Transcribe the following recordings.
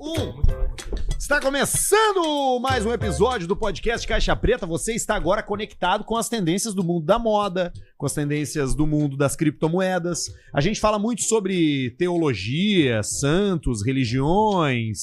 Um. Está começando mais um episódio do podcast Caixa Preta. Você está agora conectado com as tendências do mundo da moda, com as tendências do mundo das criptomoedas. A gente fala muito sobre teologia, santos, religiões,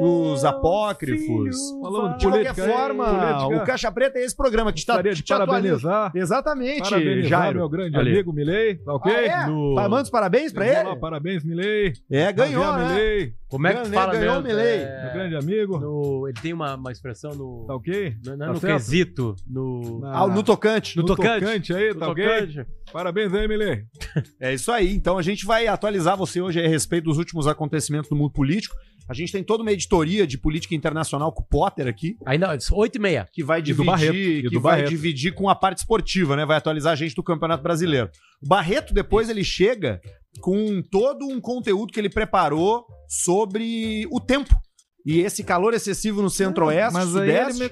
os apócrifos. Falando De qualquer política aí, forma, política. o Caixa Preta é esse programa que está te atualiza- parabenizar. Exatamente, Parabenizar Jairo. meu grande Ali. amigo Milei, tá ok? Ah, é? No... Manda os parabéns pra Vamos ele. lá, parabéns, Milei. É, ganhou, Javier né? Milei, Como é que Ganhou, fala ganhou mesmo? o Milei. É, meu grande amigo. no- ele tem uma, uma expressão no. Tá ok? Não, não é Tá no quesito, no. Ah, no tocante. No tocante. aí, no tá ok? Tocante. Parabéns aí, Milei. É isso aí. Então a gente vai atualizar você hoje a respeito dos últimos acontecimentos do mundo político. A gente tem toda uma editoria de política internacional com o Potter aqui, Ainda, 8 e meia. que vai E do dividir, Barreto. E que do vai Barreto. dividir com a parte esportiva, né? Vai atualizar a gente do Campeonato Brasileiro. O Barreto depois ele chega com todo um conteúdo que ele preparou sobre o tempo. E esse calor excessivo no centro-oeste, Mas aí ele me.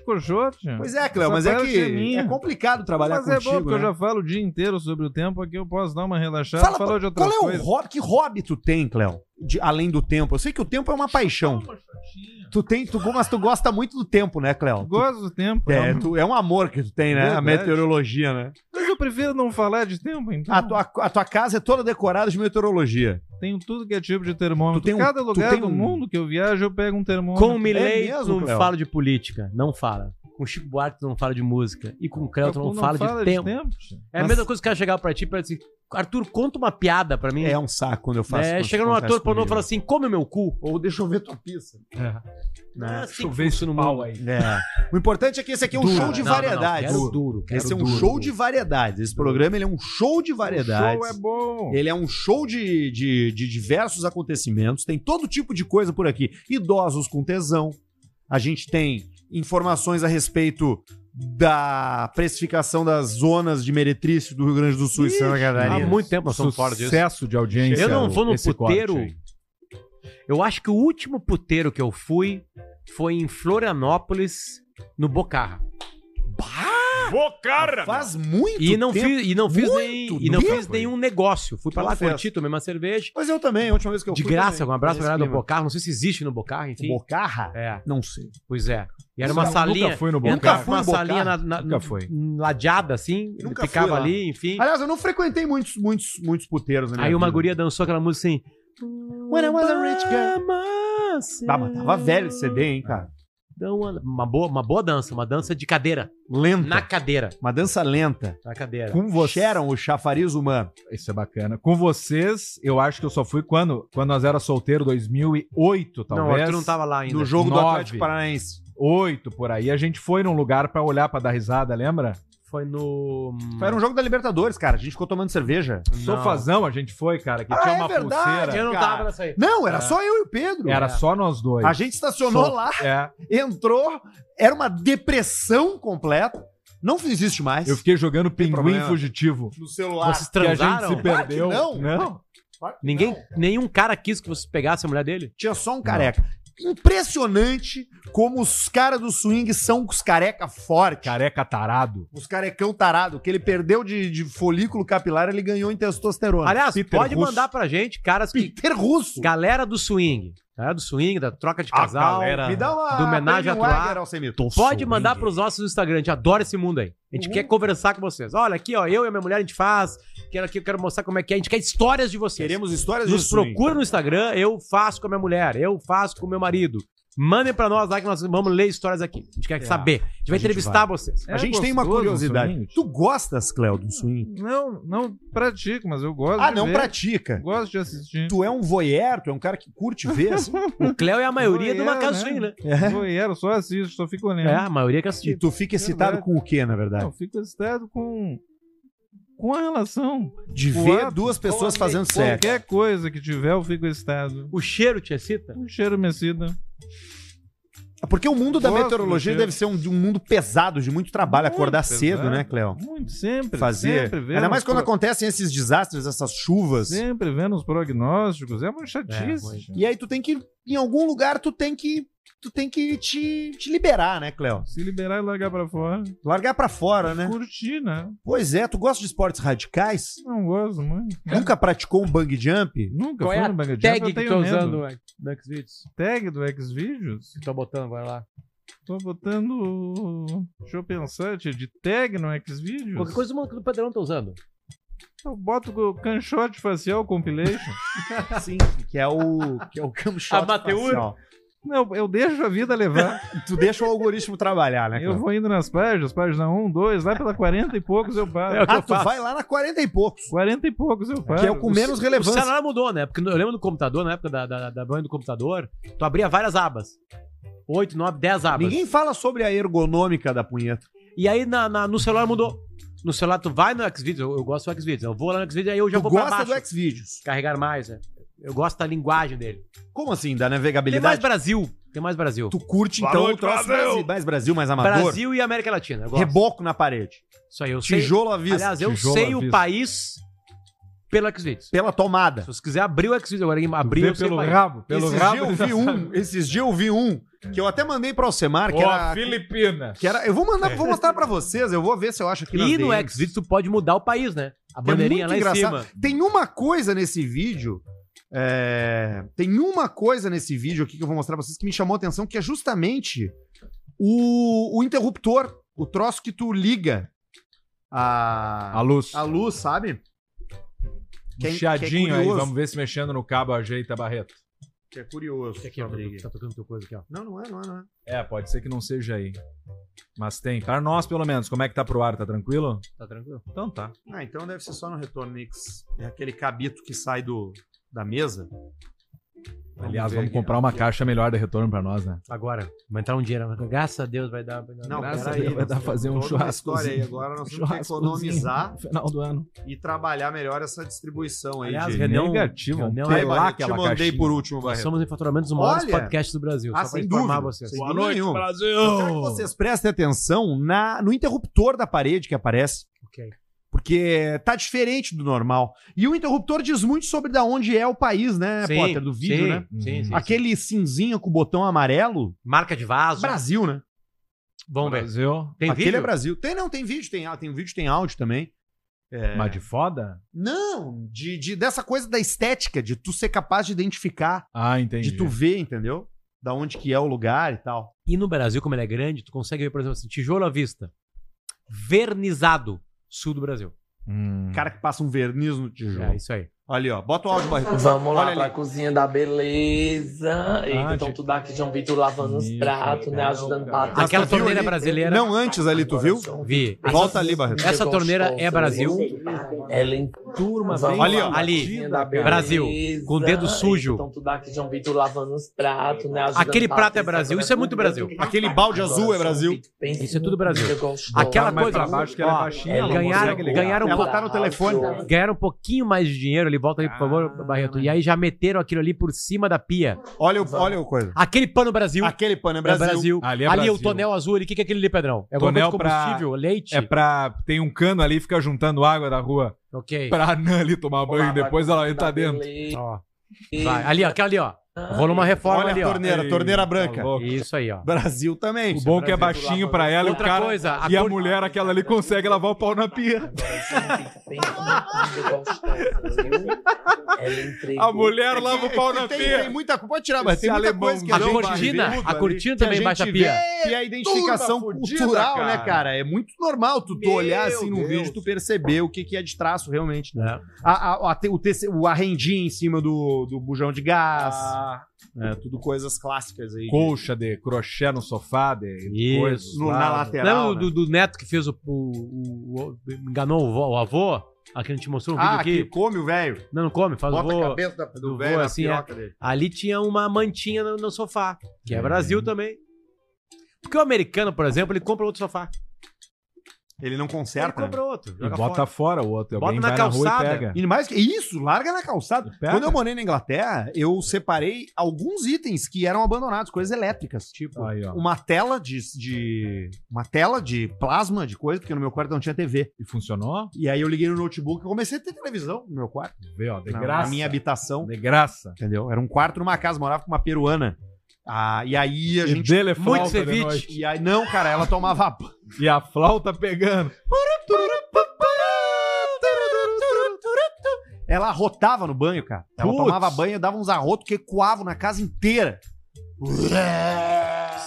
Pois é, Cléo, mas é que é é complicado trabalhar Mas é contigo, bom, porque eu né? já falo o dia inteiro sobre o tempo, aqui eu posso dar uma relaxada Fala, falar de outras qual é coisas. o hobby? Que hobby tu tem, Cléo? De- além do tempo. Eu sei que o tempo é uma paixão. Tu tem, tu, mas tu gosta muito do tempo, né, Cléo? Tu- Gosto do tempo. é, é um- tu- é um amor que tu tem, né? A Verdade. meteorologia, né? Mas eu prefiro não falar de tempo, então. A tua, a tua casa é toda decorada de meteorologia. Tenho tudo que é tipo de termômetro. Tu tem um- Cada tu lugar tem do um- mundo que eu viajo, eu pego um termômetro. Com o Milley, mesmo, não Cléo? fala de política. Não fala. Com o Chico Buarque, tu não fala de música. E com o Cléo, tu não, fala, de tempo. tio. É a mesma coisa que o cara chegar pra ti e falar assim: Arthur, conta uma piada pra mim. É um saco quando eu faço. É, chega isso num ator pornô e fala assim: come o meu cu. Ou deixa eu ver tua pizza. Não é assim Deixa eu ver funciona no pau mundo. aí. É. O importante é que esse aqui é um Duro. show de Não, não, não, variedades. quero duro, quero Esse é um duro. show de variedades. Esse programa ele é um show de O variedades. show é bom. Ele é um show de, de, de diversos acontecimentos, tem todo tipo de coisa por aqui. Idosos com tesão. A gente tem informações a respeito da precificação das zonas de meretrício do Rio Grande do Sul e Santa Há Catarina. muito tempo nós estamos fora disso. Sucesso de audiência. Eu não vou no esse puteiro. corte aí. Eu acho que o último puteiro que eu fui foi em Florianópolis, no Bocarra. Bocarra! Faz muito E não tempo. fiz, e não fiz, muito nem, e não tempo. fiz nenhum negócio. Fui pra lá, fez. curti, tomei uma cerveja. Mas eu também, a última vez que eu De fui graça, também, um abraço pra do. Bocarra. Não sei se existe no Bocarra, enfim. Bocarra? É, Não sei. pois é. E era uma salinha. nunca fui no Bocarra. Nunca uma fui no salinha na, na- Nunca foi. ladeada assim, Nunca ficava ali, enfim. Aliás, eu não frequentei muitos, muitos, muitos puteiros minha Aí uma vida. guria dançou aquela música assim. When I was a rich girl. girl. Ah, mas tava velho esse CD, hein, cara? Uma boa, uma boa dança, uma dança de cadeira. Lenta. Na cadeira. Uma dança lenta. Na cadeira. Com você. Sharon, o chafariz humano. Isso é bacana. Com vocês, eu acho que eu só fui quando, quando nós era solteiro, 2008, Não, talvez. o Arthur não tava lá ainda. No jogo do Nove. Atlético Paranaense. 8 por aí. A gente foi num lugar pra olhar, pra dar risada, lembra? Foi no. Era um jogo da Libertadores, cara. A gente ficou tomando cerveja. Sofazão a gente foi, cara, que Ah, tinha é uma verdade, pulseira. Eu não cara. tava nessa aí. Não, era É. só eu e o Pedro. Era É. só nós dois. A gente estacionou Só- lá, É. entrou, era uma depressão completa. Não existe mais. Eu fiquei jogando pinguim problema. fugitivo. no celular. Vocês Que a gente transaram? se Claro que perdeu. não. Não. Claro que Ninguém, não. nenhum cara quis que você pegasse a mulher dele? Tinha só um careca. Impressionante como os caras do swing são os careca forte. Careca tarado. Os carecão tarado, que ele perdeu de, de folículo capilar, ele ganhou em testosterona. Aliás, Peter pode Russo. mandar pra gente, caras que. Peter Russo. Galera do swing. Galera do swing, da troca de casal. galera- Me dá uma Do homenagem atuar. Pode mandar pros nossos Instagram, a gente adora esse mundo aí. A gente Uhum. quer conversar com vocês. Olha, aqui, ó, eu e a minha mulher a gente faz. Quero aqui, eu quero mostrar como é que é. A gente quer histórias de vocês. Queremos histórias Nos de swing. procura no Instagram, eu faço com a minha mulher, eu faço com o meu marido. Mandem pra nós lá que nós vamos ler histórias aqui. A gente quer É. saber. A gente vai A gente entrevistar vai. vocês. A É gente tem uma curiosidade. Tu gostas, Cléo, do swing? Não, não pratico, mas eu gosto Ah, não ver. pratica. Gosto de assistir. Tu é um voyeur, tu é um cara que curte ver, assim. O Cléo é a maioria de uma Voyeur, casa né? swing, né? É. Voyeur, eu só assisto, só fico olhando. É, a maioria que E assistiu. tu fica excitado com o quê, na verdade? Não, eu fico excitado com com a relação. De ver ato, duas pessoas qualquer- fazendo sexo. Qualquer coisa que tiver, eu fico excitado. O cheiro te excita? O cheiro me excita. Porque o mundo da meteorologia deve ser um, um mundo pesado, de muito trabalho, Muito acordar pesado. cedo, né, Cléo? Muito, sempre. Fazer. Sempre vendo Ainda mais quando pro- acontecem esses desastres, essas chuvas. Sempre vendo os prognósticos. É uma chatice. muito. E aí tu tem que, em algum lugar, tu tem que tu tem que te, te liberar, né, Cleo? Se liberar e largar pra fora. Largar pra fora, né? Curtir, né? Pois é, tu gosta de esportes radicais? Não gosto muito. Nunca praticou um bang jump? Nunca Qual fui é no Bang Jump, tag eu que tenho tá medo. usando no Xvideos? Tag do Xvideos? Tá botando agora lá? Tô botando. Deixa eu pensar, tia, de tag no Xvideos. Qualquer coisa do do Pedrão tá usando. Eu boto o canshot facial compilation. Sim, que é o que é o Amateur? facial. Não, eu deixo a vida levar. Tu deixa o algoritmo trabalhar, né? eu Cleo? vou indo nas páginas, página 1, 2, lá pela 40 e poucos eu paro. É o Ah, eu tu faço. vai lá na 40 e poucos. 40 e poucos eu paro. Que é o com menos O relevância. celular mudou, né? Porque eu lembro do computador, na época da, da, da banha do computador, tu abria várias abas. 8, 9, 10 abas. Ninguém fala sobre a ergonômica da punheta. E aí na, na- no celular mudou. No celular tu vai no Xvideos, eu, eu gosto do Xvideos. Eu vou lá no Xvideos aí eu já Tu vou pra gosta baixo. do Xvideos. Carregar mais, né? Eu gosto da linguagem dele. Como assim? Da Tem mais navegabilidade? Brasil. Tem mais Brasil. Tu curte, Boa então, noite, o troço Brasil. Brasil. mais Brasil, mais amador. Brasil e América Latina. Eu gosto. Reboco na parede. Isso aí, eu sei. Tijolo à vista. Aliás, eu Tijolo sei à o vista. país pelo Xvideos. Pela tomada. Se você quiser abrir o Xvideos agora, abrir vê eu sei o pelo país. rabo. Pelo esses rabo. dias eu vi um, esses dias eu vi um que eu até mandei pra Alcemar, que Ó, era Filipinas. que era, eu vou mandar, vou mostrar pra vocês, eu vou ver se eu acho aqui nas E no DMs. Xvideos tu pode mudar o país, né? A É bandeirinha lá em engraçado. cima. Tem uma coisa nesse vídeo. É, tem uma coisa nesse vídeo aqui que eu vou mostrar pra vocês que me chamou a atenção, que é justamente o, o interruptor, o troço que tu liga a, A luz. a luz, sabe? Um que é- chiadinho que é aí, vamos ver se mexendo no cabo ajeita a barreta. Que é curioso. Aqui, ó, tá tocando teu coisa aqui, ó. Não, não é, não é, não é. É, pode ser que não seja aí. Mas tem. Para nós, pelo menos. Como é que tá pro ar? Tá tranquilo? Tá tranquilo? Então tá. Ah, então deve ser só no retorno mix. É aquele cabito que sai do, da mesa. Aliás, vamos aqui. comprar uma caixa melhor de retorno pra nós, né? Agora, vai entrar um dinheiro. Graças a Deus vai dar. Vai dar Não, Graças a Deus, vai dar fazer um história aí. Agora nós temos que economizar no final do ano. e trabalhar melhor essa distribuição aí. Aliás, de... Renan- Negativo. é- Aí, pelar Barreto, te mandei caixinha. por último, Nós Barreto. somos em faturamento dos maiores Olha! podcasts do Brasil. Ah, só pra sem informar dúvida. vocês. Sem Boa noite, nenhuma. Brasil! Eu quero que vocês prestem atenção na, no interruptor da parede que aparece. Ok. Porque tá diferente do normal. E o interruptor diz muito sobre da onde é o país, né, Sim, Potter, do vídeo, sim, né? Sim, sim, Aquele cinzinho com o botão amarelo, Marca de vaso. Brasil, né? Vamos ver. Brasil. Tem Aquele vídeo? é Brasil. Tem, não, tem vídeo, tem, tem vídeo, tem áudio também. É. Mas de foda? Não, de, de- dessa coisa da estética, de tu ser capaz de identificar, Ah, entendi. de tu ver, entendeu? Da onde que é o lugar e tal. E no Brasil, como ele é grande, tu consegue ver, por exemplo, assim, tijolo à vista. Vernizado. Sul do Brasil. Hum. Cara que passa um verniz no tijolo. É isso aí. Olha ali, ó. Bota o áudio, Barreto. Vamos lá Olha pra ali. cozinha da beleza. Eita, então tudo aqui, João Vitor lavando os pratos, né? Ajudando pra tu Aquela torneira brasileira. Não, antes ali, tu viu? Vi. Volta ali, Barreto. Essa torneira é Brasil. Ela em Turma, Vamos bem Ali, ó. Ali. Brasil. Com dedo Eita, sujo. Então tudo aqui, João Vitor lavando os pratos, né? Ajudando Aquele pra prato é Brasil, isso é muito Brasil. Aquele balde azul é Brasil. Isso é tudo Brasil. Gostosa. Aquela coisa, é não ganharam um pouquinho mais de dinheiro ali, volta aí, por favor, Ah, Barreto. E aí já meteram aquilo ali por cima da pia. Olha, o, olha o coisa. Aquele pano Brasil. Aquele pano é é Brasil. Brasil. Ali Ali, é é o Brasil. tonel azul ali. O que, que é aquele ali, Pedrão? É Tonel coisa pra- combustível? Leite? É pra. Tem um cano ali, fica juntando água da rua Ok. pra Anã ali tomar banho. Depois ela entra dentro. Ó. Vai. Ali, ó. Aquela ali, ó. Rolou uma reforma Olha ali, a ó. torneira, Ei, torneira tá branca. louco. Isso aí, ó. Brasil também. O bom é que é baixinho pra ela e o Outra cara. coisa, a e a cor- mulher, aquela ali, consegue lavar o pau na pia. A mulher lava o pau na tem, pia. tem muita Pode tirar, mas tem muita alemão coisa que A a cortina, a cortina que também gente baixa a vê pia. É a identificação Turma fudida, cultural, cara. né, cara? É muito normal tu, tu Meu olhar assim num Deus. vídeo e tu perceber o que, que é de traço realmente, né? É. A, a, a, te- o, tece- o arrendinho em cima do, do bujão de gás. Ah, né? Tudo coisas clássicas aí. colcha de crochê no sofá, de Isso. coisa. No- na lateral. Lembra né? do, do neto que fez o. o- o- o- enganou o, o avô? Aqui a gente mostrou um vídeo Ah, aqui. que come o velho. Não, não come, faz Bota o a vô. cabeça da- do velho assim, é. dele. Ali tinha uma mantinha no, no sofá. Que é É. Brasil também. Porque o americano, por exemplo, ele compra outro sofá. Ele não Ele conserta. né? compra outro. E bota fora. fora o outro. Bota na e calçada. pega. E mais que isso, larga na calçada. Quando eu morei na Inglaterra, eu separei alguns itens que eram abandonados, coisas elétricas, tipo Aí, uma tela de, de uma tela de plasma de coisa, porque no meu quarto não tinha TV. E funcionou? E aí eu liguei no notebook e comecei a ter televisão no meu quarto, Vê, ó, de na, graça. na minha habitação, De graça. entendeu? Era um quarto numa casa, morava com uma peruana Ah, e aí a E gente. dele é Muito de ceviche. noite. E aí, não, cara, ela tomava. E a flauta pegando. Ela arrotava no banho, cara. Ela Putz. tomava banho, dava uns arrotos que ecoavam na casa inteira.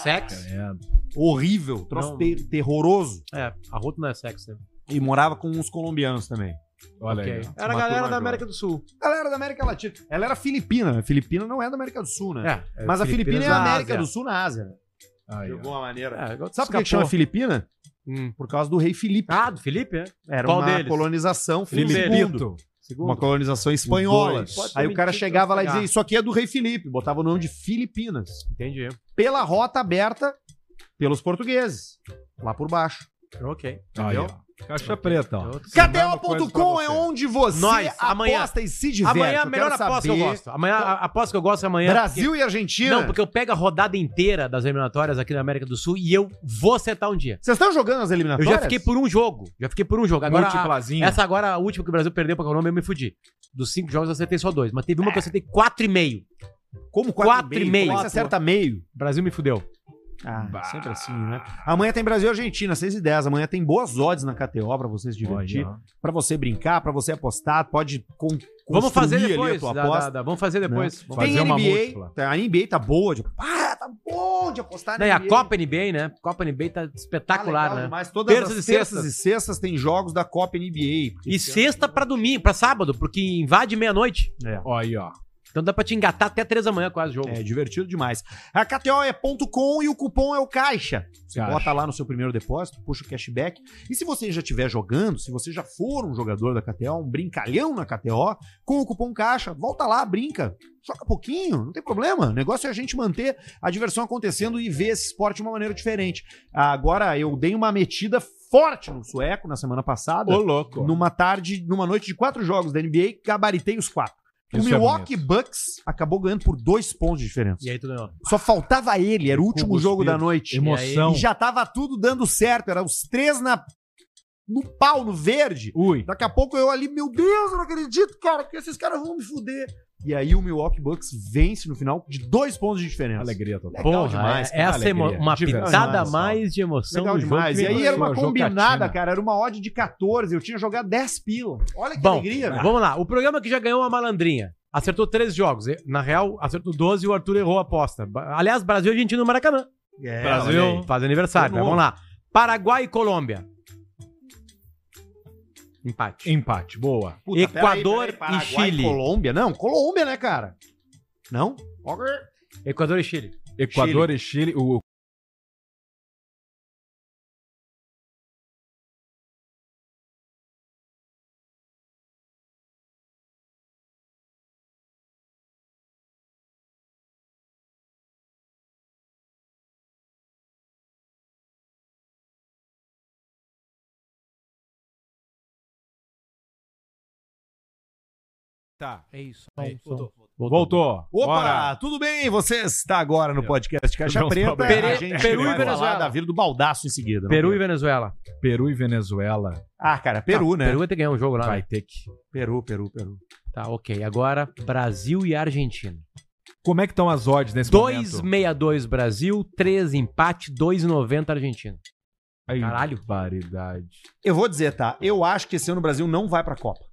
Sexo? É. Horrível, troço Não. ter- terroroso. É, arroto não é sexo, né? E morava com uns colombianos também. Olha Ok. aí. Era a galera da. América do Sul. Ela era da América Latina. Ela era filipina. né? Filipina não é da América do Sul, né? É, Mas a Filipina é a da América Ásia. do Sul na Ásia. Aí, De ó. alguma maneira. É, Sabe por que que chama. Filipina? Hum. Por causa do rei Filipe. Ah, do Felipe, é? Era qual uma deles? colonização Filipe. Filipe Filipito. Uma colonização espanhola. Aí o cara chegava lá e dizia: Isso aqui é do rei Filipe. Botava o nome de Filipinas. Entendi. Pela rota aberta pelos portugueses. Lá por baixo. Ok. Aí, Entendeu? Caixa preta, ó. Eu- KTO.com é onde você Nós, aposta amanhã. e se diverte. Amanhã a Eu melhor quero aposta que eu saber- gosto. Amanhã, a a aposta que eu gosto é amanhã. Brasil e porque- Argentina. Não, porque eu pego a rodada inteira das eliminatórias aqui na América do Sul e eu vou acertar um dia. Vocês estão jogando as Eu eliminatórias? já fiquei por um jogo. Já fiquei por um jogo. Agora, a- essa agora, a última que o Brasil perdeu pra Colômbia, eu me fudi. Dos cinco jogos eu acertei só dois. Mas teve uma que eu acertei quatro e meio. Como Quatro e meio. Como é que você acerta meio? O Brasil me fudeu. Ah, Bah. sempre assim, né? Amanhã tem Brasil e Argentina, 6 e 10. Amanhã tem boas odds na KTO pra você se divertir, pra você brincar, pra você apostar. Pode con Vamos fazer depois. a tua aposta. da- da- vamos fazer depois. Vamos Tem Fazer uma NBA, múltipla. tá, a NBA tá boa. De... Ah, tá bom de apostar na a NBA. Copa NBA, né? Copa NBA tá espetacular, Ah, legal né? demais. Todas Terças as e terças sextas. e sextas tem jogos da Copa NBA. E sexta pra domingo, pra sábado, porque invade meia-noite. Ó, aí, ó. Então dá pra te engatar até três da manhã quase o jogo. É divertido demais. A KTO é ponto .com e o cupom é o Caixa. Você Caixa. bota lá no seu primeiro depósito, puxa o cashback. E se você já estiver jogando, se você já for um jogador da KTO, um brincalhão na KTO, com o cupom Caixa, volta lá, brinca. Joga pouquinho, não tem problema. O negócio é a gente manter a diversão acontecendo e ver esse esporte de uma maneira diferente. Agora, eu dei uma metida forte no sueco na semana passada. Ô, louco. Numa tarde, numa noite de quatro jogos da NBA, gabaritei os quatro. O é Milwaukee Bucks acabou ganhando por dois pontos de diferença. E aí tu ganhou. Só faltava ele, era o último jogo da noite. Emoção. E já tava tudo dando certo, era os três na no pau, no verde. Ui. Daqui a pouco eu ali, meu Deus, eu não acredito, cara, porque esses caras vão me fuder. E aí o Milwaukee Bucks vence no final de dois pontos de diferença. Alegria total. Legal Porra, demais, é- cara. essa é uma, pitada mais de emoção Legal demais. E aí era uma combinada, cara. Era uma odd de 14. Eu tinha jogado 10 pila. Olha que Bom, alegria, velho. vamos lá. O programa que já ganhou uma malandrinha. Acertou três jogos. Na real, acertou 12 e o Arthur errou a aposta. Aliás, Brasil e Argentina no Maracanã. É, Brasil. Faz aniversário. De né? Vamos lá. Paraguai e Colômbia. Empate. Empate, boa. Puta, Equador peraí, peraí, e Chile. Colômbia? Não, Colômbia, né, cara? Não? Equador e Chile. Equador e Chile. O Tá. É isso. Aí, Voltou. Voltou. Opa, Bora. tudo bem? Você está agora no podcast Caixa Preta. gente Peru e Venezuela. da vida do baldaço em seguida. Peru e? Venezuela. Peru e Venezuela. Ah, cara, Peru, né? Peru vai ter que ganhar um jogo lá. Vai né? ter que. Peru, Peru, Peru. Tá, ok. Agora, Brasil e Argentina. Como é que estão as odds nesse momento? 2,62 Brasil, 3 empate, 2,90 Argentina. Ai, Caralho. Variedade. Eu vou dizer, tá? Eu acho que esse ano o Brasil não vai pra Copa.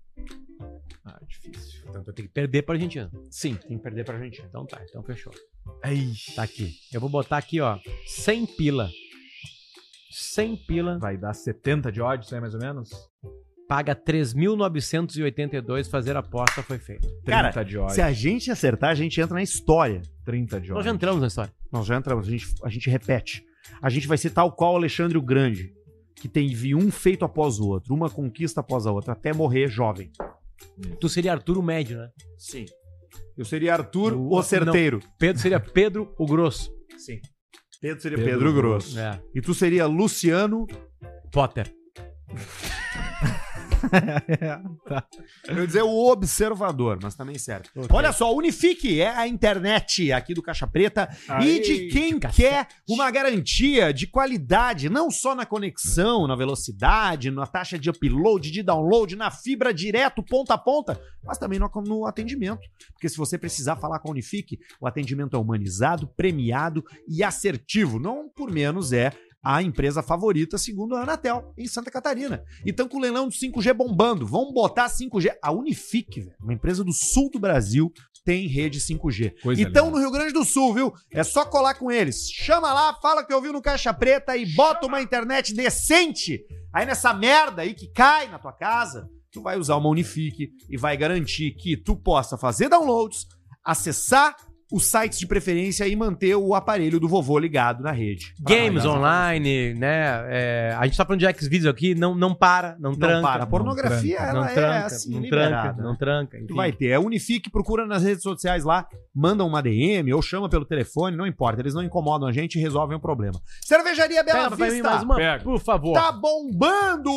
Ah, difícil. Então tem que perder pra Argentina. Sim, tem que perder pra gente. Então tá, então fechou. Ai, Tá aqui. Eu vou botar aqui, ó, 100 pila. 100 pila, vai dar 70 de odds, aí mais ou menos? paga 3.982, fazer a aposta foi feita. 30 Cara, de odds. Se a gente acertar, a gente entra na história. 30 de Nós odds. já entramos na história. Nós já entramos, a gente, a gente repete. A gente vai ser tal qual Alexandre o Grande, que teve um feito após o outro, uma conquista após a outra, até morrer jovem. Tu seria Arthur o médio, né? Sim. Eu seria Arthur O- o certeiro. Pedro seria Pedro o grosso. Sim. Pedro seria Pedro Pedro, Grosso. É. E tu seria Luciano. Potter. Eu ia dizer o observador, mas também serve. Olha só, Unifique é a internet aqui do Caixa Preta e de quem quer uma garantia de qualidade, não só na conexão, na velocidade, na taxa de upload, de download, na fibra direto, ponta a ponta, mas também no, no atendimento. Porque se você precisar falar com a Unifique, o atendimento é humanizado, premiado e assertivo. Não por menos é a empresa favorita, segundo a Anatel, em Santa Catarina. E estão com o leilão do 5G bombando. Vão botar 5G. A Unifique, velho, uma empresa do sul do Brasil, tem rede 5G. Coisa então, no Rio Grande do Sul, viu? É só colar com eles. Chama lá, fala que ouviu no Caixa Preta e bota uma internet decente aí nessa merda aí que cai na tua casa. Tu vai usar uma Unifique e vai garantir que tu possa fazer downloads, acessar os sites de preferência e manter o aparelho do vovô ligado na rede. Games Ah, online, né? é, a gente tá falando de X-Videos aqui, não, não para, não, Não tranca. para. A pornografia, Não ela é tranca, assim, não liberada. tranca, não tranca. Tu enfim. vai ter. É Unifique, procura nas redes sociais lá, manda uma DM ou chama pelo telefone, não importa. Eles não incomodam a gente e resolvem o problema. Cervejaria Bela Pega Vista. mais uma, Pega. por favor. Tá bombando!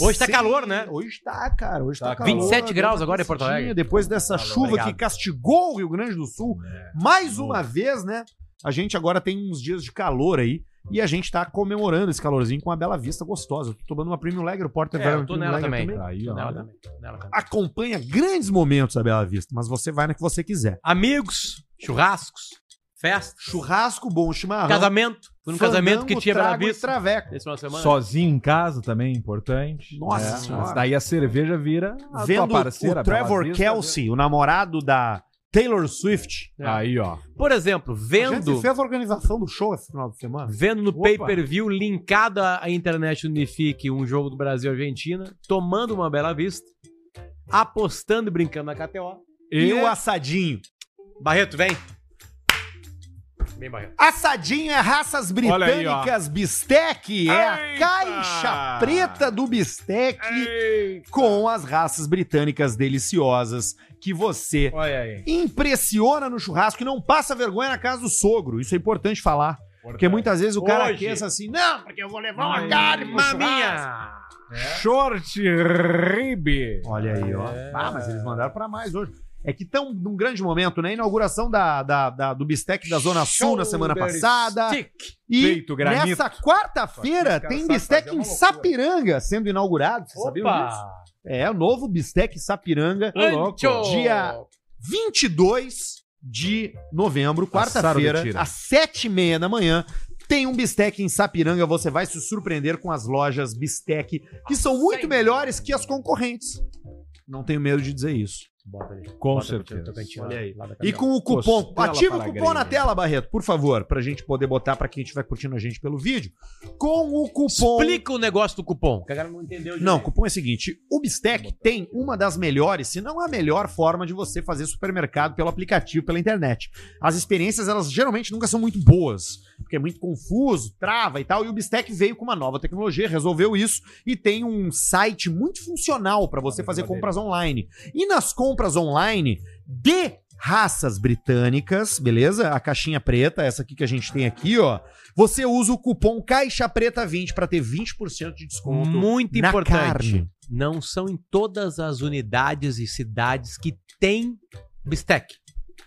Hoje tá calor, né? Hoje tá, cara. Hoje tá, Tá calor. 27 Deu graus agora em Porto Alegre. Depois dessa Calor, chuva obrigado. que castigou o Rio Grande do Sul. Mais uma vez, né? A gente agora tem uns dias de calor aí. E a gente tá comemorando esse calorzinho com uma bela vista gostosa. Eu tô tomando uma Premium Lager, o Porter É, eu tô nela Lager também. Aí, Tô nela também. nela também. Acompanha grandes momentos da Bela Vista, mas você vai na que você quiser. Amigos, churrascos, festas, Churrasco bom, chimarrão. casamento. Fui num casamento que tinha Bela e Vista. traveco. Esse final de semana. Sozinho em casa também, importante. Nossa É, Senhora. mas daí a cerveja vira a Vendo tua parceira. o Trevor Kelsey, o namorado da Taylor Swift. É. Aí, ó. Por exemplo, A gente vendo, fez a organização do show esse final de semana. vendo no pay-per-view linkado à à internet Unifique um jogo do Brasil e Argentina, tomando uma Bela Vista, apostando e brincando na KTO. E, E o assadinho. Barreto, vem. Barreto. Assadinho é raças Olha aí, britânicas Bistec. É a Eita! caixa preta do Bistec com as raças britânicas deliciosas que você Olha aí. impressiona no churrasco e não passa vergonha na casa do sogro. Isso é importante falar. Porque muitas vezes o cara Hoje. pensa assim, não, porque eu vou levar uma Hum, carne pro churrasco. Maminha! Short rib. Olha aí, ó. É. Ah, mas eles mandaram pra mais hoje. É que estão num grande momento, né? Inauguração da, da, da- do Bistec da Zona Sul na semana passada. stick. E granito. nessa quarta-feira tem Bistec em. Sapiranga sendo inaugurado. Vocês sabiam disso? É, o novo Bistec Sapiranga. Ancho! Dia 22 de novembro, quarta-feira, às sete e meia da manhã. Tem um Bistec em Sapiranga, você vai se surpreender com as lojas Bistec, que são muito melhores que as concorrentes. Não tenho medo de dizer isso. Bota ali. Com Bota certeza. Olha aí. lá da E com o cupom, Costela ativa o cupom na tela, Barreto, por favor, pra gente poder botar pra quem estiver curtindo a gente pelo vídeo. Com o cupom Explica o negócio do cupom. Que a galera não entendeu Não, o cupom é o seguinte: o Bistec tem uma das melhores, se não a melhor forma de você fazer supermercado pelo aplicativo, pela internet. As experiências, elas geralmente nunca são muito boas, porque é muito confuso, trava e tal. E o Bistec veio com uma nova tecnologia, resolveu isso e tem um site muito funcional para você fazer compras online. E nas compras online de raças britânicas, beleza? A caixinha preta, essa aqui que a gente tem aqui, ó. Você usa o cupom Caixa Preta 20 para ter 20% de desconto. Muito importante. carne. Não são em todas as unidades e cidades que tem bistec.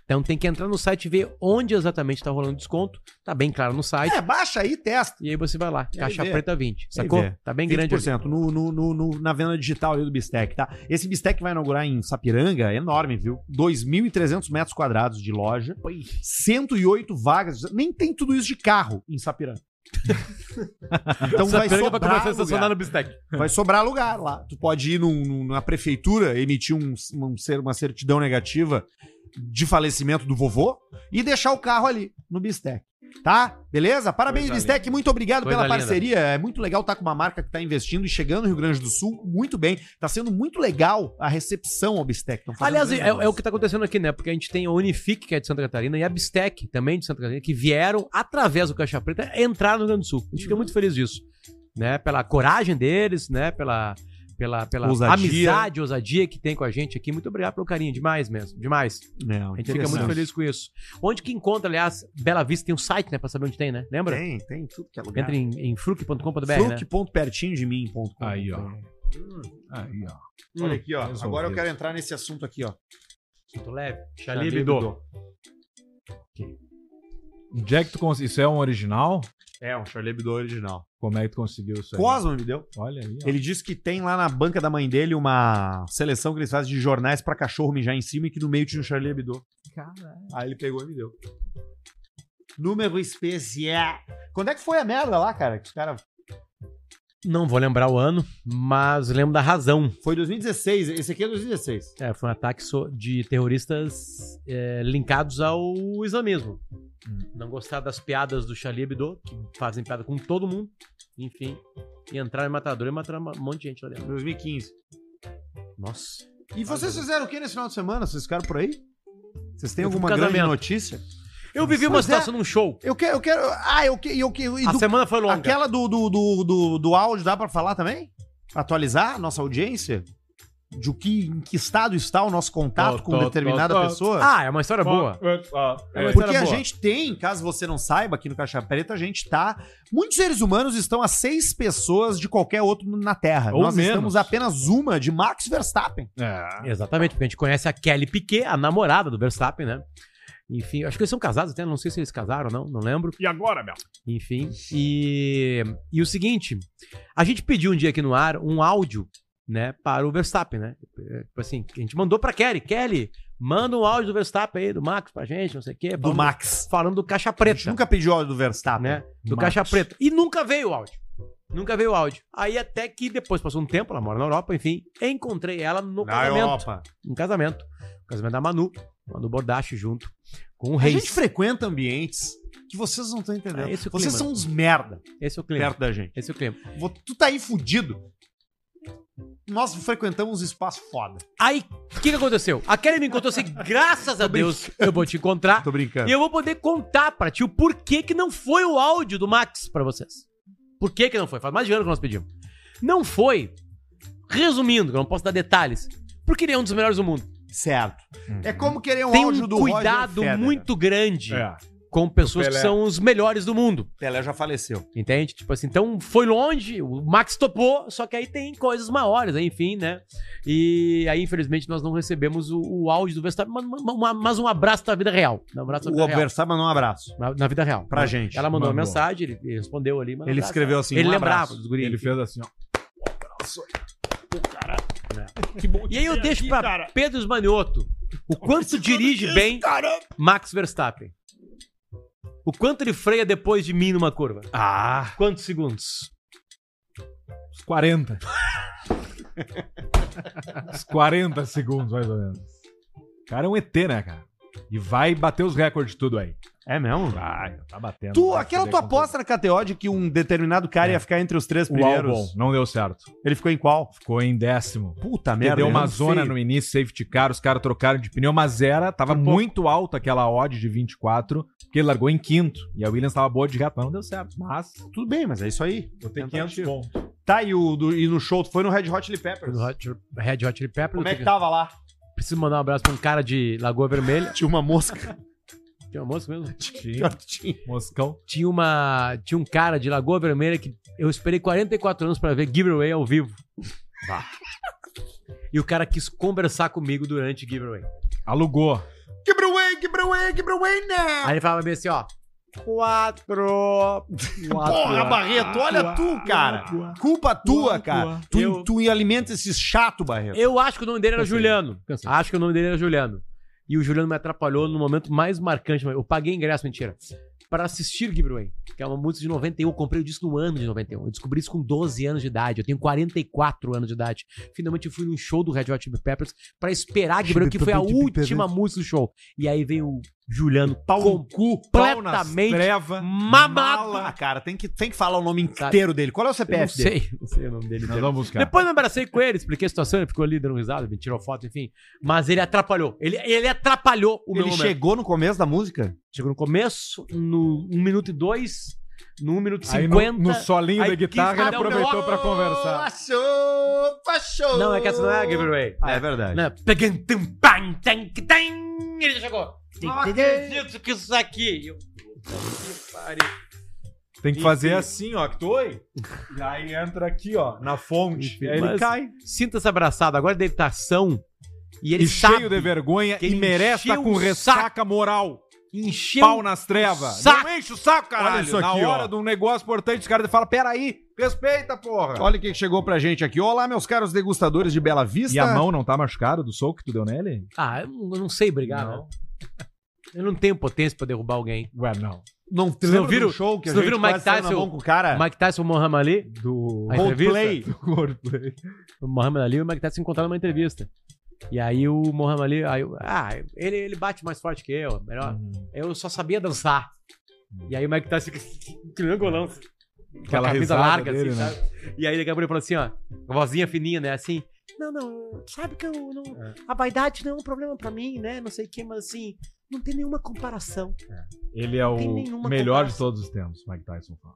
Então tem que entrar no site e ver onde exatamente tá rolando desconto. Tá bem claro no site. É, baixa aí e testa. E aí você vai lá. Caixa preta 20. aí Sacou? Tá bem grande. ali. 20% no, no, no, no- na venda digital do Bistec, tá? Esse Bistec vai inaugurar em Sapiranga, é enorme, viu? 2.300 metros quadrados de loja, 108 vagas. Nem tem tudo isso de carro em Sapiranga. então vai Sapiranga vai sobrar, começar a estacionar lugar. no bistec. vai sobrar lugar lá. Tu pode ir num- prefeitura, emitir um, um uma certidão negativa de falecimento do vovô e deixar o carro ali no Bistec. Tá? Beleza? Parabéns, Coisa Bistec. Muito obrigado Coisa pela linda. parceria. É muito legal estar com uma marca que está investindo e chegando no Rio Grande do Sul muito bem. Tá sendo muito legal a recepção ao Bistec. Aliás, é, é o que tá acontecendo aqui, né? Porque a gente tem a Unifique, que é de Santa Catarina, e a Bistec, também de Santa Catarina, que vieram, através do Caixa Preta, entrar no Rio Grande do Sul. A gente fica muito feliz disso. Né? Pela coragem deles, né? Pela, pela, pela Ousadia. amizade, ousadia que tem com a gente aqui. Muito obrigado pelo carinho. Demais mesmo. Demais. Não, A gente fica muito feliz com isso. Onde que encontra, aliás, Bela Vista tem um site, né? Pra saber onde tem, né? Lembra? Tem, tem tudo que é lugar. Entra em, em fruc.com.br, né? Mim. ponto com. Aí, ó. Aí, ó. Olha aqui, ó. resolvido. Agora eu quero entrar nesse assunto aqui, ó. Sinto leve. Onde é que tu conseguiu? Isso é um original? É, um Charlie Hebdo original. Como é que tu conseguiu isso aí? Cosmo me deu. Olha aí, ó. Ele disse que tem lá na banca da mãe dele uma seleção que eles fazem de jornais pra cachorro mijar em cima e que no meio tinha um Charlie Hebdo. Aí ele pegou e me deu. Número especial. Quando é que foi a merda lá, cara? Que os caras. Não vou lembrar o ano, mas lembro da razão. Foi 2016. Esse aqui é 2016. É, foi um ataque de terroristas é, linkados ao islamismo. Não gostaram das piadas do Charlie Hebdo, que fazem piada com todo mundo. Enfim, e entraram em matador e mataram um monte de gente lá dentro. 2015. Nossa. E vocês fizeram o que nesse final de semana? Vocês ficaram por aí? Vocês têm Eu fui alguma pro grande casamento. notícia? Eu vivi uma Pois é. situação num show. Eu quero, eu quero. Ah, eu quero. Eu, quero- e A do- semana foi longa. Aquela do, do, do, do, do áudio dá pra falar também? Atualizar a nossa audiência? De o que, em que estado está o nosso contato Tô, com tô, determinada tô, tô. pessoa? Ah, é uma história boa. É uma Porque história a boa. gente tem, caso você não saiba, aqui no Caixa Preta, a gente tá. Muitos seres humanos estão a seis pessoas de qualquer outro na Terra. Ou Nós menos. estamos apenas uma de Max Verstappen. É. Exatamente, porque a gente conhece a Kelly Piquet, a namorada do Verstappen, né? Enfim, acho que eles são casados até, não sei se eles casaram ou não, não lembro. E agora, meu? Enfim, e, e o seguinte, a gente pediu um dia aqui no ar um áudio, né, para o Verstappen, né? Tipo assim, a gente mandou pra Kelly, Kelly, manda um áudio do Verstappen aí, do Max pra gente, não sei o quê. Do Max. Falando do Caixa A gente Preta, nunca pediu áudio do Verstappen. né? Do Max. Caixa Preta. E nunca veio o áudio. Nunca veio o áudio. Aí até que depois passou um tempo, ela mora na Europa, enfim, encontrei ela no Na casamento. Europa. Um casamento. Casamento da Manu, Manu Bordache junto com o A Reis. gente frequenta ambientes que vocês não estão entendendo. É esse o vocês clima. são uns merda Esse é o clima. perto da gente. Esse é o clima. Tu tá aí fudido. Nós frequentamos espaço foda. Aí, o que, que aconteceu? A Kelly me encontrou assim, graças a Deus, eu vou te encontrar. Tô brincando. E eu vou poder contar pra ti o porquê que não foi o áudio do Max pra vocês. Por que que não foi? Faz mais de ano que nós pedimos. Não foi, resumindo, que eu não posso dar detalhes, porque ele é um dos melhores do mundo. Certo. É como querer um Tem áudio um do cuidado Roger Federer. muito grande É. com pessoas que são os melhores do mundo. Pelé já faleceu. Entende? Tipo assim, então foi longe, o Max topou, só que aí tem coisas maiores, aí, enfim, né? E aí, infelizmente, nós não recebemos o, o áudio do Verstappen, mas, mas- mas um abraço da vida real. Um abraço da O vida real. Verstappen mandou um abraço. Na, na vida real. Pra gente. Ela mandou, uma Mandou. mensagem, ele, ele respondeu ali. um Ele abraço. escreveu assim, Ele um lembrava abraço. dos guris. Ele fez assim, ó. E aí eu deixo pra Pedro Esmanioto o quanto dirige bem Max Verstappen. O quanto ele freia depois de mim numa curva. Ah, Quantos segundos? uns 40. uns 40 segundos, mais ou menos. O cara é um ET, né, cara? E vai bater os recordes de tudo aí. É mesmo? Vai, tá batendo. Tu, vai aquela tua aposta na KTO de que um determinado cara É. ia ficar entre os três primeiros. álbum não deu certo. Ele ficou em qual? Ficou em décimo. Puta merda. deu uma zona feio. no início, safety car, os caras trocaram de pneu, mas era, tava pouco. muito alta aquela odd de 24, porque ele largou em quinto. E a Williams tava boa de reto, mas não deu certo. Mas Tudo bem, mas é isso aí. botei Tentativa. 500 pontos. Tá, e, o, do- e no show, tu foi no Red Hot Chili Peppers. no Hot- Red Hot Chili Peppers. Como é que tava lá? Preciso mandar um abraço pra um cara de Lagoa Vermelha. Tinha uma mosca. Tinha uma moça mesmo? Tinha, Tinha. Moscão. Tinha, uma, tinha um cara de Lagoa Vermelha que eu esperei 44 anos pra ver Giveaway ao vivo. E o cara quis conversar comigo durante Giveaway. Alugou. Quebra away, quebra away, quebra away now. Aí ele falava bem assim, ó. Quatro. Porra, Barreto, olha tu, cara. Culpa tua, cara. Tu, Eu- tu alimenta esses chato, Barreto. Eu acho que o nome dele era Cansei. Juliano. Cansei. Acho que o nome dele era Juliano. E o Juliano me atrapalhou no momento mais marcante. Eu paguei ingresso, mentira. Para assistir Giveaway, que é uma música de 91. Eu comprei o disco no ano de 91. Eu descobri isso com 12 anos de idade. Eu tenho 44 anos de idade. Finalmente eu fui num show do Red Hot Chili Peppers para esperar Giveaway, que foi a última música do show. E aí veio o Juliano Pau no cu. completamente Treva. mamado. Ah, cara, tem que, tem que falar o nome inteiro dele. Qual é o Eu não CPF dele? sei, não sei o nome dele. Nós vamos buscar. Depois eu me abracei com ele, expliquei a situação, ele ficou ali dando risada, me tirou foto, enfim. Mas ele atrapalhou. Ele, ele atrapalhou o meu Ele momento. chegou no começo da música? Chegou no começo, no 1 minuto e 2, no 1 minuto e Aí 50. no, no solinho aí da guitarra quis ele um aproveitou meu- pra conversar. Achou, achou. Não, é que essa não é a giveaway. É verdade. Não, ele já chegou. Não acredito que isso aqui. Eu, puta que pariu. Tem que fazer assim, ó, que tu oi. E aí entra aqui, ó, na fonte. Enfim, e aí ele cai. Sinta-se abraçado. Agora ele tá ação. E ele E cheio de vergonha que e merece encheu estar com ressaca moral. Encheu Pau nas trevas. saco. Não enche o saco, caralho. Olha isso Na aqui, hora ó. de um negócio importante, os caras falam, peraí, respeita, porra. Olha o que chegou pra gente aqui. Olá, meus caros degustadores de Bela Vista. E a mão não tá machucada do soco que tu deu nele? Ah, eu não, eu não sei brigar, Não. né? Eu não tenho potência pra derrubar alguém. Ué, não. Não, te Vocês não viram- do show que a vocês não gente viram o Mike quase saiu na Tyson- mão com o cara? Mike Tyson e o Muhammad Ali, Do A entrevista? Roleplay. Roleplay. o Muhammad Ali e o Mike Tyson se encontraram numa entrevista. E aí o Muhammad Ali, aí, eu- ah, ele, ele bate mais forte que eu, melhor. Uhum. Eu só sabia dançar. E aí o Mike Tyson fica triangulão. Com a Aquela camisa larga, dele, assim, né? sabe? E aí ele falou assim, ó, vozinha fininha, né, assim. Não, não, sabe que eu não, a vaidade não é um problema pra mim, né, não sei o que, mas assim, não tem nenhuma comparação. Ele é o melhor de comparação. todos os tempos, Mike Tyson fala.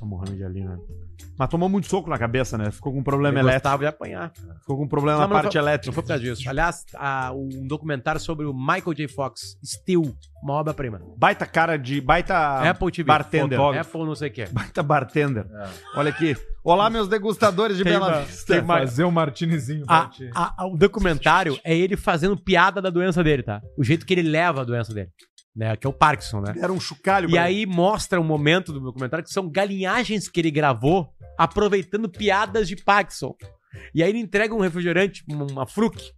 O Muhammad Ali, né? Mas tomou muito soco na cabeça, né? Ficou com problema Ele elétrico. gostava de apanhar. Ficou com problema Não, na parte foi- elétrica. Não foi por causa disso. Aliás, há um documentário sobre o Michael J. Fox, Steel, uma obra-prima. Baita cara de. Baita. Apple TV. bartender. fotógrafo, Apple não sei o que. Baita bartender. Olha aqui. Olá, meus degustadores de Tem Bela uma- Vista. tem uma- Fazer um martinezinho A- a- a- o documentário é ele fazendo piada da doença dele, tá? O jeito que ele leva a doença dele. Né? Que é o Parkinson, né? Era um chocalho. E aí mostra um momento do documentário que são galinhagens que ele gravou aproveitando piadas de Parkinson. E aí ele entrega um refrigerante, uma fruc,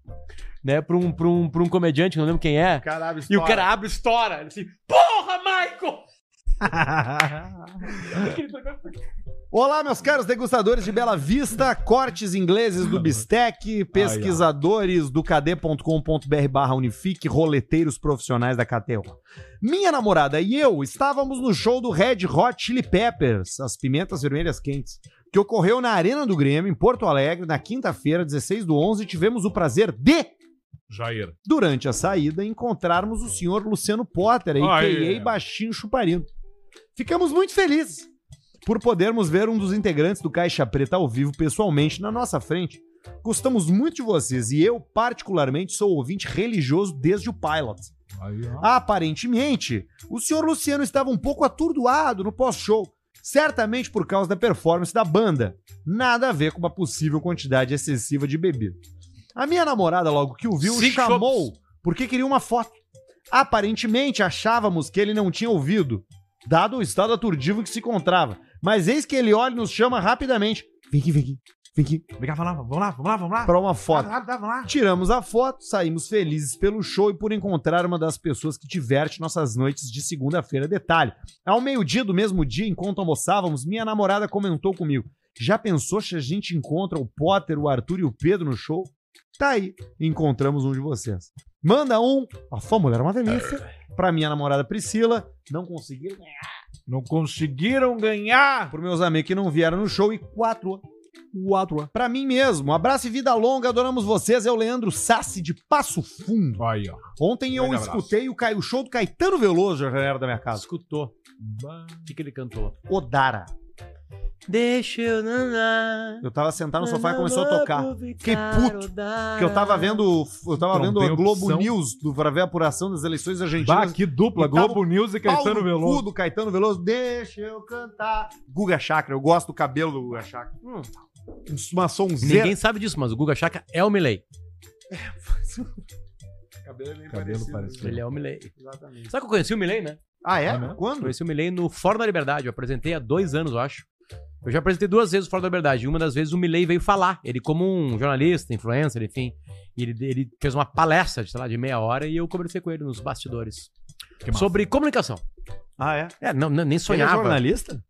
né, pra um, pra um, pra um comediante, não lembro quem é. Caralho, E o cara abre e estoura. Ele assim, porra, Michael! Olá, meus caros degustadores de Bela Vista, cortes ingleses do Bistec, pesquisadores do kd.com.br barra Unifique, roleteiros profissionais da KTO. Minha namorada e eu estávamos no show do Red Hot Chili Peppers, as pimentas vermelhas quentes, que ocorreu na Arena do Grêmio, em Porto Alegre, na quinta-feira, 16 do 11, e tivemos o prazer de Jair. durante a saída, encontrarmos o senhor Luciano Potter, a.k.a. Baixinho Chuparino. Ficamos muito felizes por podermos ver um dos integrantes do Caixa Preta ao vivo pessoalmente na nossa frente. Gostamos muito de vocês e eu, particularmente, sou ouvinte religioso desde o Pilot. Aí. Aparentemente, o senhor Luciano estava um pouco atordoado no pós-show, certamente por causa da performance da banda. Nada a ver com uma possível quantidade excessiva de bebida. A minha namorada, logo que o viu, Cinco chamou porque queria uma foto. Aparentemente achávamos que ele não tinha ouvido, dado o estado aturdivo em que se encontrava. Mas eis que ele olha e nos chama rapidamente. Vem aqui, vem aqui, vem aqui, Vem cá, vamos lá, vamos lá, vamos lá, vamos lá. para uma foto. Rápido, rápido, vamos lá. Tiramos a foto, saímos felizes pelo show e por encontrar uma das pessoas que diverte nossas noites de segunda-feira. Detalhe: ao meio-dia do mesmo dia, enquanto almoçávamos, minha namorada comentou comigo: Já pensou se a gente encontra o Potter, o Arthur e o Pedro no show? Tá aí, encontramos um de vocês. Manda um, a sua mulher é uma delícia, pra minha namorada Priscila. Não conseguiram ganhar. Não conseguiram ganhar. Por meus amigos que não vieram no show e quatro. Quatro. Pra mim mesmo. Abraço e vida longa, adoramos vocês. É o Leandro Sassi de Passo Fundo. Aí, ó. Ontem eu Grande escutei o, o show do Caetano Veloso na janela da minha casa. Escutou. O que, que ele cantou? Odara. Deixa eu nanar. Eu tava sentado no sofá e começou a tocar. Fiquei puto. Porque eu tava vendo. Eu tava vendo a Globo opção. News do, pra ver a apuração das eleições Bah, argentinas. que dupla. E Globo News e Caetano no Veloso. do Caetano Veloso. Deixa eu cantar. Guga Chakra. Eu gosto do cabelo do Guga Chakra. Hum. Uma sonzeira. Ninguém sabe disso, mas o Guga Chaka é o Milley. Cabelo é meio Cabelo parecido. Ele é o Milley. Exatamente. Sabe que eu conheci o Milley, né? Ah, é? Ah, né? Quando? Conheci o Milley no Fórum da Liberdade. Eu apresentei há dois anos, eu acho. Eu já apresentei duas vezes o Fórum da Liberdade. Uma das vezes o Milley veio falar. Ele, como um jornalista, influencer, enfim. Ele, ele fez uma palestra, de, sei lá, de meia hora e eu conversei com ele nos bastidores. Sobre comunicação. Ah, é? É, não, não- nem Ele é sonhava. jornalista?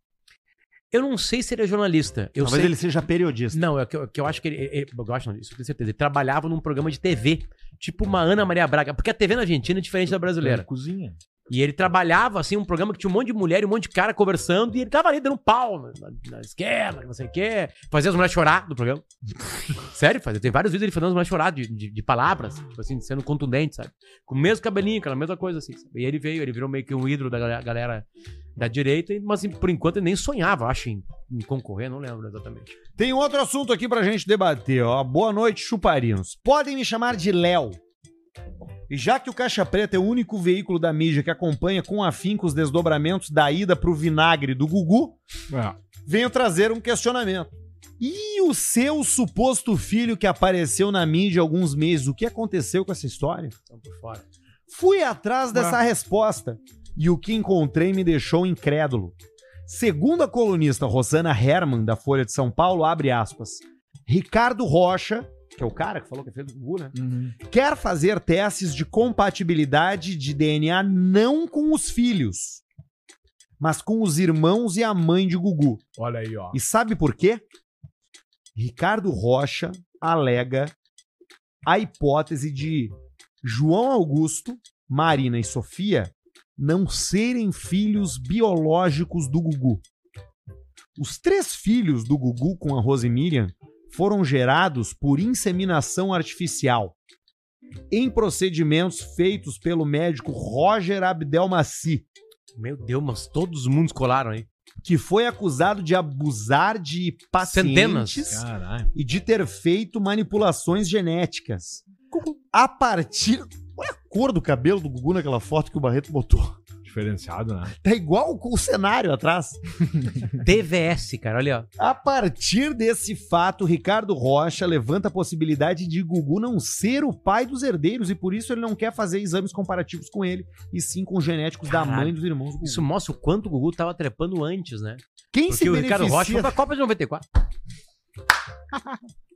eu não sei se ele é jornalista. Eu Talvez sei... ele seja periodista. Não, é que, eu- que eu acho que ele, ele- Eu gosto disso, eu tenho certeza. Ele trabalhava num programa de TV. Tipo uma Ana Maria Braga. Porque a TV na Argentina é diferente da brasileira. Cozinha. E ele trabalhava, assim, um programa que tinha um monte de mulher e um monte de cara conversando, e ele tava ali dando pau na, na- esquerda, não sei o quê. Fazia as mulheres chorar do programa. Sério, fazia. Tem vários vídeos ele fazendo as mulheres chorar de, de, de palavras, tipo assim, sendo contundente, sabe? Com o mesmo cabelinho, aquela mesma coisa, assim. sabe? E ele veio, ele virou meio que um ídolo da galera, galera da direita, mas assim, por enquanto ele nem sonhava, acho, em, em concorrer, não lembro exatamente. Tem outro assunto aqui pra gente debater, ó. Boa noite, chuparinos. Podem me chamar de Léo. E já que o Caixa Preta é o único veículo da mídia que acompanha com afinco os desdobramentos da ida pro vinagre do Gugu, É. venho trazer um questionamento. E o seu suposto filho que apareceu na mídia há alguns meses, o que aconteceu com essa história? Estão por fora. Fui atrás dessa resposta e o que encontrei me deixou incrédulo. Segundo a colunista Rosana Herman, da Folha de São Paulo, abre aspas, Ricardo Rocha, que é o cara que falou que é filho do Gugu, né? Quer fazer testes de compatibilidade de DNA não com os filhos, mas com os irmãos e a mãe de Gugu. Olha aí, ó. E sabe por quê? Ricardo Rocha alega a hipótese de João Augusto, Marina e Sofia não serem filhos biológicos do Gugu. Os três filhos do Gugu com a Rose Miriam foram gerados por inseminação artificial em procedimentos feitos pelo médico Roger Abdelmaci, Meu Deus, mas todos os mundos colaram aí. que foi acusado de abusar de pacientes Centenas. Caralho. e de ter feito manipulações genéticas. A partir. Olha a cor do cabelo do Gugu naquela foto que o Barreto botou. Diferenciado, né? Tá igual com o cenário atrás. TVS, cara, olha. ó. A partir desse fato, Ricardo Rocha levanta a possibilidade de Gugu não ser o pai dos herdeiros e por isso ele não quer fazer exames comparativos com ele, e sim com genéticos da Caralho. mãe dos irmãos do Gugu. Isso mostra o quanto o Gugu tava trepando antes, né? Quem Porque se o Ricardo Rocha foi beneficia pra Copa de 94.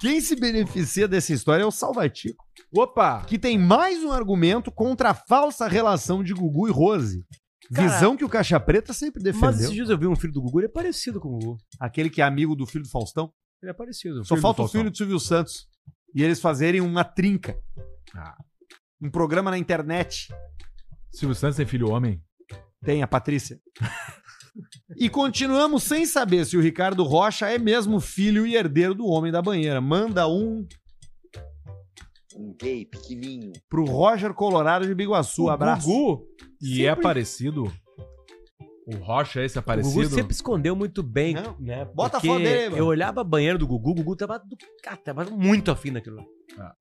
Quem se beneficia dessa história é o Salvatico, Opa! que tem mais um argumento contra a falsa relação de Gugu e Rose. Cara, Visão que o Caixa Preta sempre Mas defendeu. esses dias eu vi um filho do Gugu, ele é parecido com o Gugu. Aquele que é amigo do filho do Faustão. Ele é parecido. Só Filho falta o filho do Silvio Santos. E eles fazerem uma trinca. Ah. Um programa na internet. Silvio Santos tem filho homem? Tem a Patrícia. e continuamos sem saber se o Ricardo Rocha é mesmo filho e herdeiro do homem da banheira. Manda um Um gay pequenininho. pro Roger Colorado de Biguaçu. O Abraço. Gugu. E Sempre- é parecido? O Rocha é esse O Gugu aparecido? sempre escondeu muito bem, Não. né? Bota a foto dele aí, mano. Eu olhava a banheira do Gugu, o Gugu tava, do... cara, tava muito afim daquilo lá.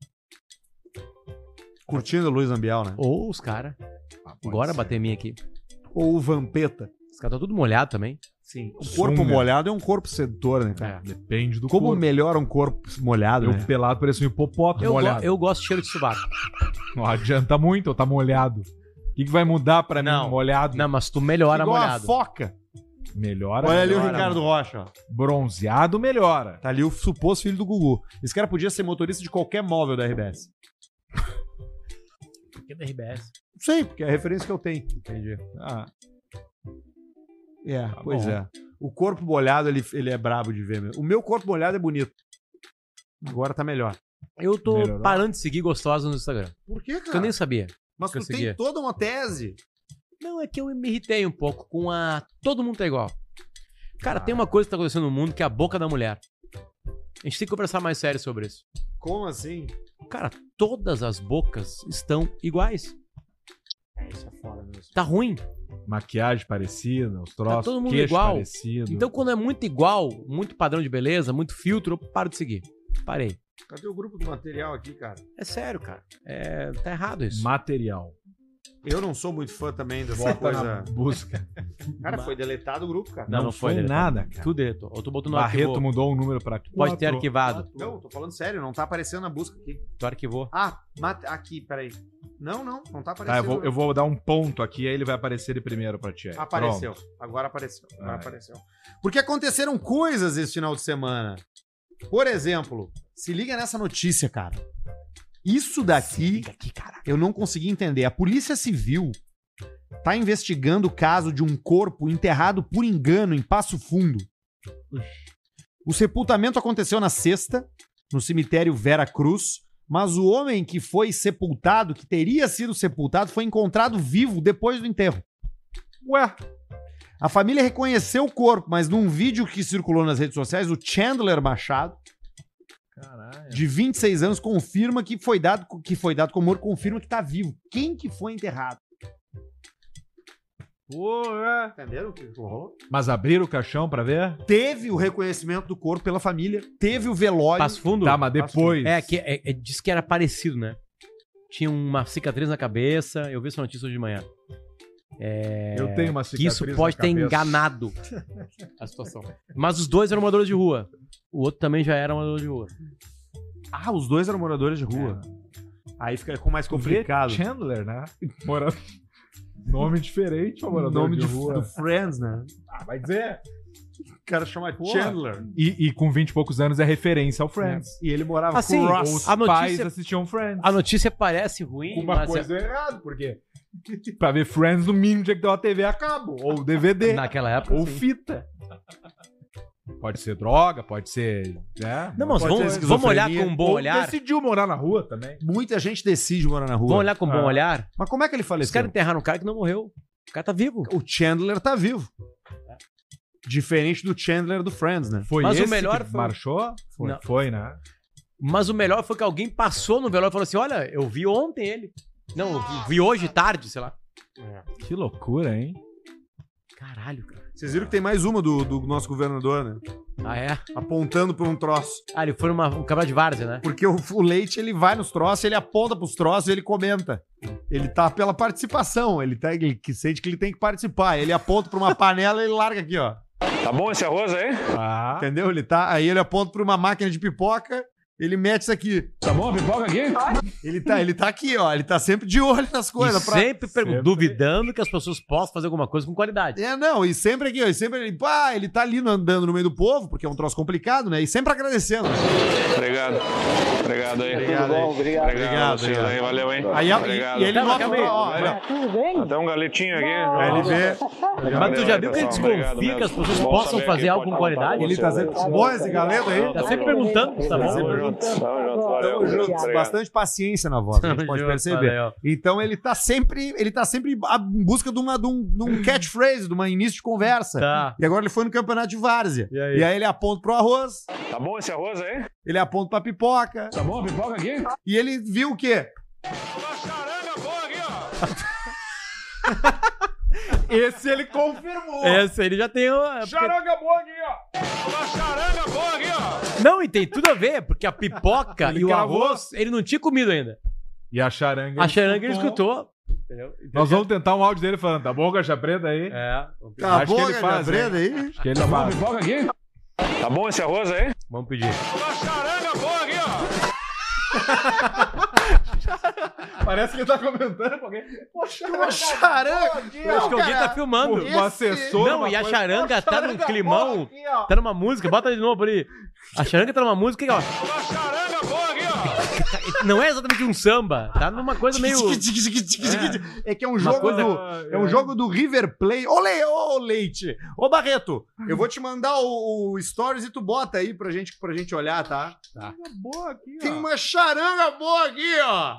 Curtindo o Luiz Ambiel, né? Ou os caras. Ah, Bora ser. bater minha aqui. Ou o Vampeta. Os caras estão tudo molhado também. Sim. O corpo Sunga. molhado é um corpo sedutor, né, cara? Depende do Como corpo. melhora um corpo molhado, Eu né? pelado parece um hipopótamo Eu, go- molhado. eu gosto de cheiro de sovaco. Não adianta muito, eu tá molhado. O que, que vai mudar pra Não. mim molhado? Não, mas tu melhora Igual a molhado. foca. Melhora, Olha ali o melhora. Ricardo Rocha, ó. Bronzeado melhora. Tá ali o suposto filho do Gugu. Esse cara podia ser motorista de qualquer móvel da RBS. Por que da RBS? Não sei, porque é a referência que eu tenho. Entendi. Ah. É, Tá pois bom. é. O corpo molhado, ele, ele é brabo de ver mesmo. O meu corpo molhado é bonito. Agora tá melhor. Eu tô Melhorou. parando de seguir gostosa no Instagram. Por quê, Porque eu nem sabia. Mas que tu eu tem toda uma tese. Não, é que eu me irritei um pouco com a. Todo mundo tá igual. Cara, tem uma coisa que tá acontecendo no mundo que é a boca da mulher. A gente tem que conversar mais sério sobre isso. Como assim? Cara, todas as bocas estão iguais. É, isso é foda mesmo. Tá ruim. Maquiagem parecida, os troços, Tá todo mundo igual. parecido. Então, quando é muito igual, muito padrão de beleza, muito filtro, eu paro de seguir. Parei. Cadê o grupo do material aqui, cara? É sério, cara. É, tá errado isso. Material. Eu não sou muito fã também dessa Bota coisa. busca. Cara, foi deletado o grupo, cara. Não, não foi deletado. nada, cara. Tudo deletou. Eu tô botando no Barreto arquivo. mudou um número pra Pode ter quatro. arquivado. Não, tô falando sério, não tá aparecendo na busca aqui. Tu arquivou. Ah, mate... aqui, peraí. Não, não, não tá Tá, aparecendo. eu vou, eu vou dar um ponto aqui, aí ele vai aparecer ele primeiro pra ti. aí. Apareceu. Pronto. Agora apareceu. Agora Vai. apareceu. Porque aconteceram coisas esse final de semana. Por exemplo, se liga nessa notícia, cara. Isso daqui, eu não consegui entender. A Polícia Civil tá investigando o caso de um corpo enterrado por engano em Passo Fundo. O sepultamento aconteceu na sexta, no cemitério Vera Cruz, mas o homem que foi sepultado, que teria sido sepultado, foi encontrado vivo depois do enterro. Ué, A família reconheceu o corpo, mas num vídeo que circulou nas redes sociais, o Chandler Machado, caralho. de 26 anos, confirma que foi dado que foi dado como morto, confirma que tá vivo. Quem que foi enterrado? É. Entenderam o que rolou? Mas abriram o caixão pra ver? Teve o reconhecimento do corpo pela família, teve o velório. Passo fundo? Tá, mas depois. É, que é, é- diz que era parecido, né? tinha uma cicatriz na cabeça. Eu vi essa notícia hoje de manhã. Eu tenho uma Que cicatriz isso na pode ter cabeça. enganado a situação. Mas os dois eram moradores de rua. O outro também já era morador de rua. Ah, os dois eram moradores de rua. Aí fica com mais complicado. Chandler, né? Mora... Nome diferente pra morador nome de, de, rua. do Friends, né? Ah, vai dizer. O cara chama Porra. Chandler. E, e com 20 e poucos anos é referência ao Friends. E ele morava Assim, com o Os Ross. A notícia- pais assistiam Friends. A notícia parece ruim, Uma mas é coisa errada, porque pra ver Friends, no mínimo tinha que ter uma TV a cabo, ou DVD, naquela época. ou sim. fita. Pode ser droga, pode ser. Né? Não, mas vamos, ser vamos olhar com um bom Ou olhar. decidiu morar na rua também. Muita gente decide morar na rua. Vamos olhar com um bom Ah. olhar. Mas como é que ele Os faleceu? caras enterraram um cara que não morreu. O cara tá vivo. O Chandler tá vivo. Diferente do Chandler do Friends, né? Foi Mas o melhor que foi- marchou? Foi, Não. foi, né? Mas o melhor foi que alguém passou no velório e falou assim: Olha, eu vi ontem ele. Não, eu vi, vi hoje tarde, sei lá. Que loucura, hein? Caralho, cara. Vocês viram que tem mais uma do, do nosso governador, né? Ah, é? Apontando pra um troço. Ah, ele foi numa, um campeonato de várzea, né? Porque o, o Leite, ele vai nos troços, ele aponta pros troços e ele comenta. Ele tá pela participação, ele, tá, ele que sente que ele tem que participar. Ele aponta pra uma panela e ele larga aqui, ó. Tá bom esse arroz aí? Ah, Entendeu? Ele tá, aí ele aponta pra uma máquina de pipoca, ele mete isso aqui. Tá bom pipoca aqui? Ele tá, ele tá aqui, ó. Ele tá sempre de olho nas E coisas. pra- sempre, Sempre. duvidando que as pessoas possam fazer alguma coisa com qualidade. É, não, e sempre aqui, ó. E sempre ele, pá, ele tá ali no- andando no meio do povo, porque é um troço complicado, né? E sempre agradecendo. Obrigado. Obrigado aí. Obrigado aí. Obrigado, Obrigado, vocês obrigado. aí. Valeu, hein? Aí, a- e, Obrigado. e ele Tá, nota, calma aí. ó, olha, Até um galetinho aqui. Aí ele vê. Mas tu já viu que ele. Obrigado desconfia que as pessoas possam fazer algo com qualidade? Ele tá sempre. Bom esse galeto aí. Tá sempre perguntando, tá Tamo bom? Junto. Tamo junto. Valeu. Tamo junto, bastante paciência na voz, a gente pode perceber. Valeu. Então ele tá sempre, ele tá sempre em busca de, uma, de, um, de um catchphrase, de um início de conversa. Tá. E agora ele foi no campeonato de várzea. E aí? E aí ele aponta pro arroz, Tá bom esse arroz aí? ele aponta pra pipoca. Tá bom a pipoca aqui? E ele viu o quê? esse ele confirmou. Esse ele já tem. uma- porque- Charoga boa aqui, ó. Não, e tem tudo a ver, porque a pipoca Ele e o gravou. arroz, ele não tinha comido ainda. E a charanga. A charanga ele escutou. Entendeu? Nós vamos tentar um áudio dele falando, tá bom, caixa preta aí? É. Cala a Acho que boca, ele faz, Breda aí. Acho que ele Tá bom faz. pipoca aqui? Tá bom esse arroz aí? Vamos pedir. Parece que ele tá comentando com alguém. Poxa, Uma charanga. Eu acho que alguém tá filmando. um Esse- assessor. Não, uma e a coisa- charanga tá num Charanga climão. boa aqui. Tá numa música, bota de novo ali. A charanga tá numa música ó. Não é exatamente um samba, tá numa coisa meio. É que é um jogo coisa- do, é um jogo do River Play. Ô, Le, ô Leite! Ô, Barreto, eu vou te mandar o, o Stories e tu bota aí pra gente, pra gente olhar, tá? boa aqui, Tem uma charanga boa aqui, ó!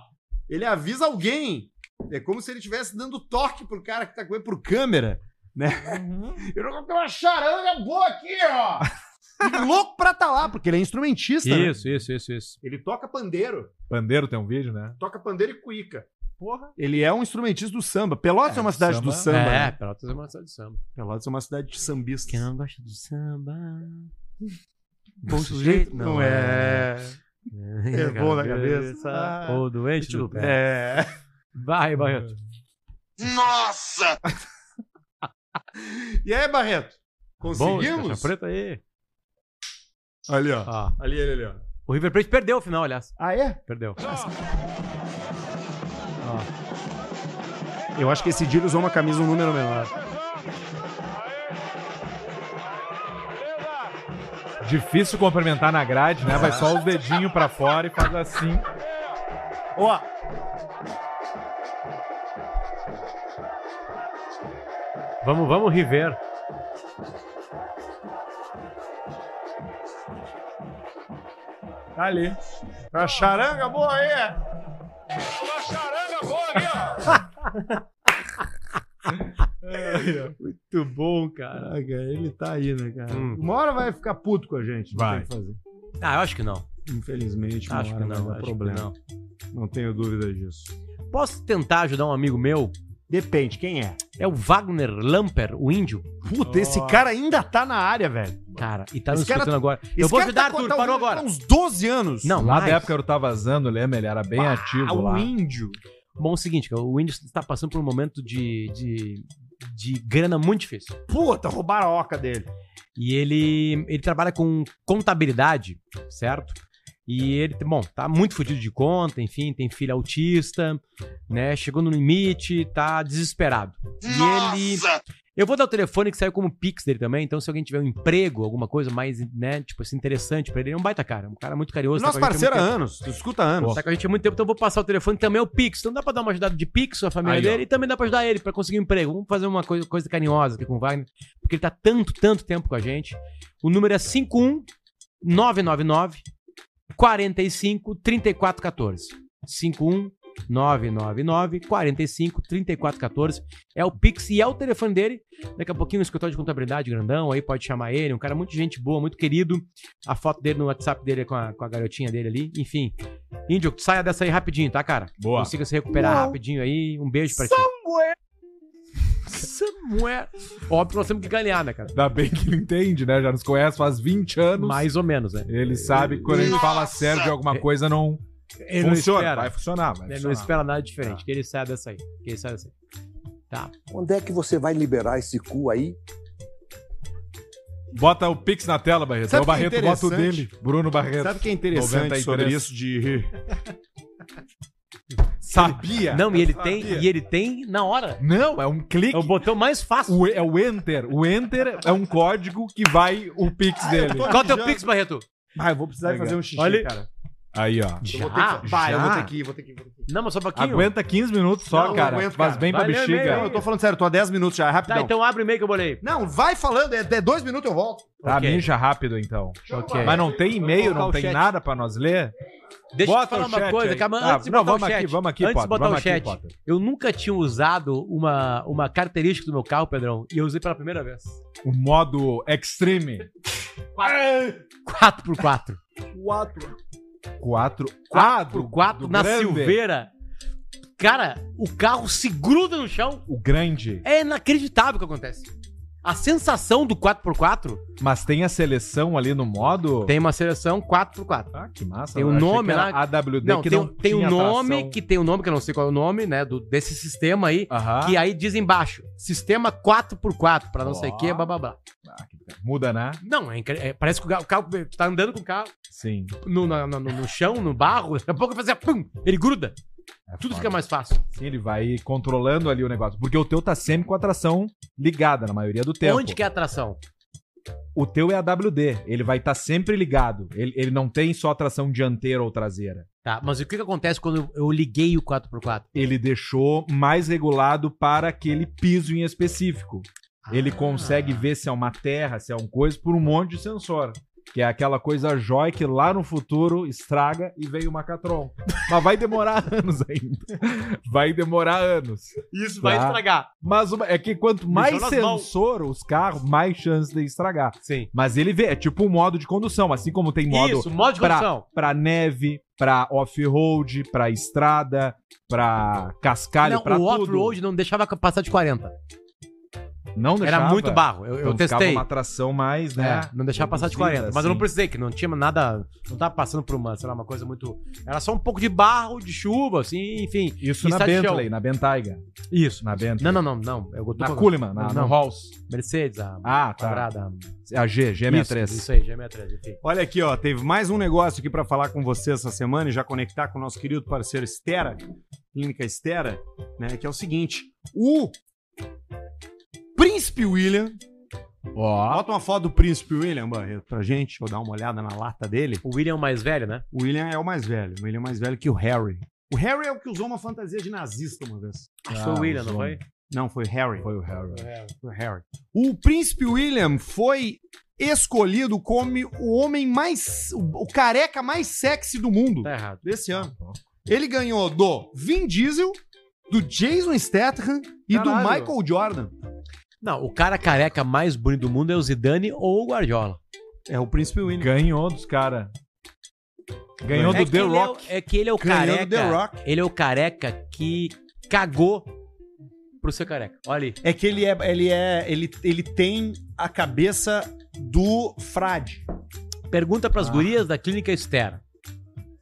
Ele avisa alguém. É como se ele estivesse dando toque pro cara que tá com ele por câmera, né? Eu não tenho uma charanga boa aqui, ó! E louco pra tá lá, porque ele é instrumentista, né? Isso, isso, isso, isso. Ele toca pandeiro. Pandeiro tem um vídeo, né? Toca pandeiro e cuíca. Porra. Ele é um instrumentista do samba. Pelotas é, É, uma cidade samba- do samba. é, né? Pelotas é uma cidade de samba. Pelotas é uma cidade de sambistas. Quem não gosta do samba. Bom sujeito, Não é. É bom na cabeça. Ah, Ou doente do pé. É. Vai, Barreto. Nossa! E aí, Barreto? Bom, Conseguimos? caixa preta aí. Ali, ó. Ó, Ali, ele, ali, ó. o River Plate perdeu o final, aliás. Ah, é? Perdeu. Eu acho que esse ele usou uma camisa um número menor. Difícil cumprimentar na grade, né? Vai só os dedinhos pra fora e faz assim. Ó. Vamos, vamos, River. Tá ali. A charanga boa aí. Muito bom, cara. Caraca, ele tá aí, né, cara? Hum. Uma hora vai ficar puto com a gente. Vai. tem o que fazer. Ah, eu acho que não. Infelizmente, uma Acho que não. vai dar Acho problema. que não. Não tenho dúvida disso. Posso tentar ajudar um amigo meu Depende, quem é? É o Wagner Lamper, o índio. Puta, esse cara ainda tá na área, velho. Cara, e tá Esse nos cara- escutando agora. Esse Eu vou cara ajudar, tá, Arthur, tá parou agora. há uns 12 anos. Não, Lá mais. da época eu tava vazando, lembra? Ele era bem ativo o lá. índio. Bom, é o seguinte, o índio está passando por um momento de, de, de grana muito difícil. Puta, roubaram a oca dele. E ele, ele trabalha com contabilidade, certo? E ele, bom, tá muito fodido de conta, enfim, tem filho autista, né? Chegou no limite, tá desesperado. E ele. Eu vou dar o telefone que saiu como Pix dele também, então se alguém tiver um emprego, alguma coisa mais, né, tipo assim, interessante pra ele, ele é um baita cara, um cara muito carinhoso. Nosso tá gente há parceiro há anos. Tu escuta há anos. Tá com a gente há muito tempo, então eu vou passar o telefone também é o Pix. Então dá pra dar uma ajudada de Pix à família Aí, dele ó. e também dá pra ajudar ele pra conseguir um emprego. Vamos fazer uma coisa, coisa carinhosa aqui com o Wagner, porque ele tá tanto, tanto tempo com a gente. O número é 51 999 45 34 14. 51 999 45 34 14 é o Pix e é o telefone dele. Daqui a pouquinho o escritório de contabilidade grandão, aí pode chamar ele, um cara muito gente boa, muito querido. A foto dele no WhatsApp dele é com a, com a garotinha dele ali, enfim. Índio, saia dessa aí rapidinho, tá, cara? Boa. Consiga se recuperar rapidinho aí. Um beijo pra ti. Samuel. Óbvio que nós temos que ganhar, né, cara? Ainda bem que ele entende, né? Já nos conhece faz 20 anos. Mais ou menos, né? Ele sabe que quando a gente fala sério de alguma coisa, não Ele não funciona. espera. Vai funcionar, vai Ele não funcionar. espera nada diferente. Que ele saia dessa aí. Que ele saia dessa aí. Tá. Onde é que você vai liberar esse cu aí? Bota o Pix na tela, Barreto. Sabe é o que é Barreto, bota o interessante? dele. Bruno Barreto. Sabe o que é interessante 93. sobre isso de. Sabia? Não, e ele Sabia. tem, e ele tem na hora. Não, é um clique. É o botão mais fácil. O- é o Enter. O Enter é um código que vai o Pix dele. tô- Qual é o teu Pix, Barreto? Ah, eu vou precisar de fazer um xixi, Olha- cara. Aí, ó. Eu vou ter Já? que... Vai, eu vou Já? ter que ir, vou ter que ir. Vou ter que ir. Não, mas só um pouquinho. Aguenta 15 minutos só, Não, cara. aguento, Faz cara. bem pra Vai ler bexiga. e-mail eu tô falando sério, tô há 10 minutos já, é rapidão. Tá, então abre o e-mail que eu bolei. Não, vai falando, é, é dois minutos eu volto. Tá, Ok. mija rápido então. Ok. Mas não tem e-mail, não tem chat. nada pra nós ler? Deixa eu te falar o uma chat coisa, aí. calma, Ah, antes de não, botar vamos o aqui, chat. vamos aqui, antes de Potter, botar vamos o aqui, chat. Potter. eu nunca tinha usado uma, uma característica do meu carro, Pedrão, e eu usei pela primeira vez. O modo Extreme 4x4. 4. 4. 4x4 na grande. Silveira. Cara, o carro se gruda no chão. O grande. É inacreditável o que acontece. A sensação do 4x4 Mas tem a seleção ali no modo? tem uma seleção 4x4. Ah, que massa. Tem um achei nome lá- AWD Não, que tem, não tem um tinha nome tração. que tem um nome que eu não sei qual é o nome, né, do, desse sistema aí, Aham. que aí diz embaixo, sistema 4x4, pra não sei o que, blá blá blá. Muda, né? Não, é, é, parece que o, ga- o carro, tu tá andando com o carro Sim. no, na- no, no- no chão, no barro, daqui a pouco fazer pum, ele gruda. É Tudo foda. fica mais fácil. Sim, ele vai controlando ali o negócio. Porque o teu tá sempre com a tração ligada na maioria do tempo. Onde que é a tração? O teu é a WD. Ele vai estar sempre ligado. Ele, ele não tem só tração dianteira ou traseira. Tá, mas o que que acontece quando eu, eu liguei o 4x4? Ele deixou mais regulado para aquele piso em específico. Ele Ah. consegue ver se é uma terra, se é um coisa, por um monte de sensor. Que é aquela coisa jóia que lá no futuro estraga e veio o Macatron. Mas vai demorar anos ainda. Vai demorar anos. Isso vai estragar. Mas uma- é que quanto mais sensor os carros, mais chance de estragar. Sim. Mas ele vê, é tipo um modo de condução, assim como tem modo Isso, modo de pra- condução. pra neve, pra off-road, pra estrada, pra cascalho, Não, pra o tudo. off-road não deixava passar de 40. Não deixava. Era muito barro. Eu, eu Então ficava testei. uma tração mais, né? É, não deixava passar de reduzida, 40. Mas eu não assim. precisei, que não tinha nada. Não tava passando por uma, sei lá, uma coisa muito. Era só um pouco de barro, de chuva, assim, enfim. Isso E na. Bentley, na Bentayga. Isso. Na Bentley. Não, não, não, não. Eu tô Na Coleman, na, não, no Halls. Mercedes, a Ah, tá. quadrada. A G, G63. Isso, isso aí, G63, enfim. Olha aqui, ó, teve mais um negócio aqui pra falar com você essa semana e já conectar com o nosso querido parceiro Estera, Clínica Estera, né, que é o seguinte, o Príncipe William, Ó. bota uma foto do Príncipe William, Barreto, pra gente, ou dar uma olhada na lata dele. O William é o mais velho, né? O William é o mais velho, o William é mais velho que o Harry. O Harry é o que usou uma fantasia de nazista uma vez. Que foi o William, não foi? Não, foi o Harry. Foi o Harry. Foi o Harry. O Príncipe William foi escolhido como o homem mais. o careca mais sexy do mundo Tá errado. desse ano. Ele ganhou do Vin Diesel, do Jason Statham e do Caralho. Michael Jordan. Não, o cara careca mais bonito do mundo é o Zidane ou o Guardiola. É o Príncipe William. Ganhou dos caras. Ganhou é do The é o- Rock. É, que ele é o Ganhou do careca. The Rock. Ele é o careca que cagou pro ser careca. Olha aí. É que ele é. Ele é. Ele, ele tem a cabeça do frade. Pergunta pras gurias da clínica Estera.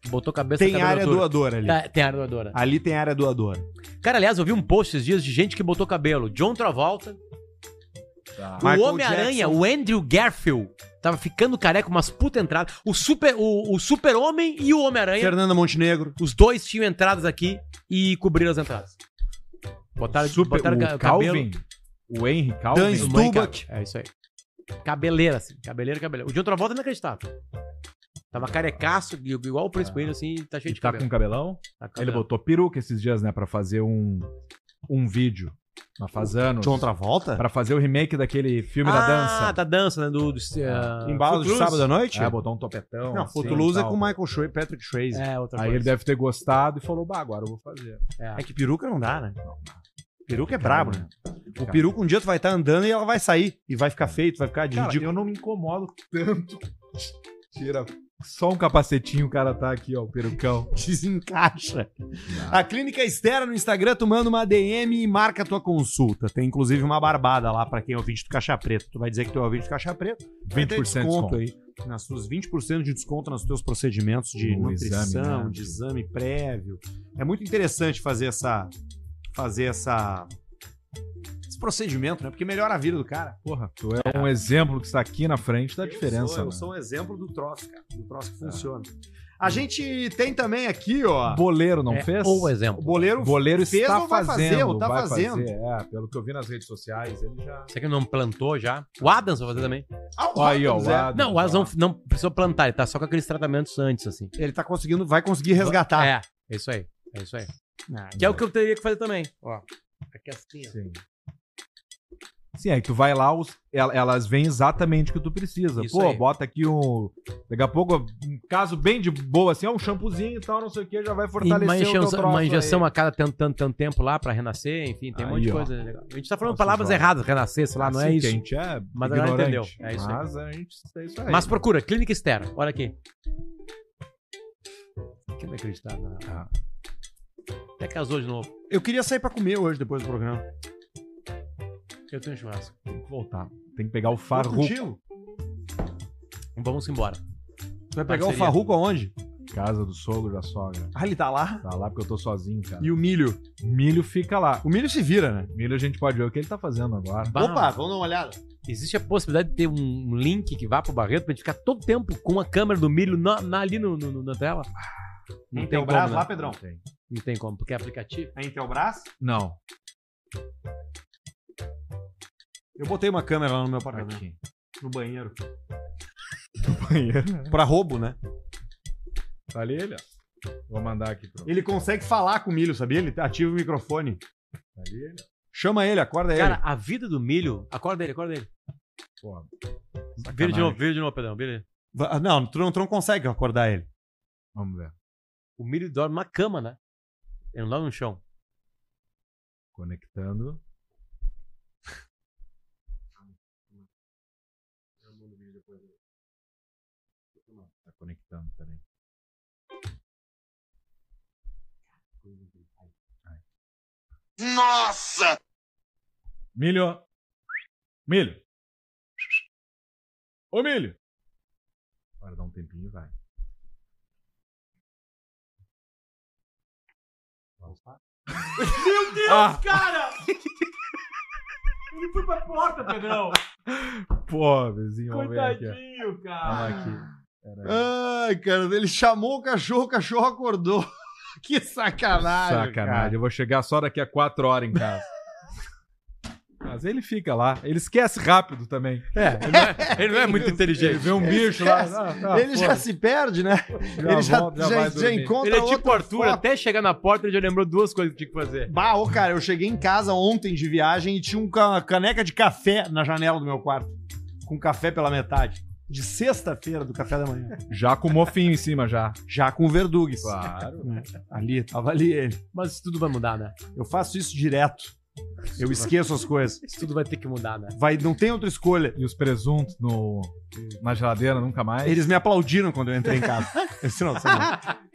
Botou cabeça Tem área doadora ali. Tá, tem área doadora. Ali tem área doadora. Cara, aliás, eu vi um post esses dias de gente que botou cabelo. John Travolta, Tá. O Homem-Aranha, o Andrew Garfield, tava ficando careca, umas puta entradas. O super, o, o super-homem e o Homem-Aranha, Fernanda Montenegro. os dois tinham entradas aqui e cobriram as entradas. Botaram, Super, botaram o ca- Calvin, o Henry Calvin. Dan Stubach. cara. É isso aí. Cabeleira, assim. Cabeleira, cabeleira. O John Travolta é inacreditável. Tava carecaço, igual o Príncipe William, assim, tá cheio E de tá cabelo. com cabelão. Tá com Ele botou peruca esses dias, né, pra fazer um, um vídeo. Mas faz anos. John Travolta? Pra fazer o remake daquele filme ah, da dança. da dança, né? Do, do, uh, Embalo de sábado à noite? É, botou um topetão. Não, assim, Footloose é com o Michael Schwe Patrick Swayze. É, outra Aí coisa. ele deve ter gostado e falou, bah, agora eu vou fazer. É que peruca não dá, né? Peruca é brabo, né? O peruca um dia tu vai estar andando e ela vai sair. E vai ficar feio, tu vai ficar de Cara, ridículo. eu não me incomodo tanto. Tira só um capacetinho, o cara tá aqui, ó, o perucão. Desencaixa. A Clínica Estera no Instagram, tu manda uma DM e marca a tua consulta. Tem inclusive uma barbada lá pra quem é ouvinte do Caixa Preto. Tu vai dizer que tu é ouvinte do Caixa Preto. vai 20% ter de desconto. aí. Nas suas 20% de desconto nos teus procedimentos de No nutrição, exame, né? de exame prévio. É muito interessante fazer essa. Fazer essa. Esse procedimento, né? Porque melhora a vida do cara. Porra, tu é um exemplo que está aqui na frente da diferença. Eu sou, eu né? sou um exemplo do troço, cara. Do troço que funciona. A gente tem também aqui, ó. Boleiro não É, fez? Ou O exemplo. boleiro Boleiro fez está ou vai fazer, fazendo. ou tá vai fazendo. fazer, é, pelo que eu vi nas redes sociais, ele já. Você que não plantou já? O Adams vai fazer também. Ah, o Ó aí, ó, Adams, o é. Adams, Não, o Adams ó. não, não precisou plantar, ele tá só com aqueles tratamentos antes, assim. Ele tá conseguindo, vai conseguir resgatar. É, é isso aí. É isso aí. Ah, Que é o que eu teria que fazer também. Ó. Aqui assim, ó. Sim. Sim, aí tu vai lá, os- el- elas veem exatamente o que tu precisa. Isso Pô, aí. bota aqui um. Daqui a pouco, um caso bem de boa, assim, ó, um shampoozinho e tal, não sei o que, já vai E fortalecer uma o teu injeção, troço uma injeção aí. a cada tanto, tanto, tanto tempo lá pra renascer, enfim, tem um monte de Aí, ó. coisa legal. A gente tá falando Nossa, palavras jovem. erradas, renascer, sei lá, não é Assim, isso. que A gente é Mas a ignorante. entendeu, é isso aí. Mas a gente é isso aí. Mas procura, Clínica Estera, olha aqui. Que inacreditável. Ah. Até casou de novo. Eu queria sair pra comer hoje, depois do programa. Eu tenho churrasco. Tem que voltar. Tem que pegar o farruco. contigo. Vamos embora. Tu vai pegar o Parceria. farruco aonde? Casa do sogro da sogra. Ah, ele tá lá. Tá lá porque eu tô sozinho, cara. E o milho? milho fica lá. O milho se vira, né? Milho a gente pode ver o que ele tá fazendo agora. Bah, Opa, vamos dar uma olhada. Existe a possibilidade de ter um link que vá pro Barreto pra gente ficar todo tempo com a câmera do milho na, na- ali no, no- na tela? Não tem Intelbras como, lá, né? Pedrão? Não tem. Não tem como, porque é aplicativo. É Intelbras? Não. Eu botei uma câmera lá no meu apartamento. Aqui. No banheiro. Banheiro. Pra roubo, né? Tá ali ele, ó. Vou mandar aqui pro. Ele consegue falar com o milho, sabia? Ele ativa o microfone. Tá ali ele. Chama ele, acorda Cara, ele. a vida do milho. Acorda ele, acorda ele. Porra. Vira de novo, vira de novo, Pedrão. Vira. Va- Não, tu não, tu não consegue acordar ele. Vamos ver. O milho dorme na cama, né? Dorme no chão. Conectando. Tá conectando, peraí. Nossa! Milho! Milho! Ô, milho! Agora dá um tempinho e vai. Meu Deus, Ah. cara! Ele foi pra porta, Pedrão. Aqui. ó. Coitadinho, Vamos cara. aqui. Ai, cara, ele chamou o cachorro, o cachorro acordou. que sacanagem. Sacanagem, eu vou chegar só daqui a quatro horas em casa. Mas ele fica lá. Ele esquece rápido também. É, ele não é, ele não é muito Ele inteligente. vê um bicho lá. Ah, tá, ele já foda-se. se perde, né? Já ele já, volta, já, já dormir. encontra Ele é tipo Arthur, até chegar na porta ele já lembrou duas coisas que tinha que fazer. Bah, ô, cara, eu cheguei em casa ontem de viagem e tinha uma caneca de café na janela do meu quarto. Com café pela metade. De sexta-feira do café da manhã. Já com o mofinho em cima, já. Já com verdugues. Claro. Ali, tava ali ele. Mas isso tudo vai mudar, né? Eu faço isso direto. Eu esqueço as coisas. Isso tudo vai ter que mudar, né? Vai, não tem outra escolha. E os presuntos no, na geladeira nunca mais. Eles me aplaudiram quando eu entrei em casa. Esse não, esse não.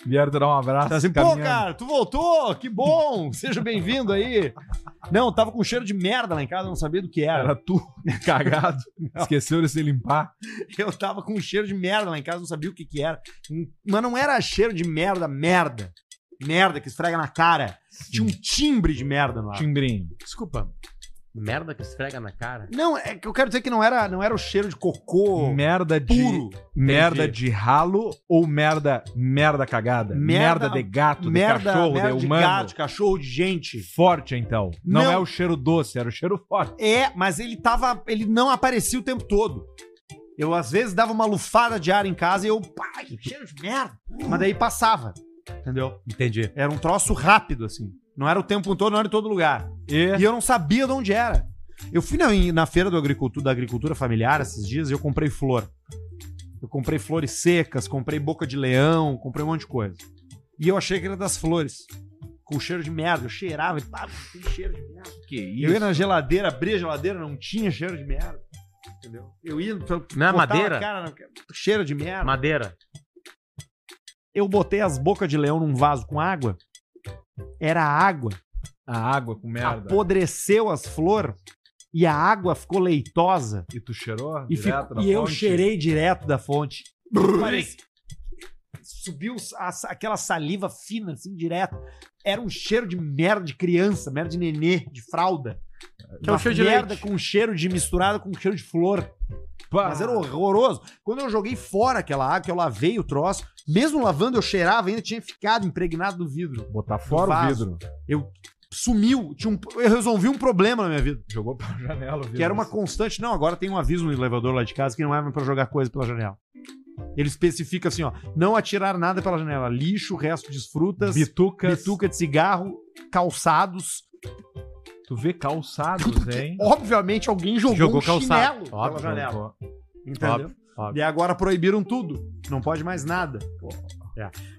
vieram dar um abraço. Tá assim, pô, cara, tu voltou, que bom, seja bem-vindo aí. Não, tava com cheiro de merda lá em casa, eu não sabia do que era. Era tu cagado. Esqueceu de se limpar. Eu tava com cheiro de merda lá em casa, não sabia o que que era. Mas não era cheiro de merda, merda. Merda que esfrega na cara. Tinha um timbre de merda no ar. Timbrinho. Desculpa. Merda que esfrega na cara. Não, é que eu quero dizer que não era, não era o cheiro de cocô Merda de. puro. Merda Entendi. de ralo ou merda. Merda cagada? Merda, de gato, de merda, cachorro, merda de de humano. gato, de cachorro, de gente. Forte, então. Não, Não. é o cheiro doce, era o cheiro forte. É, mas ele tava. Ele não aparecia o tempo todo. Eu, às vezes, dava uma lufada de ar em casa e eu. Pai, que cheiro de merda. Mas daí passava. Entendeu? Entendi. Era um troço rápido, assim. Não era o tempo todo, não era em todo lugar. E. E eu não sabia de onde era. Eu fui na, na feira do agricultura, da agricultura familiar esses dias e eu comprei flor. Eu comprei flores secas, comprei boca de leão, comprei um monte de coisa. E eu achei que era das flores. Com cheiro de merda. Eu cheirava e pá, tem cheiro de merda. Que Eu ia na geladeira, abria a geladeira, não tinha cheiro de merda. Entendeu? Eu ia. eu Não é madeira? Cara, não- cheiro de merda. Madeira. Eu botei as bocas de leão num vaso com água. Era água. A água com merda. Apodreceu as flores e a água ficou leitosa. E tu cheirou? E, direto fico- da e eu fonte? cheirei direto da fonte. Parece- Subiu a- aquela saliva fina, assim, direto. Era um cheiro de merda de criança, merda de nenê, de fralda. Que é o cheiro de merda leite. com cheiro de misturado com cheiro de flor. Pá. Mas era horroroso. Quando eu joguei fora aquela água, que eu lavei o troço, mesmo lavando, eu cheirava ainda, tinha ficado impregnado no vidro. Botar fora o vidro. Eu sumiu, tinha um- eu resolvi um problema na minha vida. Jogou pra janela. Que era uma constante. Não, agora tem um aviso no elevador lá de casa que não é pra jogar coisa pela janela. Ele especifica assim, ó, não atirar nada pela janela, lixo, resto de frutas, Bitucas. bituca de cigarro, calçados. Tu vê calçados, hein? Obviamente alguém jogou, Jogou um calçado. chinelo pela Óbvio, janela. Entendeu? Óbvio, óbvio. E agora proibiram tudo. Não pode mais nada.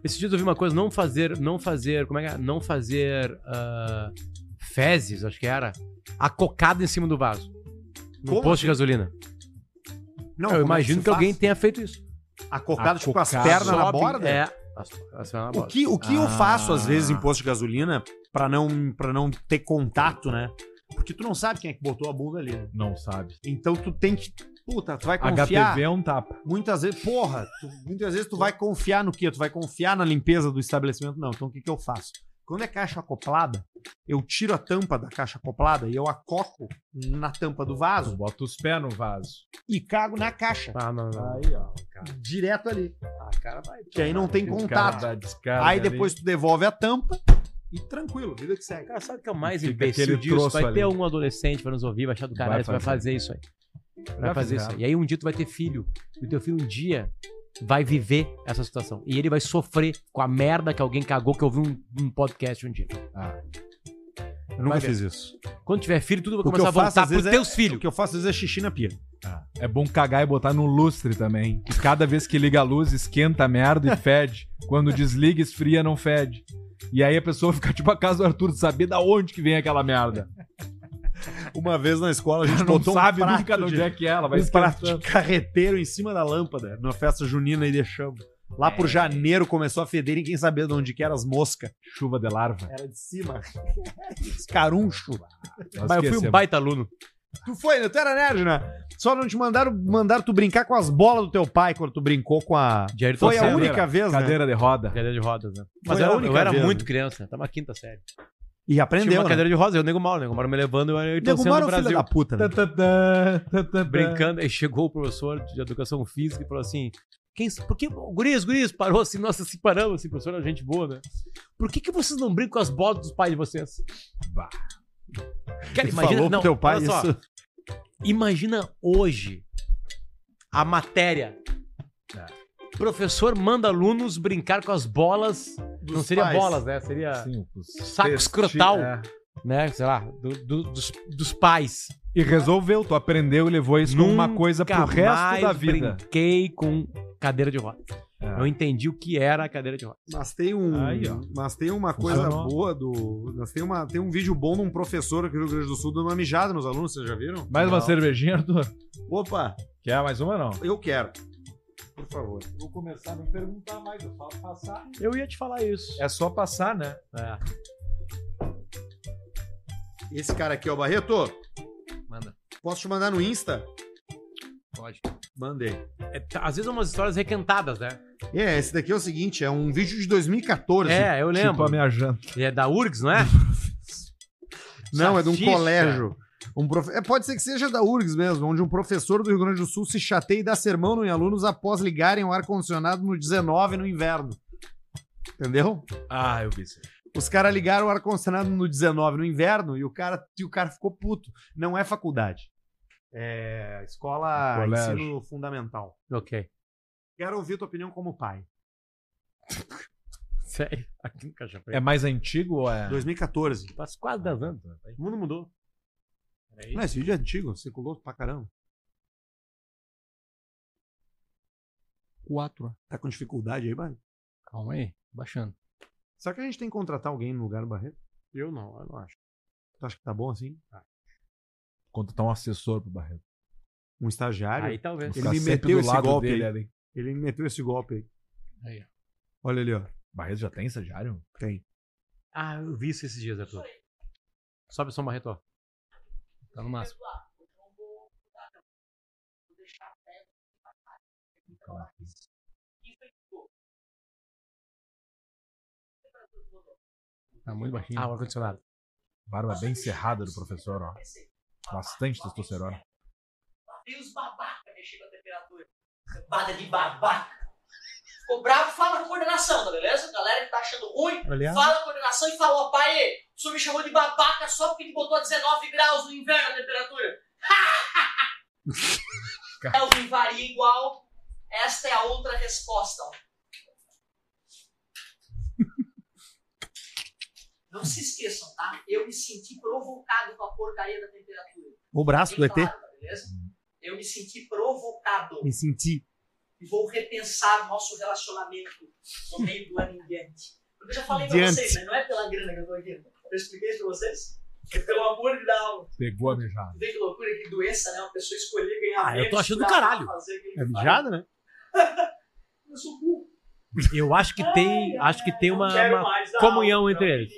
Esses dias eu vi uma coisa, não fazer, não fazer, como é que é? Não fazer ah, fezes, acho que era, acocado em cima do vaso. No Como posto assim? de gasolina. Não, eu é imagino se que, alguém tenha feito isso. acocado tipo, com as pernas na borda. É. As, as pernas na O borda. que, o que eu Ah. faço às vezes em posto de gasolina pra não para não ter contato, né? Porque tu não sabe quem é que botou a bunda ali, né? Não sabe. Então tu tem que. Puta, tu vai confiar. HPV é um tapa. Muitas vezes, porra, tu- muitas vezes tu vai confiar no quê? Tu vai confiar na limpeza do estabelecimento? Não. Então o que, que eu faço? Quando é caixa acoplada, eu tiro a tampa da caixa acoplada e eu acoco na tampa do vaso bota os pés no vaso. e cago na caixa. Ah, não, não. Aí, ó. Direto ali. Ah, cara vai. Que aí não tem cara contato. descarga Aí ali. depois tu devolve a tampa e tranquilo, vida que segue. Cara, sabe o que é o mais Fica imbecil disso? Vai ali. ter algum adolescente pra nos ouvir, vai achar do caralho, Vai você vai fazer. fazer isso aí. Vai fazer isso aí. E aí um dia tu vai ter filho. E o teu filho um dia vai viver essa situação. E ele vai sofrer com a merda que alguém cagou que eu vi um, um podcast um dia. Ah, Eu nunca Vai fiz isso. Quando tiver filho, tudo vai começar a faço, voltar pros vezes, teus é, filhos. O que eu faço às vezes é xixi na pia. ah. É bom cagar e botar no lustre também. Que cada vez que liga a luz, esquenta a merda e fede. Quando desliga, esfria, não fede. E aí a pessoa fica tipo a casa do Arthur, saber da onde que vem aquela merda. Uma vez na escola a gente não botou sabe um prato nunca de onde de, é que é, ela vai um prato de carreteiro em cima da lâmpada numa festa junina e deixamos. Lá por janeiro começou a feder e ninguém sabia de onde que eram as moscas. Chuva de larva. Era de cima. Escaruncho. Mas eu fui um baita aluno. Tu foi, né? Tu era nerd, né? Só não te mandaram, mandaram tu brincar com as bolas do teu pai quando tu brincou com a. Foi a única vez, né? Cadeira de roda. Cadeira de rodas, né? Mas Foi a eu, única eu era vez, muito né? criança, tava na quinta série. E Tinha aprendeu, uma né? cadeira de rodas, eu nego mal, nego mal me levando, eu era torcendo no é um filho Brasil. da puta, né? brincando, aí chegou o professor de educação física e falou assim: quem, por que, gurias, gurias, parou assim, nossa, se paramos, assim, professor, era gente boa, né? Por que, que vocês não brincam com as bolas dos pais de vocês? Bah. Cara, imagina, falou não, pro teu pai só, isso. imagina hoje a matéria. Professor manda alunos brincar com as bolas. não Dos seria pais. bolas, né? Seria, Sim, Saco testi- escrotal. é. né? Sei lá, do- do- dos, dos pais. E resolveu, tu aprendeu e levou isso como uma Nunca coisa pro resto mais da vida. brinquei com cadeira de roda. É. Eu entendi o que era a cadeira de rodas. Mas tem um, Aí, mas tem uma coisa Funcionou. boa do, mas tem uma tem um vídeo bom de um professor aqui no Rio Grande do Sul dando uma mijada nos alunos, vocês já viram? Mais uma Não. cervejinha, Arthur? Opa, Quer mais uma, não? eu quero. Por favor. Vou começar a me perguntar mais, é só passar. Eu ia te falar isso. É só passar, né? É. Esse cara aqui, ó, Barreto, Manda. posso te mandar no Insta? Pode. Mandei. É, tá, às vezes umas histórias requentadas, né? É, esse daqui é o seguinte, é um vídeo de 2014. É, eu Tipo lembro. a minha janta. É da URGS, não é? Não, é de um colégio. Um profe... é, pode ser que seja da URGS mesmo, onde um professor do Rio Grande do Sul se chateia e dá sermão em alunos após ligarem o ar-condicionado no 19 no inverno. Entendeu? Ah, eu vi isso. Os caras ligaram o ar-condicionado no 19 no inverno e o cara, e o cara ficou puto. Não é faculdade. É escola Colégio. ensino fundamental. Ok. Quero ouvir tua opinião como pai. Sério. Aqui no Caixa É mais antigo ou é. 2014. Faz quase 10 anos. O mundo mudou. Peraí. Não, esse vídeo é antigo, circulou pra caramba. Quatro. Tá com dificuldade aí, Barreto? Calma aí. Baixando. Será que a gente tem que contratar alguém no lugar do Barreto? Eu não, eu não acho. Tu acha que tá bom assim? Contratar um assessor pro Barreto. Um estagiário? Aí talvez. Ele me meteu esse golpe dele aí. Ele me meteu esse golpe aí. Aí, ó. Olha ali, ó. Barreto já tem estagiário? Tem. Ah, eu vi isso esses dias, Arthur. Sobe o som Barreto, ó. Tá no máximo. Tá muito baixinho. Ah, o ar-condicionado. Barba bem cerrada do professor, ó. Bastante testosterona. E os babaca mexendo a temperatura. Bada de babaca. Ficou bravo, fala com coordenação, tá beleza? Galera que tá achando ruim, fala com coordenação e fala, ó, pai, o senhor me chamou de babaca só porque ele botou a 19 graus no inverno a temperatura. Kelvin varia igual. Esta é a outra resposta. ó. Não se esqueçam, tá? Eu me senti provocado com a porcaria da temperatura. o braço do Bem ET. claro, beleza? Eu me senti provocado Me senti. e vou repensar nosso relacionamento no meio do ano em diante. Porque eu já falei pra vocês, né? Não é pela grana que eu tô aqui. Eu expliquei isso pra vocês? É pelo amor de Deus. Pegou a mijada. Vê que loucura, que doença, né? Uma pessoa escolher ganhar Ah, eu tô achando do caralho. É mijada, né? Eu sou burro. Eu acho que tem, acho que tem uma, uma mais comunhão entre eles.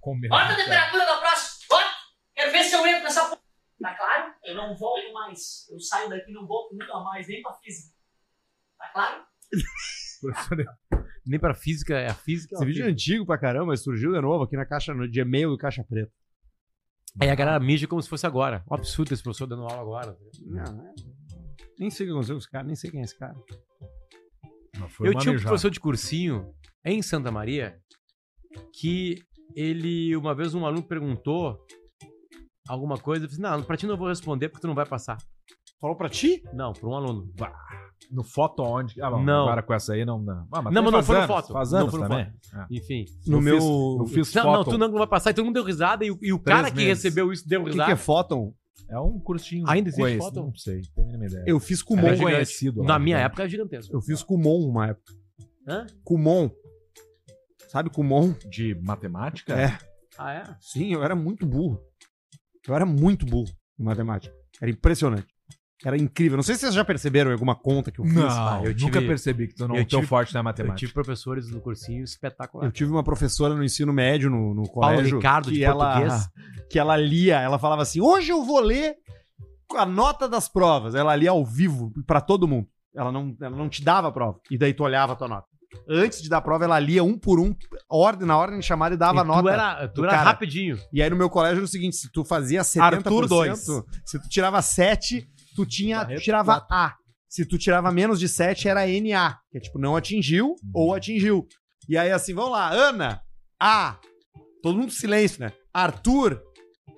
Comeu. Bota a temperatura da próxima. Bota. Quero ver se eu entro nessa porra. Tá claro? Eu não volto mais. Eu saio daqui e não volto nunca mais, nem pra física. Tá claro? Nem pra física, é a física. Esse vídeo é antigo pra caramba, mas surgiu de novo aqui na caixa, no de e-mail do Caixa Preta. Aí a galera mija como se fosse agora. Um absurdo esse professor dando aula agora. Não, é- Nem sei o que aconteceu com esse cara, nem sei quem é esse cara. Mas foi Eu uma tinha um professor de cursinho em Santa Maria que ele, uma vez um aluno perguntou alguma coisa, eu disse, não, pra ti não vou responder porque tu não vai passar. Falou pra ti? Não, pra um aluno. No foto onde? Ah, bom, Não. Agora com essa aí não. Não, ah, Não, tem mas não foi no anos, foto. Faz Não anos foi no também. É. Enfim. No Eu meu. fiz- eu fiz Não, foto. não, tu não vai passar. E todo mundo deu risada e, o- e o Três cara que meses. recebeu isso deu O que, risada. que é Fóton? É um cursinho. Ainda existe conhecido, foto? Não sei, tenho a ideia. Eu fiz Era Kumon. conhecido. lá, Na minha né? época era gigantesco. Eu fiz Kumon uma época. Hã? Kumon. Sabe Kumon? De matemática? É. Ah, é? Sim, eu era muito burro. Eu era muito burro em matemática. Era impressionante. Era incrível. Não sei se vocês já perceberam alguma conta que eu fiz. Não, eu eu nunca tive- percebi que tu não, eu teu tive- forte na Eu matemática. tive professores no cursinho espetacular. Eu tive uma professora no ensino médio, no, no Paulo colégio. Ricardo, que de ela, português. Que ela lia, ela falava assim: hoje eu vou ler a nota das provas. Ela lia ao vivo pra todo mundo. Ela não, ela não te dava a prova. E daí tu olhava a tua nota. Antes de dar a prova, ela lia um por um, ordem, na ordem de chamada e dava E a nota. tu era, tu do era rapidinho. E aí no meu colégio era o seguinte: se tu fazia 70%, Arthur dois. se tu tirava 7, tu, tinha, tu tirava. A. Se tu tirava menos de 7, era NA. Que é tipo, não atingiu ou atingiu. E aí assim, vamos lá, Ana, A. Todo mundo silêncio, né? Arthur,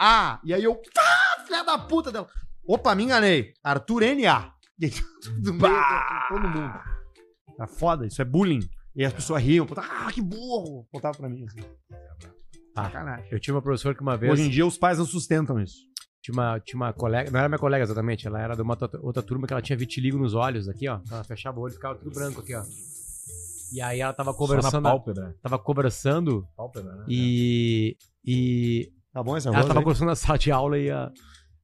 A. E aí eu, ah, filha da puta dela. Opa, me enganei. Arthur, NA. E aí, do meio, todo mundo. Tá foda, isso é bullying. E as pessoas riam, ah, que burro. Contava pra mim assim. Ah, Sacanagem. Eu tinha uma professora que uma vez. Hoje em dia os pais não sustentam isso. Tinha uma, tinha uma colega, não era minha colega exatamente, ela era de uma outra- turma que ela tinha vitiligo nos olhos aqui, ó. Ela fechava o olho e ficava tudo branco aqui, ó. E aí ela tava Só na conversando, pálpebra. tava conversando Pálpebra, né? e e Tá bom esse ela tava aí? conversando na sala de aula e a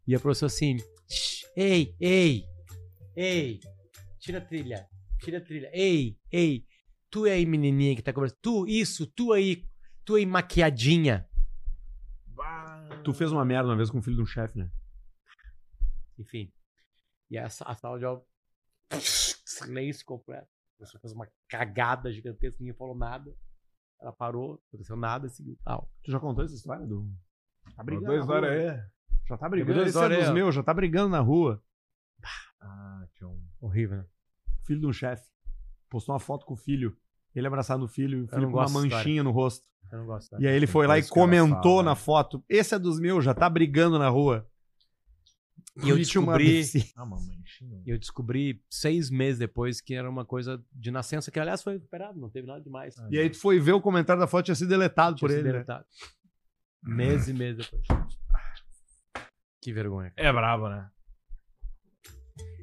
e a professora assim, "Shh, ei, ei. Ei. Tira a trilha. Tira a trilha. Ei, ei. Tu aí, menininha que tá conversando. Tu, isso, tu aí, tu aí maquiadinha. Tu fez uma merda uma vez com o filho de um chefe, né? Enfim. E a, sa- a sala de aula. Silêncio completo. A pessoa fez uma cagada gigantesca, ninguém falou nada. Ela parou, não aconteceu nada e seguiu. Ah, Tu já contou essa história do. Tá brigando. Dois horas aí. Já tá brigando. dois Esse é horas dos meus, já tá brigando na rua. Ah, tinha um... horrível, né? Filho de um chefe. Postou uma foto com o filho. Ele abraçado no filho, e o filho com uma manchinha no rosto. Eu não gosto. E aí ele foi lá e comentou fala. na foto. Esse é dos meus, já tá brigando na rua. E eu descobri-. Ah, uma manchinha. E eu descobri seis meses depois que era uma coisa de nascença, que aliás foi recuperado, não teve nada demais. E aí tu foi ver o comentário da foto tinha sido deletado Tinha por sido ele. né? deletado. Meses e meses depois. Que vergonha. É brabo, né?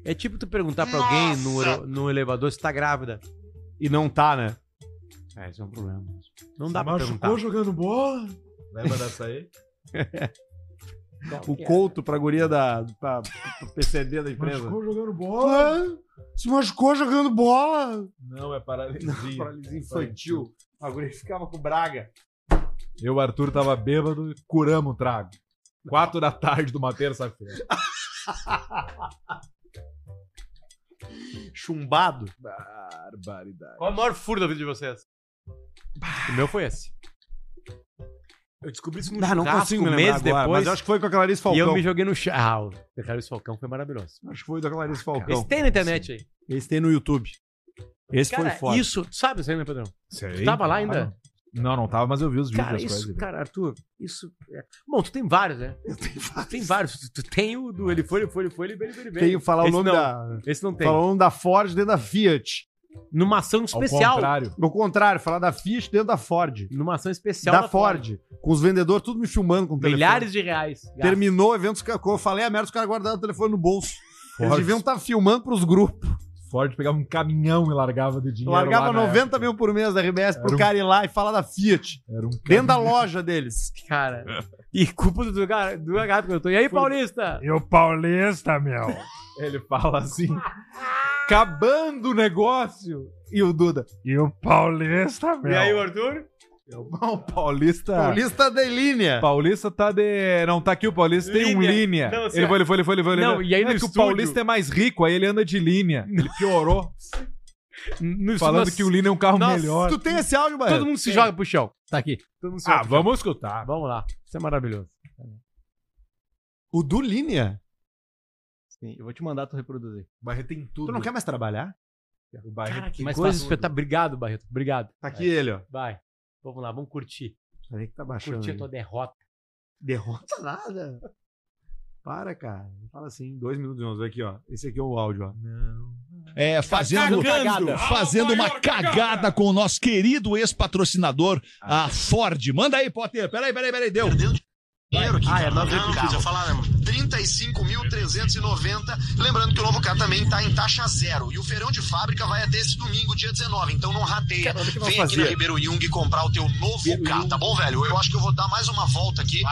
É tipo tu perguntar pra alguém no, no elevador se tá grávida. E não tá, né? É, esse é um problema. Não dá pra perguntar. jogando bola? Lembra dessa aí? O é? couto pra guria da. pra, pro PCD da empresa. jogando bola? Se machucou jogando bola. Não, é paralisia. Paralisia infantil. A guria ficava com braga. Eu e o Arthur tava bêbado e curamos o trago. Quatro da tarde de uma terça-feira. Chumbado. Barbaridade. Qual é o maior furo da vida de vocês? O meu foi esse. Eu descobri isso no Ah, não churrasco consigo me um lembrar mês agora, depois. mas eu acho que foi com a Clarice E Falcão. eu me joguei no chão. Ah, o Carlos Falcão foi maravilhoso. Acho que foi da Clarice Falcão. Esse tem na internet aí. Esse tem no YouTube. Esse Cara, foi foda. isso, tu sabe isso aí, né, Pedrão? Sei. Tava lá ainda? Não, não tava, mas eu vi os vídeos Cara, das isso, coisas. cara, Arthur, isso. é- Bom, tu tem vários, né? Eu tenho Tu tem vários. Tu, tu tem o do ele foi, ele foi, ele foi, ele veio, ele veio. Tenho que falar o nome não. da. Esse não tem. Falar o nome da Ford dentro da Fiat. Numa ação Ao especial. contrário. No contrário, falar da Fiat dentro da Ford. Numa ação especial da Ford. Com os vendedores tudo me filmando com o telefone. Milhares de reais. Terminou o evento, eu falei a merda, os caras guardaram o telefone no bolso. Eles Ford. deviam estar filmando pros grupos. Ford pegava um caminhão e largava de dinheiro. Largava lá na 90 época. mil por mês da RBS pro um- cara ir lá e falar da Fiat. Era um Dentro da loja deles. Cara. E culpa do lugar, do lugar que eu tô. E aí, Paulista? E o Paulista, meu. Ele fala assim, acabando o negócio. E o Duda. E o Paulista, meu. E aí, o Arthur? o Paulista. Paulista de linha. Paulista tá de. Não, tá aqui o Paulista, tem um Linha. linha. Não, ele sério. foi, ele foi, ele foi, ele foi. ele Não, foi. e aí no é que o estúdio- Paulista é mais rico, aí ele anda de linha. Ele piorou, No, falando nós- que o linha é um carro Nossa, melhor. Tu tem esse áudio, Barreto? Todo mundo se joga pro chão. Tá aqui. Todo mundo se Ah, joga pro chão. vamos escutar. Vamos lá. Isso é maravilhoso. O do linha? Sim, eu vou te mandar tu reproduzir. O Barreto tem tudo. Tu não quer mais trabalhar? O Barreto Cara, que tem coisa tudo. espetacular. Obrigado, Barreto. Obrigado. Tá aqui ele, ó. Vai. Vamos lá, vamos curtir. Que tá baixando. Curtir a tua derrota. Derrota nada. Para, cara. Não Fala assim, dois minutos, vamos ver aqui, ó. Esse aqui é o áudio, ó. É, fazendo, Cagando. fazendo uma cagada com o nosso querido ex-patrocinador, a Ford. Manda aí, Potter. Peraí, peraí, peraí, deu. Dinheiro aqui, Ah, é cara. nós Não, repetimos. cara, eu falar, né, 35.390. Lembrando que o novo carro também tá em taxa zero. E o feirão de fábrica vai até esse domingo, dia 19. Então não rateia. Cara, Vem aqui fazer? na Ribeiro Jung comprar o teu novo carro, tá bom, velho? Eu acho que eu vou dar mais uma volta aqui.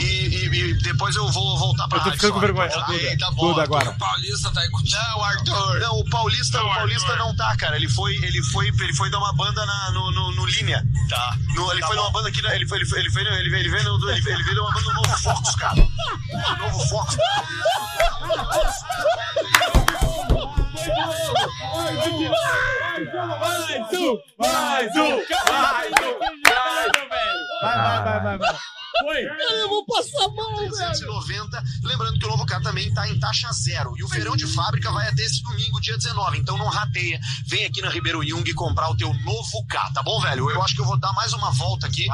E, e- e depois eu vou voltar pra Eu tô ficando com vergonha. Tá, Duda, aí, tá bom, Duda agora. O Paulista tá aí contigo. Não, Arthur. Não, o Paulista, o Paulista não tá, cara. Ele foi, ele foi, ele foi dar uma banda na, no, no, no Linha. Tá. No, ele foi dar uma banda aqui, na- ele foi, ele foi, ele foi, ele veio, ele veio, no- ele veio, ele veio dar uma banda no Novo Focus, cara. Novo Focus. Vai, vai, vai, vai, vai. Eu vou passar mal, 390. Lembrando que o novo carro também tá em taxa zero. E o feirão de fábrica vai até esse domingo, dia 19. Então não rateia. Vem aqui na Ribeiro Jung comprar o teu novo carro, tá bom, velho? Eu acho que eu vou dar mais uma volta aqui.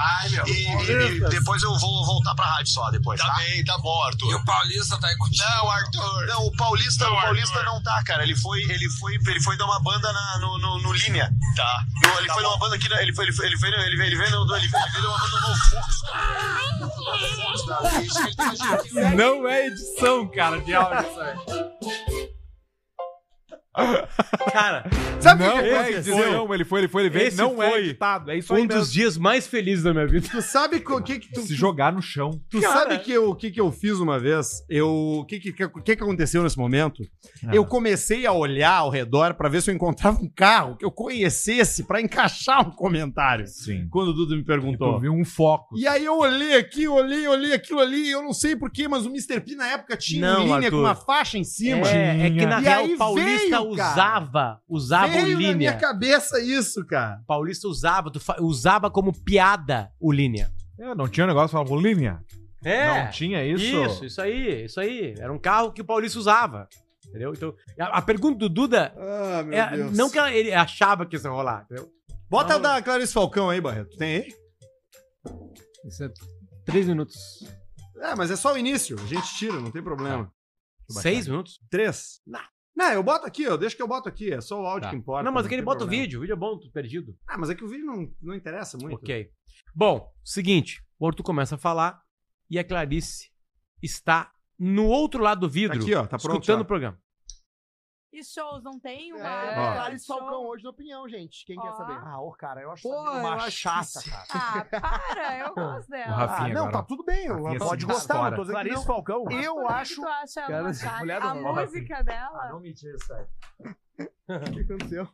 E, e- e depois eu vou voltar pra rádio só depois, tá? bem, tá bom, Arthur. E o Paulista tá aí contigo. Não, Arthur. Não, o Paulista, o Paulista não tá, cara. Ele foi, ele foi, ele foi dar uma banda na, no, no, no Linha. Tá. No- ele foi dar uma banda aqui, na- ele foi, ele foi, ele foi, ele veio, ele veio, no- ele veio, ele veio dar uma banda no Novo Focus. Não é edição, cara, de áudio aí. Cara, Sabe o não que que é aconteceu? edição, ele foi, ele foi, ele veio. Esse não é foi editado, é isso aí um dos mesmo. dias mais felizes da minha vida. Tu sabe o que que tu... Se jogar no chão. Tu sabe que eu- o que, que eu fiz uma vez? Eu, o que, que, que, que aconteceu nesse momento? Ah. Eu comecei a olhar ao redor pra ver se eu encontrava um carro que eu conhecesse pra encaixar um comentário. Sim. Quando o Dudu me perguntou. viu um foco. E aí eu olhei aqui, olhei, olhei aquilo ali, eu não sei porquê, mas o Mr. P na época tinha Não, linha Arthur. com uma faixa em cima. É, é que na E real aí paulista veio, cara. Usava, usava Veio o na minha linha. cabeça isso, cara. Paulista usava, tu fa- usava como piada o linha. É, não tinha negócio, falava linha. É. Não tinha isso. Isso, isso aí, isso aí. Era um carro que o Paulista usava. Entendeu? Então, a, a pergunta do Duda Ah, meu é, não que ela- ele achava que isso ia rolar, entendeu? Bota Não. a da Clarice Falcão aí, Barreto. Tem aí? Isso é três minutos. É, mas é só o início. A gente tira, não tem problema. Seis minutos? Três? Não. Não, eu boto aqui, eu deixo que eu boto aqui. É só o áudio Tá. que importa. Não, mas aquele bota o problema. vídeo. O vídeo é bom, tudo perdido. Ah, mas é que o vídeo não, não interessa muito. Ok. Bom, seguinte. O Arthur começa a falar e a Clarice está no outro lado do vidro, Aqui, ó, tá pronto. escutando já. o programa. E shows, não tem uma. Clarice show? Falcão hoje na opinião, gente. Quem quer Ó. saber? Ah, ô, cara, eu acho Pô, eu uma acho chata, que- cara. Ah, para, eu gosto dela. Rafinha Ah, não, agora. tá tudo bem. Rafinha Pode gostar, não tô dizendo que Clarice não. Falcão. Por Eu que que acho. tu acha Cara, uma chata? mulher do A Rafinha. música dela? Não me diz, velho. O que aconteceu?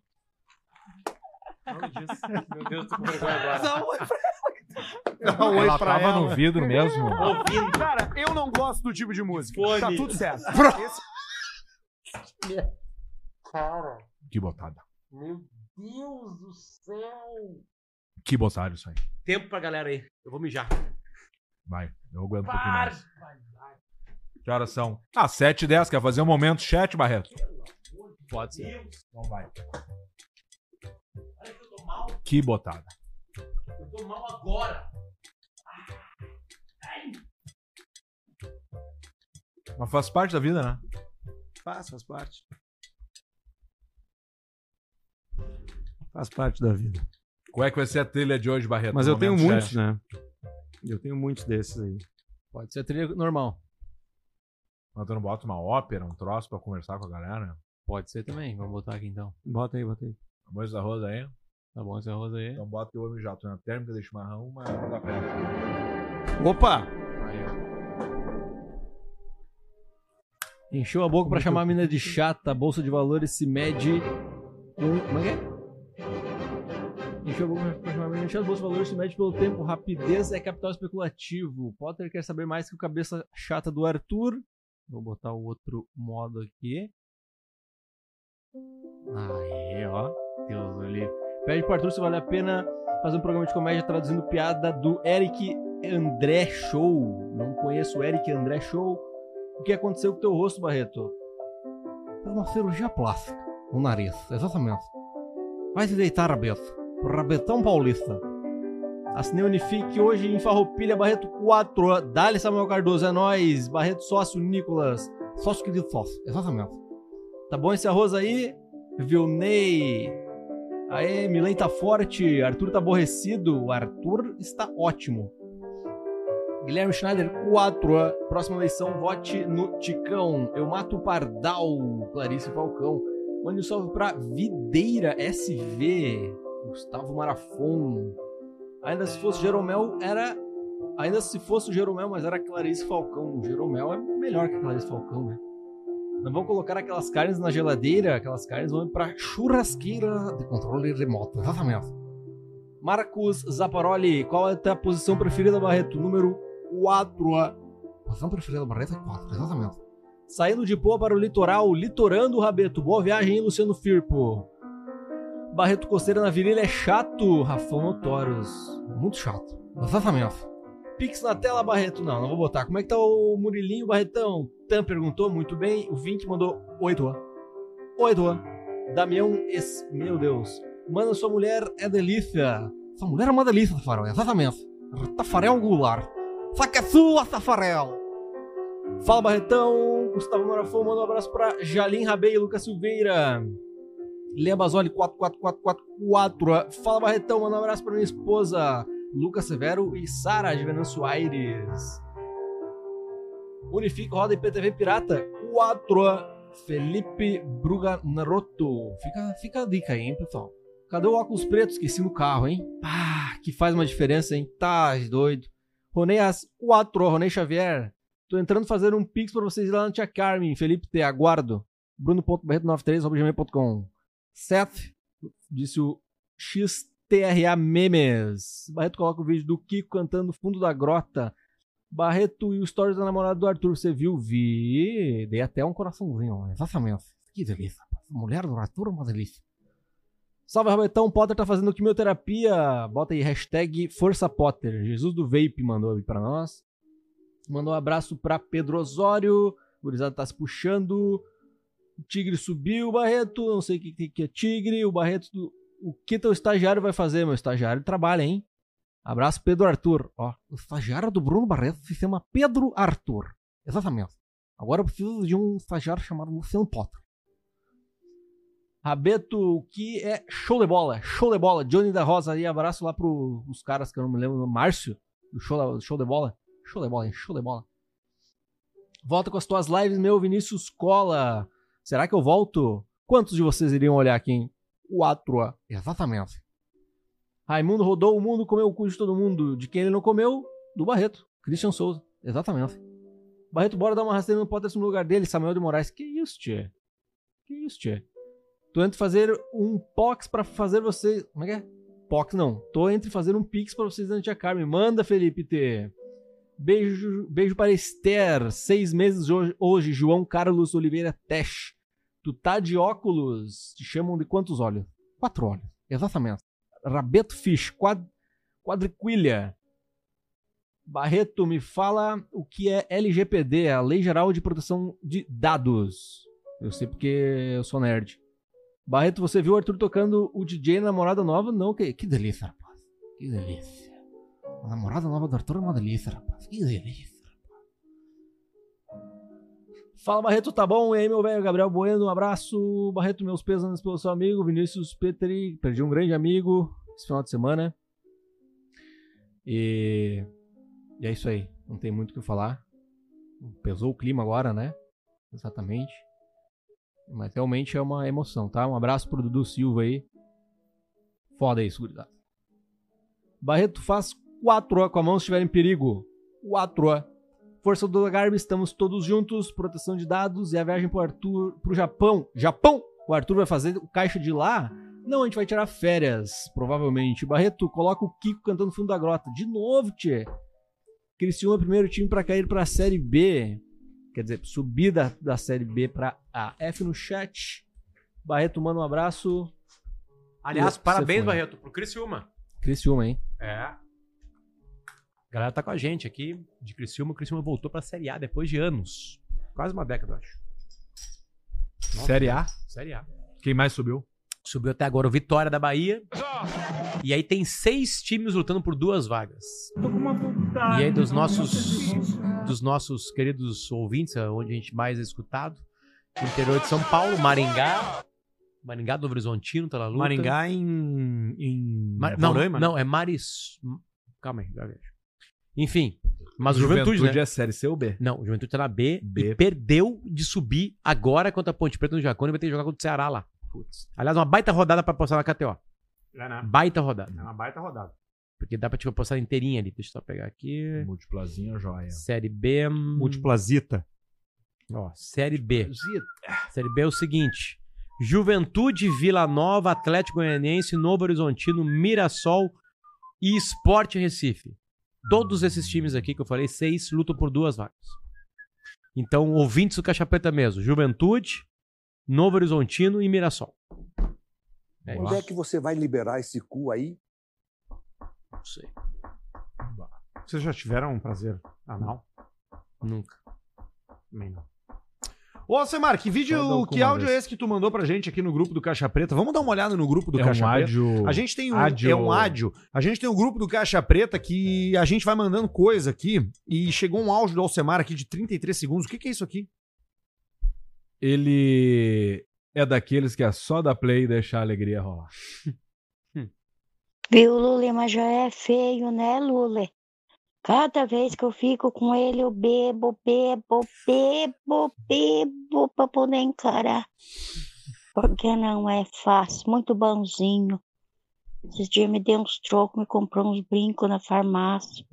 Não me diz. Meu Deus, tô com vergonha agora. Pra Dá um oi Ela tava ela. no vidro mesmo. Ouvindo. Cara, eu não gosto do tipo de música. Fone. Tá tudo certo. Esse- Cara, Que botada. meu Deus do céu. Que botada isso aí. Tempo pra galera aí. Eu vou mijar. Vai, eu aguento um pouquinho mais. Que horas são? Ah, 7 e 10. Quer fazer um momento chat, Barreto? Pode ser. Então vai. Olha que eu tô mal. Que botada. Eu tô mal agora. Mas faz parte da vida, né? Faz, faz parte. Faz parte da vida. Qual é que vai ser a trilha de hoje, Barreto? Mas eu tenho muitos, chat. né? Eu tenho muitos desses aí. Pode ser a trilha normal. Mas tu não bota uma ópera, um troço pra conversar com a galera? Pode ser também. Vamos botar aqui então. Bota aí, bota aí. Arroz arroz aí. Tá bom esse arroz aí. Então bota que eu vou mijar. Tu na térmica de chimarrão, mas não dá pé. Opa! Aí, ó. Encheu a boca pra chamar a mina de chata. A bolsa de valores se mede com. Como é que é? Encheu a boca pra chamar a mina de valores se mede pelo tempo. Rapidez é capital especulativo. Potter quer saber mais que o cabeça chata do Arthur. Vou botar o outro modo aqui. Aí, ó. Deus do livre. Pede pro Arthur se vale a pena fazer um programa de comédia traduzindo piada do Eric André Show. Não conheço o Eric André Show. O que aconteceu com teu rosto, Barreto? Fez uma cirurgia plástica no nariz, exatamente. Vai se deitar, Rabeto. Rabetão Paulista. Assinei Unifique hoje em Farroupilha, Barreto 4. Dali Samuel Cardoso, é nóis. Barreto sócio, Nicolas. Sócio querido sócio, exatamente. Tá bom esse arroz aí? Vilney. Aê, Milen tá forte. Arthur tá aborrecido. Arthur está ótimo. Guilherme Schneider, 4. Próxima eleição, vote no Ticão. Eu mato o Pardal. Clarice Falcão. Mande um salve pra Videira SV. Gustavo Marafon. Ainda se fosse Jeromel, era. Ainda se fosse o Jeromel, mas era Clarice Falcão. O Jeromel é melhor que a Clarice Falcão, né? Não vão colocar aquelas carnes na geladeira, aquelas carnes vão pra churrasqueira de controle remoto. Exatamente. Marcos Zaparoli, qual é a tua posição preferida, Barreto? Número 4. A posição preferida, Barreto é 4, exatamente. Saindo de Poa para o litoral, litorando o Rabeto. Boa viagem, Luciano Firpo. Barreto Costeira na virilha é chato, Rafão Notórios. Muito chato. Exatamente. Pix na tela, Barreto. Não, não vou botar. Como é que tá o Murilinho, Barretão? Tam perguntou, muito bem. O Vink mandou 8. 8. Damião, es... meu Deus. Mano, sua mulher é delícia. Sua mulher é uma delícia, Tafarel. Exatamente. Tafarel Goulart. Saca sua, Tafarel. Fala, Barretão. Gustavo Marafon, manda um abraço pra Jalim Rabei e Lucas Silveira. Lea Basoli 44444. Fala Barretão, manda um abraço pra minha esposa. Lucas Severo e Sara de Venâncio Aires. Unifica roda IPTV Pirata 4. Felipe Bruganarotto. Fica, fica a dica aí, hein, pessoal. Cadê o óculos preto? Esqueci no carro, hein? Ah, que faz uma diferença, hein? Tá doido. Ronei as 4. Ronei Xavier. Tô entrando fazer um pix pra vocês lá na Tia Carmen. Felipe T. Aguardo. Bruno.barreto93.gmail.com Seth. Disse o XTRA Memes. Barreto coloca o vídeo do Kiko cantando Fundo da Grota. Barreto e o stories da namorada do Arthur. Você viu? Vi. Dei até um coraçãozinho. Exatamente. Que delícia. Mulher do Arthur é uma delícia. Salve, Robertão. Potter tá fazendo quimioterapia. Bota aí, hashtag Força Potter. Jesus do Vape mandou aí pra nós. Mandou um abraço pra Pedro Osório. O gurizada tá se puxando. O Tigre subiu, Barreto. Não sei o que, que- é Tigre. O Barreto. O que teu estagiário vai fazer? Meu estagiário trabalha, hein? Abraço, Pedro Arthur. Ó, o estagiário do Bruno Barreto se chama Pedro Arthur. Exatamente. Agora eu preciso de um estagiário chamado Luciano Potter. Rabeto, o que é show de bola? Show de bola. Johnny da Rosa aí, abraço lá pros os caras que eu não me lembro. Márcio, do show, show de bola. Show de bola, hein? Show de bola. Volta com as tuas lives, meu Vinícius Cola. Será que eu volto? Quantos de vocês iriam olhar aqui, hein? Quatro. Exatamente. Raimundo rodou o mundo, comeu o cu de todo mundo. De quem ele não comeu? Do Barreto. Christian Souza. Exatamente. Barreto, bora dar uma rasteira no Potter no lugar dele. Samuel de Moraes. Que isso, tchê? Que isso, tchê? Tô entre fazer um POX pra fazer vocês. Como é que é? POX não. Tô entre fazer um Pix pra vocês da Tia Carmen. Manda, Felipe T. Beijo, beijo para Esther. Seis meses hoje, hoje, João Carlos Oliveira Tesh. Tu tá de óculos. Te chamam de quantos olhos? Quatro olhos. Exatamente. Rabeto Fish. Quad, quadriquilha. Barreto, me fala o que é LGPD, a Lei Geral de Proteção de Dados. Eu sei porque eu sou nerd. Barreto, você viu o Arthur tocando o DJ na namorada nova? Não, que, que delícia, rapaz. Que delícia. A namorada nova do Arthur é uma delícia, rapaz. Que delícia. rapaz. Fala, Barreto, tá bom? E aí, meu velho? Gabriel Bueno, um abraço. Barreto, meus pesos pelo seu amigo. Vinícius Petri, perdi um grande amigo esse final de semana. E, e é isso aí. Não tem muito o que falar. Pesou o clima agora, né? Exatamente. Mas realmente é uma emoção, tá? Um abraço pro Dudu Silva aí. Foda isso, gurizada. Barreto faz 4 com a mão se estiver em perigo. 4 Força do Garbi, estamos todos juntos. Proteção de dados e a viagem pro Arthur pro Japão. Japão! O Arthur vai fazer o caixa de lá? Não, a gente vai tirar férias, provavelmente. Barreto, coloca o Kiko cantando no fundo da grota. De novo, tchê. Criciúma, primeiro time pra cair pra Série B. Quer dizer, subir da, Série B pra A. F no chat. Barreto, manda um abraço. Aliás, Você parabéns, foi. Barreto, pro Criciúma. Criciúma, hein? É. A galera tá com a gente aqui de Criciúma. O Criciúma voltou pra Série A depois de anos. Quase uma década, eu acho. Nossa, Série A? Série A. Quem mais subiu? Subiu até agora o Vitória da Bahia. E aí tem seis times lutando por duas vagas. E aí dos nossos dos nossos queridos ouvintes, onde a gente mais é escutado, interior de São Paulo, Maringá, Maringá do Horizontino tá na luta. Maringá em. em Ma- não, Roraima, né? não, é Maris. Calma aí, gaguejo. Enfim, mas o Juventude Juventude, né? é Série C ou B? Não, o Juventude tá na B, B. e perdeu de subir agora contra a Ponte Preta no Jacone e vai ter que jogar contra o Ceará lá. Aliás, uma baita rodada pra postar na KTO. É, né? Baita rodada. É uma baita rodada. Porque dá pra tipo, postar inteirinha ali. Deixa eu só pegar aqui. Multiplazinha, joia. Série B. Multiplazita. Ó, Série B. Série B é o seguinte: Juventude, Vila Nova, Atlético Goianiense, Novo Horizontino, Mirassol e Sport Recife. Todos esses times aqui que eu falei, seis, lutam por duas vagas. Então, ouvintes do Caixa Preta mesmo: Juventude, Novo Horizontino e Mirassol. É Quando é que você vai liberar esse cu aí? Não sei. Vocês já tiveram um prazer anal? Nunca. Também não. Ô, Semar, que vídeo, que áudio vez. é esse que tu mandou pra gente aqui no grupo do Caixa Preta? Vamos dar uma olhada no grupo do É um Caixa Preta. áudio- A gente tem um, áudio- é um áudio. A gente tem um grupo do Caixa Preta que a gente vai mandando coisa aqui e chegou um áudio do Alcemar aqui de 33 segundos. O que, que é isso aqui? Ele é daqueles que é só da play e deixar a alegria rolar. Viu, Lule, mas já é feio, né, Lule? Cada vez que eu fico com ele, eu bebo, bebo, bebo, bebo pra poder encarar. Porque não é fácil, muito bonzinho. Esses dias me deu uns trocos, me comprou uns brincos na farmácia.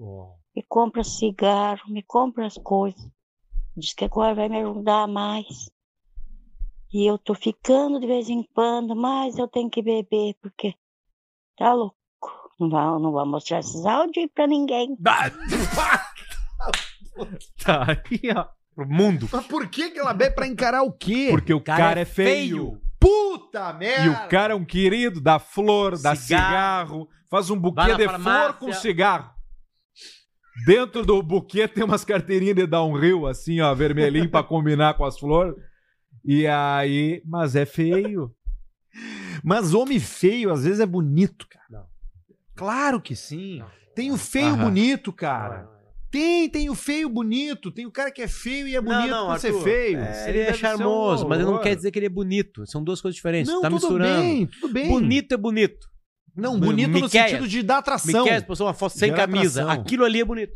Me compra cigarro, me compra as coisas. Diz que agora vai me ajudar mais. E eu tô ficando de vez em quando, mas eu tenho que beber, porque tá louco. Não vai, não vai mostrar esses áudios aí pra ninguém. Tá aí, ó. Pro mundo. Mas por que, que ela bebe pra encarar o quê? Porque o cara, é feio. Puta merda! E o cara é um querido, dá flor, dá cigarro, faz um buquê na de farmácia. flor com cigarro. Dentro do buquê tem umas carteirinhas de downhill, assim, ó, vermelhinho pra combinar com as flores. E aí, mas é feio. Mas homem feio às vezes é bonito, cara. Claro que sim. Tem o feio Aham. bonito, cara. Tem, tem o feio bonito. Tem o cara que é feio e é bonito por ser Arthur, feio. é, ele é deve ser um charmoso, mas ele não horror. quer dizer que ele é bonito. São duas coisas diferentes. Não, tá tudo misturando. bem, tudo bem. Bonito é bonito. Não, bonito no Miqueias. sentido de dar atração. Miqueias postou uma foto sem Gera camisa. atração. Aquilo ali é bonito.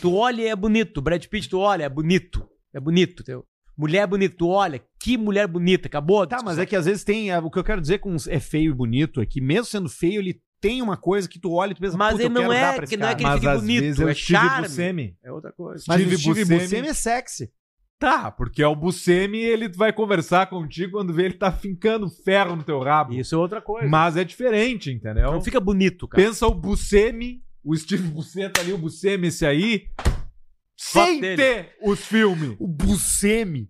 Tu olha e é bonito. Brad Pitt, tu olha, é bonito. É bonito. Teu. Mulher é bonita. Tu olha, que mulher bonita. Acabou. a Tá, mas discussão. é que às vezes tem. é, O que eu quero dizer com é feio e bonito é que, mesmo sendo feio, ele tem uma coisa que tu olha e tu pensa, Mas "Puta, ele não é que não é cara." que ele Mas fique bonito, vezes é é charme. Buscemi. É outra coisa. Mas Steve o Steve Buscemi. Buscemi é sexy. Tá, porque é o Buscemi ele vai conversar contigo quando vê ele tá fincando ferro no teu rabo. Isso é outra coisa. Mas é diferente, entendeu? Não fica bonito, cara. Pensa o Buscemi, o Steve Buscemi ali, o Buscemi esse aí, sem dele. ter os filmes. O Buscemi.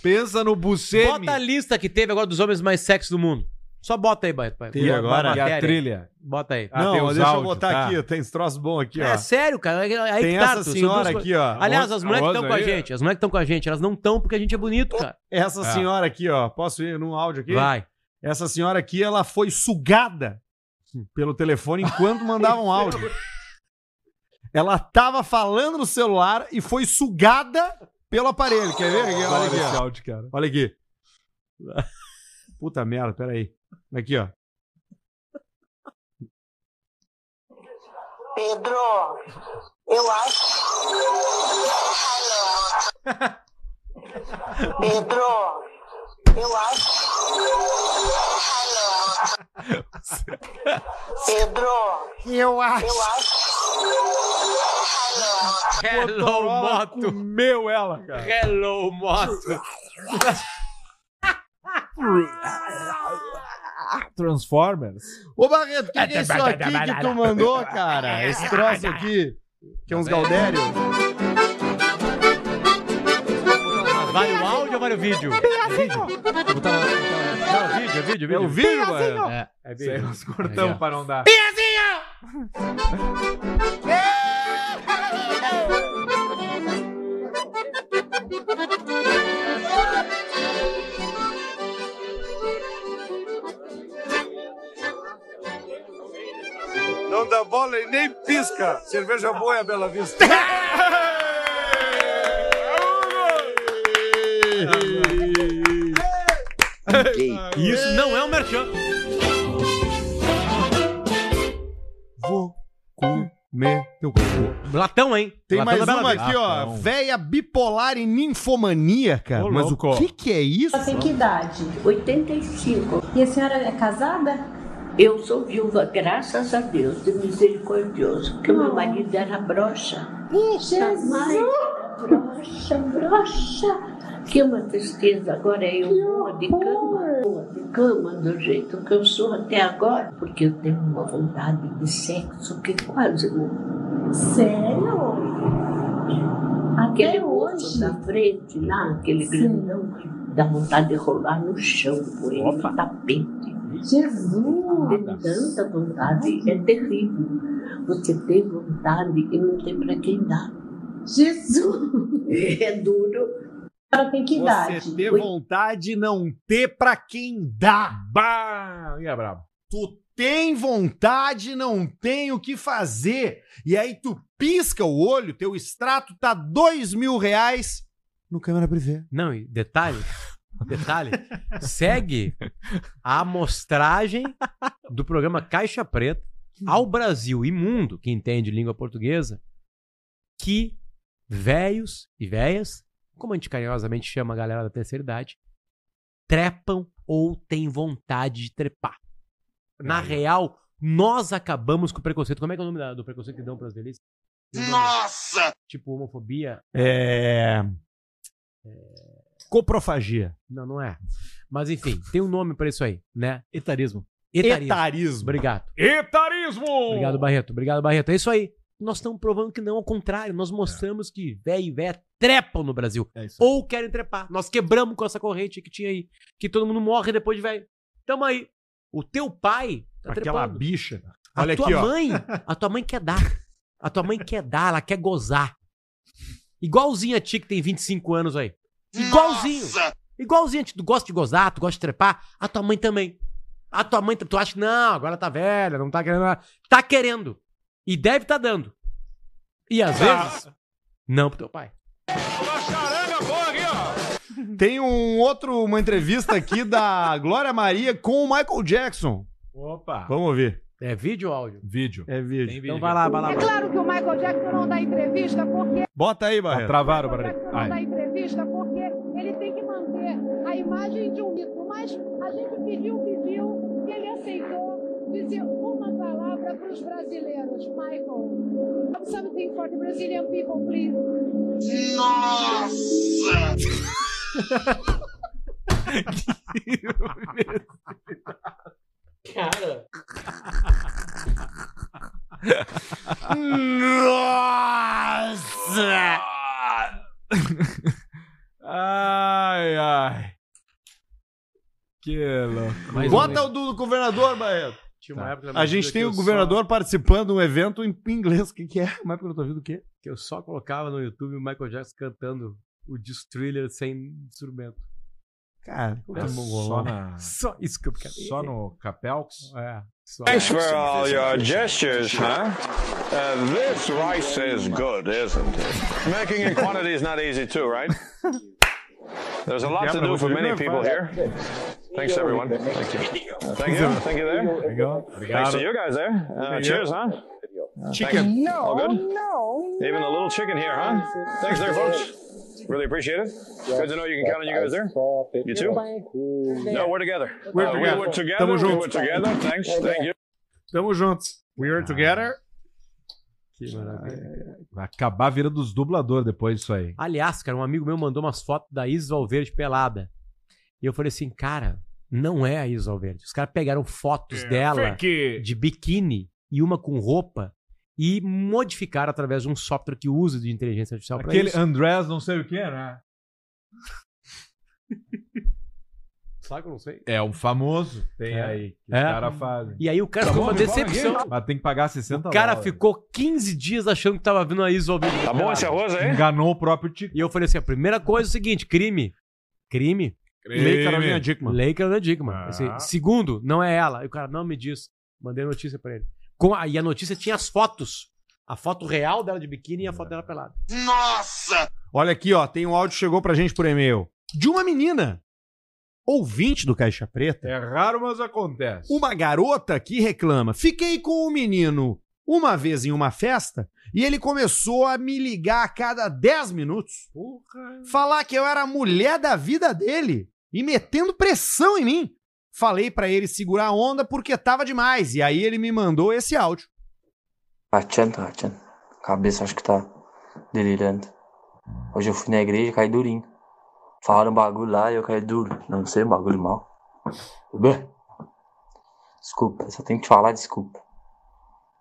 Pensa no Buscemi. Bota a lista que teve agora dos homens mais sexy do mundo. Só bota aí, Baito. Tem E agora? E a trilha. Bota aí. Ah, não, deixa eu botar tá. aqui, tem esse troço bom aqui, ó. É sério, cara. Aí Tem que tá, essa senhora duas aqui, ó. Aliás, as mulheres que estão com a gente, as mulheres que estão com a gente, elas não estão porque a gente é bonito, cara. Essa É. senhora aqui, ó. Posso ir num áudio aqui? Vai. Essa senhora aqui, ela foi sugada pelo telefone enquanto mandava um áudio. Ela tava falando no celular e foi sugada pelo aparelho. Quer ver? Olha aqui, esse ó. áudio, cara. Olha aqui. Puta merda, peraí. Aqui, ó. Pedro, eu acho. Pedro, eu acho. Pedro, eu acho. Eu acho. Hello, moto. Comeu ela, cara. Hello, moto. Transformers. Ô, Barreto, o que, que é isso aqui que tu mandou, cara? Esse troço aqui, que é uns Galdérios. Vale o áudio ou vale o vídeo? Vou botar lá, botar lá. Não, vídeo, é vídeo, É vídeo. o vídeo, Barreto? É, é Isso aí vídeo. nós cortamos ó. para não dar. Não dá bola e nem pisca. Cerveja boa é a Bela Vista. Isso não é um merchan. Vou comer teu cocô. Latão, hein? Tem Latão mais da Bela uma Vista. aqui, ó. Véia bipolar e ninfomaníaca. Ô, Mas louco. o que que é isso? Você tem que idade? 85. E a senhora é casada? Eu sou viúva, graças a Deus, de misericordioso, porque meu marido era broxa. Jesus! Broxa, broxa. Que uma tristeza, agora eu boa de cama, boa de cama do jeito que eu sou até agora, porque eu tenho uma vontade de sexo que quase não. Sério? Aquele Até moço hoje? da frente lá, aquele Sim. grandão, dá vontade de rolar no chão por ele, no tapete. Jesus! Tem tanta vontade, é terrível. Você tem vontade e não tem para quem dar. Jesus! É duro. A senhora tem que idade? Você ter vontade e não ter pra quem dá. Bah! E é brabo. Tu tem vontade e não tem o que fazer. E aí tu pisca o olho, teu extrato tá dois mil reais no câmera privê. Não, e detalhe, detalhe, segue a amostragem do programa Caixa Preta ao Brasil e mundo, que entende língua portuguesa, que velhos e velhas, como a gente carinhosamente chama a galera da terceira idade, trepam ou têm vontade de trepar. Na real, nós acabamos com o preconceito. Como é que é o nome do preconceito que dão pras velhices? Nossa! Tipo homofobia? É. Coprofagia. Não, não é. Mas enfim, tem um nome pra isso aí, né? Etarismo. Etarismo. Obrigado. Etarismo! Obrigado, Barreto. Obrigado, Barreto. É isso aí. Nós estamos provando que não, ao contrário. Nós mostramos que velho e véia trepam no Brasil. Ou querem trepar. Nós quebramos com essa corrente que tinha aí. Que todo mundo morre depois de velho. Tamo aí. O teu pai tá Aquela trepando. bicha. A Olha tua aqui, ó. mãe, a tua mãe quer dar. A tua mãe quer dar, ela quer gozar. Igualzinho a ti que tem 25 anos aí. Igualzinho. Igualzinho a ti. Tu gosta de gozar, tu gosta de trepar. A tua mãe também. A tua mãe, tu acha que não, agora tá velha, não tá querendo. nada. Tá querendo. E deve tá dando. E às Tá. vezes, não pro teu pai. Tem um outro, uma entrevista aqui da Glória Maria com o Michael Jackson. Opa! Vamos ouvir. É vídeo ou áudio? Vídeo. É vídeo. Então vai lá, vai lá. É claro que o Michael Jackson não dá entrevista porque Bota aí, Barreto. travaram, o Michael Jackson não dá entrevista porque a imagem de um mito. Mas a gente pediu, pediu, e ele aceitou dizer uma palavra para os brasileiros. Michael, something for the Brazilian people, please. Nossa! Cara. Nossa! Ai, ai. Que louco. Bota o do governador, Barreto. Tinha uma época da A gente tem que o eu governador participando de um evento em inglês. O que, que é? Uma época da tua vida o quê? Que eu só colocava no YouTube o Michael Jackson cantando o Disc Thriller sem instrumento. Cara, É só, na... Só isso que eu quero. Só no Capelx? É. Só. Thanks for all your gestures, huh? Uh, this rice is good, isn't it? Making in quantity is not easy too, right? There's a lot to do for many people here. Thanks, everyone. Thank you. Thank you. Thank you there. Thanks to you guys there. Uh, cheers, huh? Uh, thank you. All good? Even a little chicken here, huh? Thanks there, folks. Really appreciate it. Good to know you can count on you guys there. You too? No, we're together. We're Uh, together. We were together. We were together. Thanks. Thank you. Tamo juntos. We are together. Que maravilha. Vai acabar virando os dubladores depois disso aí. Aliás, cara, um amigo meu mandou umas fotos da Isis Valverde pelada. E eu falei assim, cara, não é a Isis Valverde. Os caras pegaram fotos dela fake. de biquíni e uma com roupa e modificaram através de um software que usa de inteligência artificial Aquele isso. Andrés não sei o que, né? Sabe que eu não sei? É um famoso. Tem É. aí. Que É. os caras fazem. E aí o cara Tá ficou bom, uma decepção. aqui. Mas tem que pagar 60 O cara dólares. ficou 15 dias achando que tava vindo a Isis Valverde. Tá bom esse arroz aí? Enganou o próprio Tico. E eu falei assim, a primeira coisa é o seguinte, crime. Crime. Lei Carolina Dickman. Lei Carolina Dickman. Ah. Assim, segundo, não é ela. E o cara não me diz. Mandei notícia pra ele. Com a, e a notícia tinha as fotos. A foto real dela de biquíni e a foto dela pelada. Nossa! Olha aqui, ó. Tem um áudio que chegou pra gente por e-mail. De uma menina. Ouvinte do Caixa Preta. É raro, mas acontece. Uma garota que reclama: Fiquei com o menino uma vez em uma festa e ele começou a me ligar a cada 10 minutos. Falar que eu era a mulher da vida dele e metendo pressão em mim. Falei pra ele segurar a onda porque tava demais. E aí ele me mandou esse áudio. Rachando, tá rachando. Cabeça acho que tá delirando. Hoje eu fui na igreja e caí durinho. Falaram um bagulho lá e eu caí duro. Não sei, um bagulho mal. Bem, Desculpa, eu só tenho que te falar desculpa.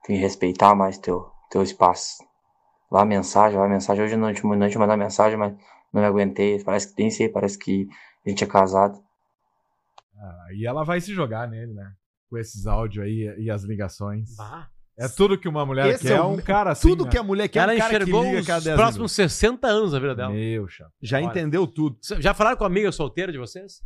Tem que respeitar mais teu, teu espaço. Lá mensagem, lá mensagem. Hoje eu não te, não te mandar mensagem, mas não me aguentei. Parece que tem sei, parece que a gente é casado. Aí ela vai se jogar nele, né? Com esses áudios aí e as ligações. É tudo que uma mulher Esse quer, é é o- um cara assim. tudo né? que a mulher quer é Ela um cara que enxergou liga a os cada 10 próximos minutos. 60 anos da vida dela. Meu chapa. Já Olha. entendeu tudo. Já falaram com amiga solteira de vocês?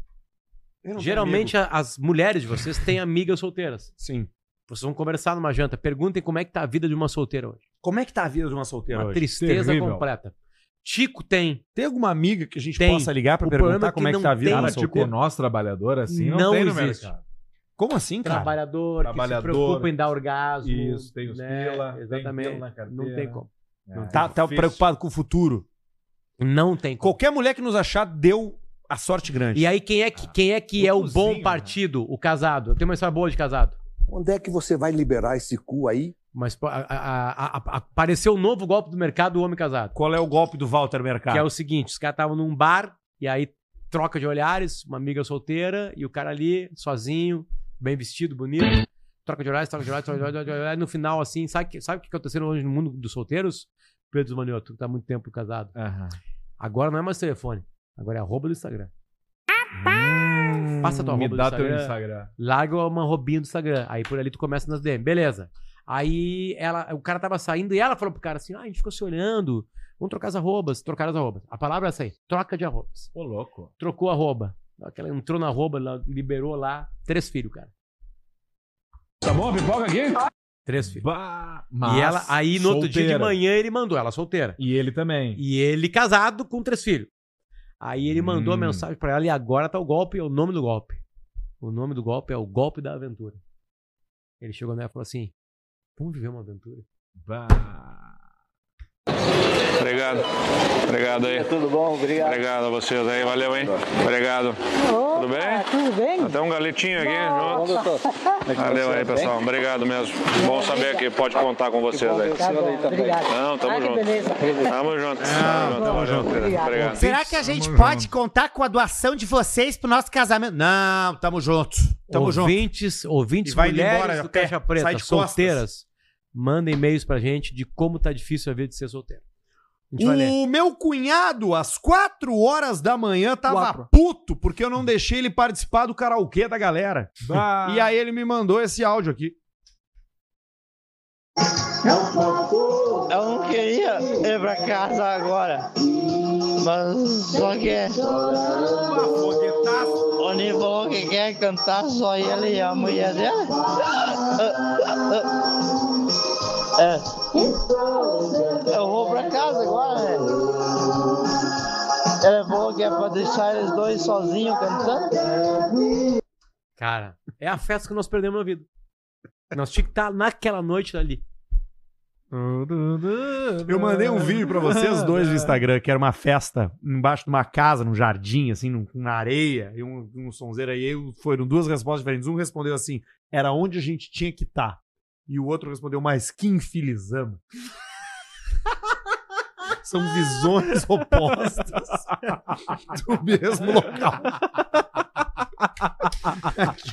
Eu não tenho Geralmente a- as mulheres de vocês têm amigas solteiras. Sim. Vocês vão conversar numa janta. Perguntem como é que tá a vida de uma solteira hoje. Como é que tá a vida de uma solteira Uma hoje? tristeza Terrível. completa. Tico tem. Tem alguma amiga que a gente Tem. possa ligar problema perguntar é que como é que tá a vida de uma tipo solteira? nós trabalhadores assim, não, Não tem no existe. mercado. Como assim, cara? Trabalhador, Trabalhador. que se preocupa em dar orgasmo. Isso, tem os né? pila, tem Exatamente. pila na carteira. Não tem como. É, Tá, tá difícil. preocupado com o futuro. Não tem como. Qualquer mulher que nos achar deu a sorte grande. E aí, quem é que, quem é, que é o bom partido? O casado. Eu tenho uma história boa de casado. Onde é que você vai liberar esse cu aí? Mas a- a- a- a- apareceu o novo golpe do mercado do homem casado. Qual é o golpe do Walter Mercado? Que é o seguinte: os caras estavam num bar e aí troca de olhares, uma amiga solteira e o cara ali, sozinho, bem vestido, bonito. Troca de olhares, troca de olhares, troca de olhares, troca de. No final, assim, sabe, sabe o que aconteceu hoje no mundo dos solteiros? Pedro Manioto, que tá muito tempo casado. Agora não é mais telefone. Agora é arroba do Instagram. Passa tua arroba dá do Instagram. Instagram. Larga uma roubinha do Instagram. Aí por ali tu começa nas DM. Beleza. Aí ela, o cara tava saindo e ela falou pro cara assim: ah, a gente ficou se olhando. Vamos trocar as arrobas. Trocar as arrobas. A palavra é essa aí. Troca de arrobas. Ô, louco. Trocou a arroba. Aquela entrou na ela liberou lá. Três filhos, cara. Tá bom a pipoca aqui? Três filhos. Mas e ela, aí no outro dia de manhã ele mandou, ela solteira. E ele também. E ele casado com três filhos. Aí ele mandou a Hum. mensagem pra ela e agora tá o golpe, é o nome do golpe. O nome do golpe é o golpe da aventura. Ele chegou nela e falou assim: Vamos viver uma aventura. Obrigado. Obrigado aí. tudo bom? Obrigado. Obrigado a vocês aí. Valeu, hein? Obrigado. tudo bem? Tudo bem? Até um galetinho aqui junto. Valeu aí, pessoal. Obrigado mesmo. Bom saber que pode contar com vocês aí. Tá bom, obrigado. Não, tamo Ah, que junto. beleza. Tamo junto. Tamo junto. Tamo junto. Obrigado. Será que a gente pode contar com a doação de vocês pro nosso casamento? Não, tamo junto. Tamo ouvintes, junto. ouvintes, vai mulheres embora do Caixa Preta, sai de costas. solteiras, mandem e-mails pra gente de como tá difícil a vida de ser solteiro. O meu cunhado, às 4 horas da manhã, tava Quatro. puto porque eu não deixei ele participar do karaokê da galera. Bah. E aí ele me mandou esse áudio aqui. Eu não queria ir pra casa agora. Mas só que. O falou que quer cantar só ele e a mulher dele. É. Eu vou pra casa agora, né? Ele falou que é pra deixar eles dois sozinhos cantando. Cara, é a festa que nós perdemos na vida. Nós tínhamos que estar naquela noite ali. Eu mandei um vídeo pra vocês dois no Instagram, que era uma festa embaixo de uma casa, num jardim, assim, na areia, e um, um sonzeiro aí. Eu- Foram duas respostas diferentes. Um respondeu assim: era onde a gente tinha que estar. E o outro respondeu, mas que infilizamos. São visões opostas do mesmo local.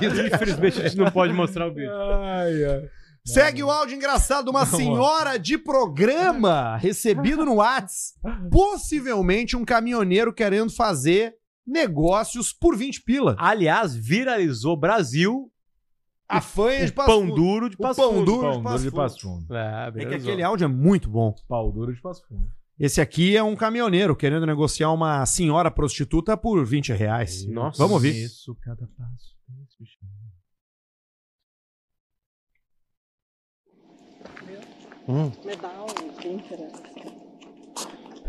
Infelizmente a gente não pode mostrar o vídeo. Segue o áudio engraçado de uma senhora de programa recebido no Whats. Possivelmente um caminhoneiro querendo fazer negócios por 20 pila. Aliás, viralizou Brasil. A fanha de o Passo pão Fundo. duro de O Passo pão Fundo. duro Pão de duro Passo de Fundo. Passo Fundo. É, É que aquele áudio é muito bom. Pau duro de Passo Fundo. Esse aqui é um caminhoneiro querendo negociar uma senhora prostituta por 20 reais. Nossa. Vamos ouvir. Isso, cada passo. Me dá um 20 reais.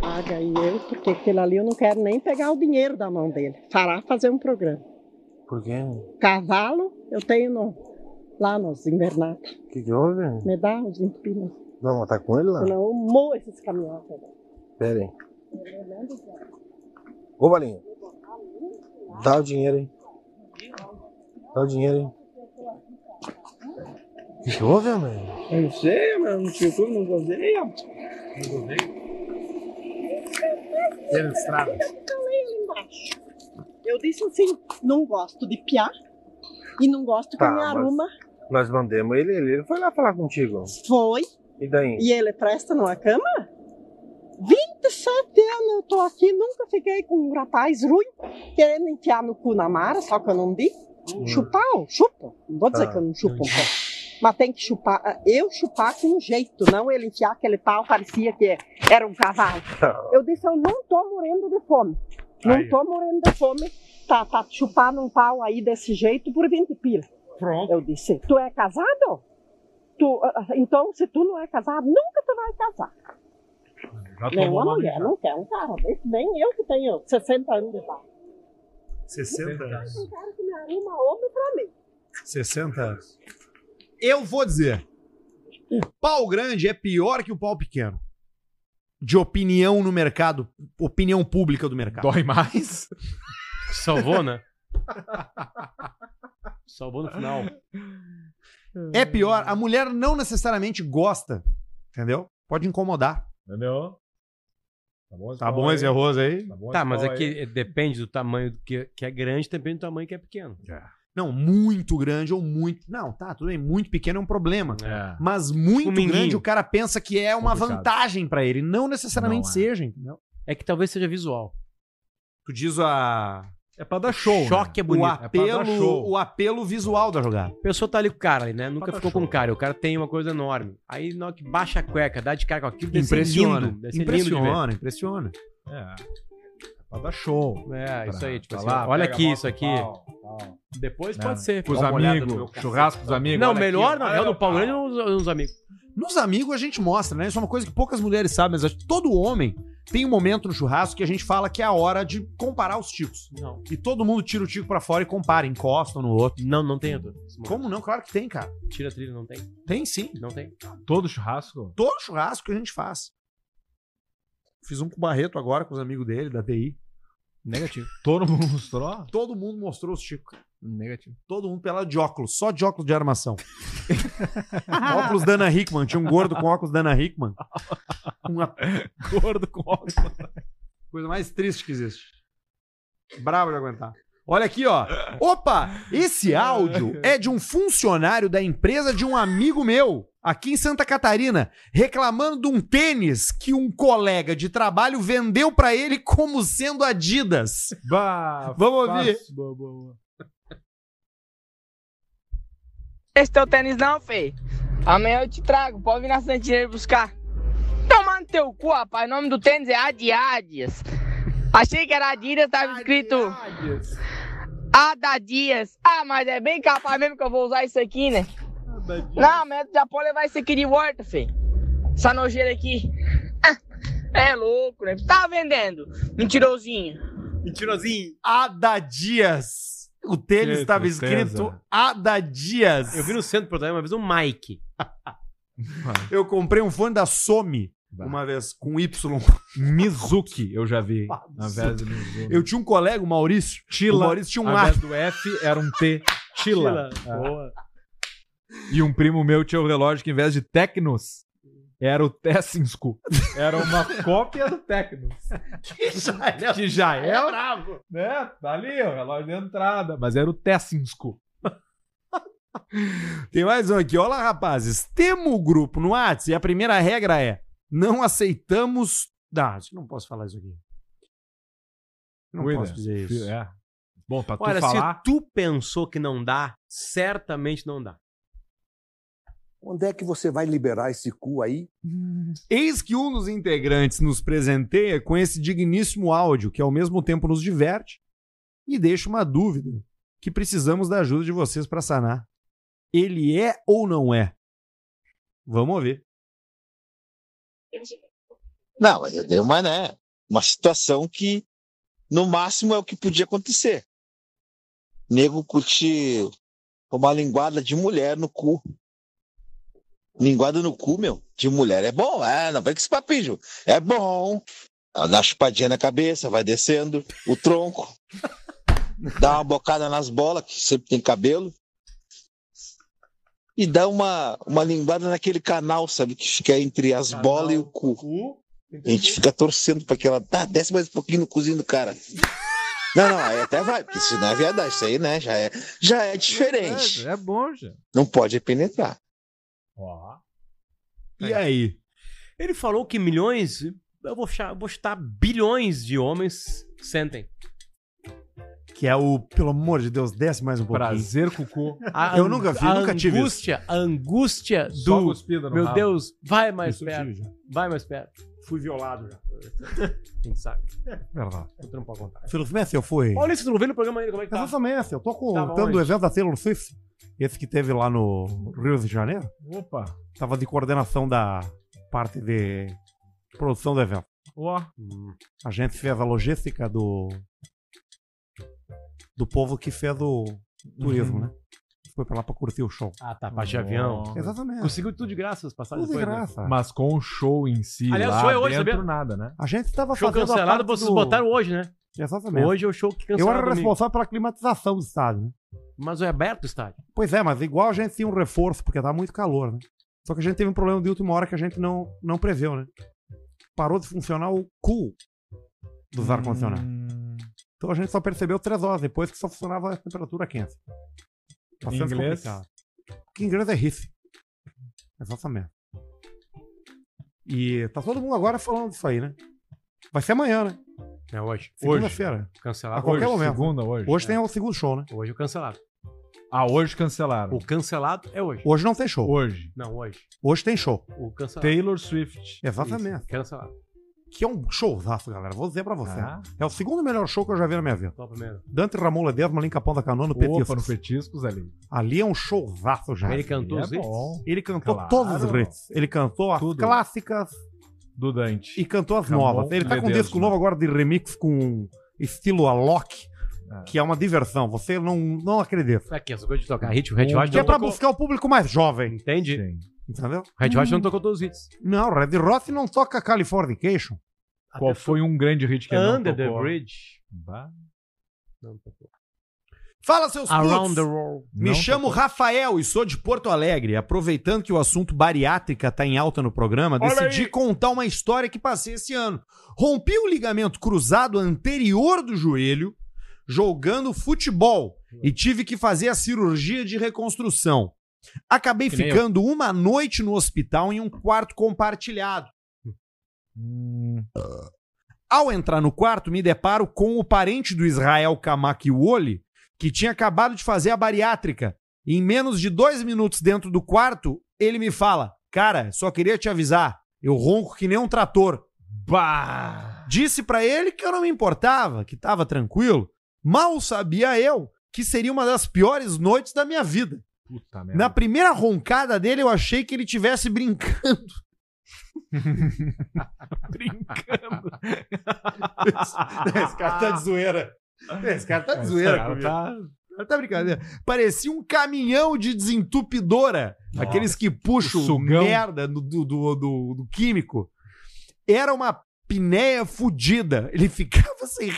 Paga aí eu, porque aquele ali eu não quero nem pegar o dinheiro da mão dele. Parar fazer um programa. Por quê? Cavalo eu tenho no, lá nos invernatos. O que, que houve? Me dá uns 20 pilas. Vamos tá com ele lá? Senão eu morro esses caminhões. Pera aí. Ô, Valinho. Dá o dinheiro aí. Dá o dinheiro aí. O que, que houve, mãe? Eu não sei, mas não tinha como, não gostei. Eu disse assim, não gosto de piar e não gosto que Tá, me mas- arruma. Nós mandamos ele, ele, foi lá falar contigo. Foi. E daí? E ele presta numa cama? 27 anos eu tô aqui, nunca fiquei com um rapaz ruim, querendo enfiar no cu na mara, só que eu não di. Chupar, eu chupo. Não vou dizer Tá. que eu não chupo um pouco. Mas tem que chupar, ah, eu chupar com um jeito, não ele enfiar aquele pau, parecia que era um cavalo. Eu disse, eu não tô morrendo de fome. Não Aí. tô morrendo de fome. Tá, tá chupar num pau aí desse jeito por 20 pila. Pronto. Eu disse, tu é casado? Tu, ah, então, se tu não é casado, nunca tu vai casar. Já Nenhuma uma mulher não quer um cara desse, nem eu que tenho 60 anos de idade. 60 Um cara que me arruma homem pra mim. 60. Eu vou dizer. O pau grande é pior que o pau pequeno. De opinião no mercado, opinião pública do mercado. Dói mais? Salvou, né? Salvou no final. É pior, a mulher não necessariamente gosta, entendeu? Pode incomodar. Entendeu? Tá bom, Tá bom esse arroz aí? Tá, mas é que depende do tamanho que, que é grande, depende do tamanho que é pequeno. Não, muito grande ou muito. Não, tá, tudo bem. Muito pequeno é um problema. É. Mas muito grande, o cara pensa que é uma Complicado. vantagem pra ele. Não necessariamente Não é. seja, entendeu? É que talvez seja visual. Tu diz a. É pra dar show. Choque é bonito. O É pra apelo, show. o apelo visual da jogada. A pessoa tá ali com o cara ali, né? Nunca Bota ficou show. com o cara. O cara tem uma coisa enorme. Aí na hora que baixa a cueca, dá de cara com aquilo, Impressiona. lindo. Impressiona, impressiona. É. É pra dar show. É, isso aí, tipo Tá assim, lá, olha aqui isso o aqui. pau, pau. Depois É. pode ser. Com os amigos, churrasco dos amigos. Não, melhor aqui, não, é no o pau pau. grande ou nos, nos amigos. Nos amigos a gente mostra, né? Isso é uma coisa que poucas mulheres sabem, mas acho que todo homem tem um momento no churrasco que a gente fala que é a hora de comparar os ticos. Não. E todo mundo tira o tico pra fora e compara, encosta um no outro. Não, não tem, Edu. Como não? Claro que tem, cara. Tira a trilha, não tem. Tem sim. Não tem. Todo churrasco? Todo churrasco que a gente faz. Fiz um com o Barreto agora, com os amigos dele, da TI. Negativo. Todo mundo mostrou? Todo mundo mostrou os ticos. Negativo. Todo mundo pelado de óculos, só de óculos de armação. óculos da Ana Hickman. Tinha um gordo com óculos da Ana Hickman. Uma Gordo com óculos. coisa mais triste que existe. Bravo de aguentar. Olha aqui, ó. Opa! Esse áudio é de um funcionário da empresa de um amigo meu, aqui em Santa Catarina, reclamando de um tênis que um colega de trabalho vendeu pra ele como sendo Adidas. Bah, Vamos ouvir. fácil, boa, boa, boa. Esse teu tênis não, fei. Amanhã eu te trago, pode vir na Santinha buscar. Toma no teu cu, rapaz. O nome do tênis é Adiadias. Achei que era Adidas, tava escrito Adadias. Ah, mas é bem capaz mesmo que eu vou usar isso aqui, né? Não, mas já pode levar isso aqui de volta, fei. Essa nojeira aqui. É louco, né? Tá vendendo. Mentirosinho. Mentirosinho. Adadias. O tênis estava escrito Adadias. Eu vi no centro do Porto uma vez um Mike. Eu comprei um fone da Somi uma vez com Y. Mizuki, eu já vi. Invés de Mizuki. Eu tinha um colega, o Maurício. Tila. O Maurício tinha um A. invés do F era um T. Tila. Tila. É. Boa. E um primo meu tinha o relógio que, ao invés de Tecnos, era o Tessinsko. Era uma cópia do Tecnos. Que já é, Que já é, é bravo. né? Tá ali, o relógio de entrada. Mas era o Tessinsko. Tem mais um aqui. Olá, rapazes. Temos o grupo no WhatsApp e a primeira regra é não aceitamos... Ah, acho que não posso falar isso aqui. Não Cuida. posso dizer isso. É. Bom, pra tu Olha, falar... se tu pensou que não dá, certamente não dá. Onde é que você vai liberar esse cu aí? Eis que um dos integrantes nos presenteia com esse digníssimo áudio, que ao mesmo tempo nos diverte e deixa uma dúvida que precisamos da ajuda de vocês para sanar. Ele é ou não é? Vamos ver. Não, eu dei uma, né? Uma situação que, no máximo, é o que podia acontecer. Nego curtir uma linguada de mulher no cu. Linguada no cu, meu, de mulher é bom. É, não vem com esse papinho. É bom. Dá uma chupadinha na cabeça, vai descendo o tronco. Dá uma bocada nas bolas, que sempre tem cabelo. E dá uma, uma linguada naquele canal, sabe? Que fica entre as bolas e o cu. A gente fica torcendo pra que ela. Tá, desce mais um pouquinho no cozinho do cara. Não, não, aí até vai, porque isso não é verdade. Isso aí, né? Já é, já é diferente. É, é bom, já. Não pode penetrar. Ó. E aí? Ele falou que milhões, eu vou, chutar- eu vou chutar bilhões de homens sentem. Que é o, pelo amor de Deus, desce mais um pouquinho. Prazer com o cu. A Eu nunca vi, a nunca tive isso. angústia, A angústia do. Meu rabo. Deus, vai mais Isso perto. Vai mais perto. Fui violado já. Gente sabe. Verdade. Tu não pode contar. Felizmente eu fui. Olha isso, tu não vê no programa ainda, como é que tá? Exatamente, eu tô Tava contando o evento da Taylor Swift. Esse que teve lá no Rio de Janeiro. Opa. Tava de coordenação da parte de produção do evento. Ó. A gente fez a logística do do povo que fez o turismo, Uhum. né? foi pra lá pra curtir o show. Ah, tá, parte de avião. Exatamente. Conseguiu tudo de graça as passagens Tudo de depois, né? graça. Mas com o show em si Aliás, lá show é hoje, dentro, sabia? nada, né? A gente tava Show fazendo a cancelado, parte vocês do- botaram hoje, né? Exatamente. Hoje é o show que Eu cancelaram era domingo. responsável pela climatização do estádio, né? Mas é aberto o estádio. Pois é, mas igual a gente tinha um reforço, porque tá muito calor, né? Só que a gente teve um problema de última hora que a gente não, não preveu, né? Parou de funcionar o cool dos ar-condicionados. Então a gente só percebeu três horas depois que só funcionava a temperatura quente. Tá Em sendo inglês? complicado. Que em inglês é riff. Exatamente. E tá todo mundo agora falando disso aí, né? Vai ser amanhã, né? É hoje. Segunda-feira. Cancelado. A qualquer Hoje, momento. segunda, hoje. Hoje É. tem o segundo show, né? Hoje é o cancelado. Ah, hoje cancelaram. O cancelado é hoje. Hoje não tem show. Hoje. Não, hoje. Hoje tem show. O cancelado. Taylor Swift. Exatamente. Isso, Cancelado. Que é um showzaço, galera. Vou dizer pra você. Ah. É o segundo melhor show que eu já vi na minha vida. Qual o primeiro? Dante Ramon Ledesma ali em Capão da Canoa no Opa, Petiscos. no Petiscos ali. Ali é um showzaço já. Ele cantou é os hits? bom. Ele cantou Claro. todos os hits. Ele cantou as Tudo. clássicas Do Dante. e cantou as Ramon novas. Ele tá com um disco novo agora de remix com estilo Alok, É. que é uma diversão. Você não, não acredita. Aqui, essa coisa de tocar hit, o Red Hot Que é pra tocou. buscar o público mais jovem. Entende? Sim. Entendeu? Red Hot não tocou todos os hits. Não, Red Hot não toca Californication. Qual foi um grande hit que ele não Under the tocou? Bridge. Bah. Não tocou. Fala, seus Around the World. Me Não chamo Rafael e sou de Porto Alegre. Aproveitando que o assunto bariátrica tá em alta no programa, Olha decidi aí. contar uma história que passei esse ano. Rompi o ligamento cruzado anterior do joelho jogando futebol e tive que fazer a cirurgia de reconstrução. Acabei Que ficando uma noite no hospital em um quarto compartilhado. Hum, Ao entrar no quarto, me deparo com o parente do Israel Kamakiwoli, que tinha acabado de fazer a bariátrica. Em menos de dois minutos dentro do quarto, ele me fala: Cara, só queria te avisar, eu ronco que nem um trator. bah. Disse pra ele que eu não me importava, que tava tranquilo. Mal sabia eu que seria uma das piores noites da minha vida. Puta merda. Na primeira roncada dele, eu achei que ele tivesse brincando. Brincando. Esse cara tá de zoeira. Esse cara tá de zoeira cara comigo. tá- Tá, tá brincadeira. Parecia um caminhão de desentupidora. Nossa. Aqueles que puxam merda do, do, do, do- do químico. Era uma pinéia fudida. Ele ficava sem,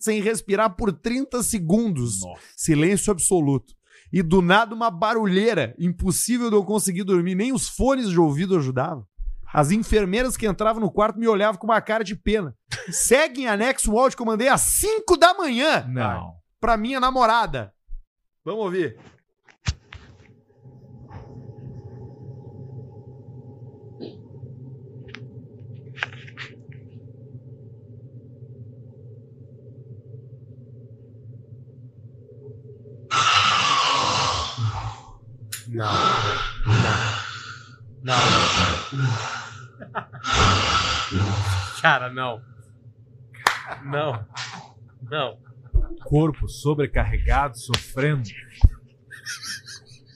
sem respirar por 30 segundos. Silêncio absoluto. E do nada uma barulheira. Impossível de eu conseguir dormir. Nem os fones de ouvido ajudavam. As enfermeiras que entravam no quarto me olhavam com uma cara de pena. Segue em anexo o áudio que eu mandei às 5 da manhã Não. pra minha namorada. Vamos ouvir. Não. Não. Cara, não. Não. Não. Corpo sobrecarregado, sofrendo.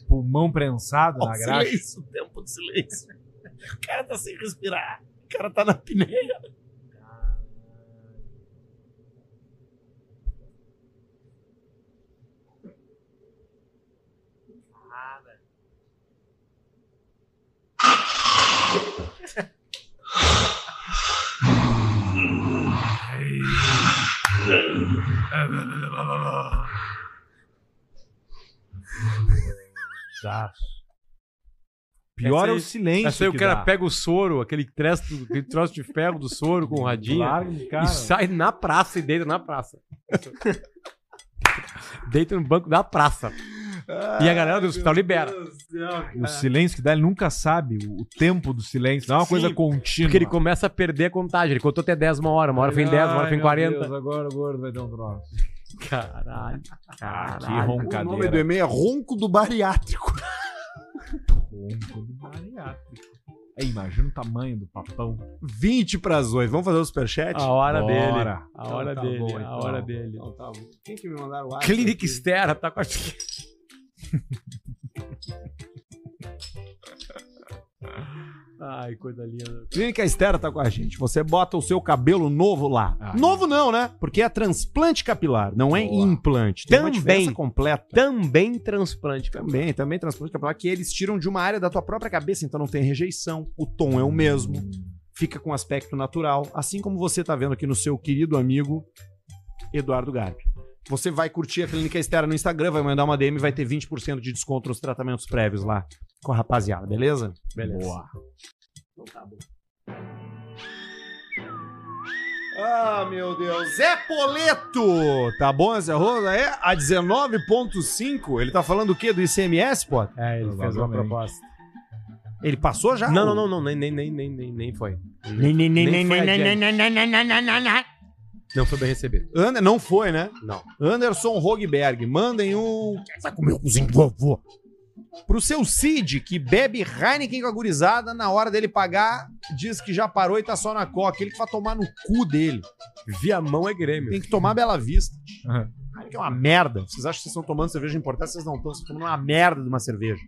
Pulmão prensado na graxa. silêncio, tempo de silêncio. O cara tá sem respirar. O cara tá na Pior é o silêncio. Essa aí o que cara dá. pega o soro, aquele, treço, aquele troço de ferro do soro com o radinho Larga e sai na praça e deita na praça. deita no banco da praça. E a galera do hospital libera. O silêncio que dá, ele nunca sabe o tempo do silêncio. Não é uma coisa Sim, contínua. Porque ele começa a perder a contagem. Ele contou até 10 uma hora, uma hora foi em 10, uma hora foi em meu 40. Deus, agora o gordo vai dar um troço. Caralho. Que Caralho. O nome do roncadeira. e-mail é Ronco do Bariátrico. Ronco do bariátrico. É, imagina o tamanho do papão. 20 pras 8. Vamos fazer o superchat? A hora Bora. dele. A Então hora tá dele. bom, a então. hora dele. Então tá. Quem que me mandaram o WhatsApp Clinic aqui? Stera tá com a. Ai, coisa linda. Clínica Estera tá com a gente. Você bota o seu cabelo novo lá. Novo não, né? Porque é transplante capilar, não é implante. Tem uma Também. diferença completa. Também transplante. Também, também transplante capilar, que eles tiram de uma área da tua própria cabeça, então não tem rejeição, o tom é o mesmo, fica com aspecto natural, assim como você tá vendo aqui no seu querido amigo Eduardo Garbi. Você vai curtir a Clínica Estera no Instagram, vai mandar uma DM e vai ter 20% de desconto nos tratamentos prévios lá com a rapaziada, beleza? Beleza. Boa. Ah, meu Deus. Zé Poleto! Tá bom esse arroz? É a 19,5. Ele tá falando o quê? Do ICMS, pô? É, ele fez uma proposta. Ele passou já? Não, não, não, não, nem, nem, nem, nem, nem, nem foi. Nem, nem, nem, nem, nem, nem, adiante. nem, nem, nem, nem, nem, nem, nem. Não foi bem recebido. Ander, não foi, né? Não. Anderson Rogberg, mandem um. Vai comer o cozinho do vovô. Pro seu Cid, que bebe Heineken com a gurizada, na hora dele pagar, diz que já parou e tá só na coca. Ele que vai tomar no cu dele. Via mão é Grêmio. Tem que tomar Bela Vista. Heineken é uma merda. Vocês acham que vocês estão tomando cerveja importada? Vocês não estão. Vocês estão tomando uma merda de uma cerveja.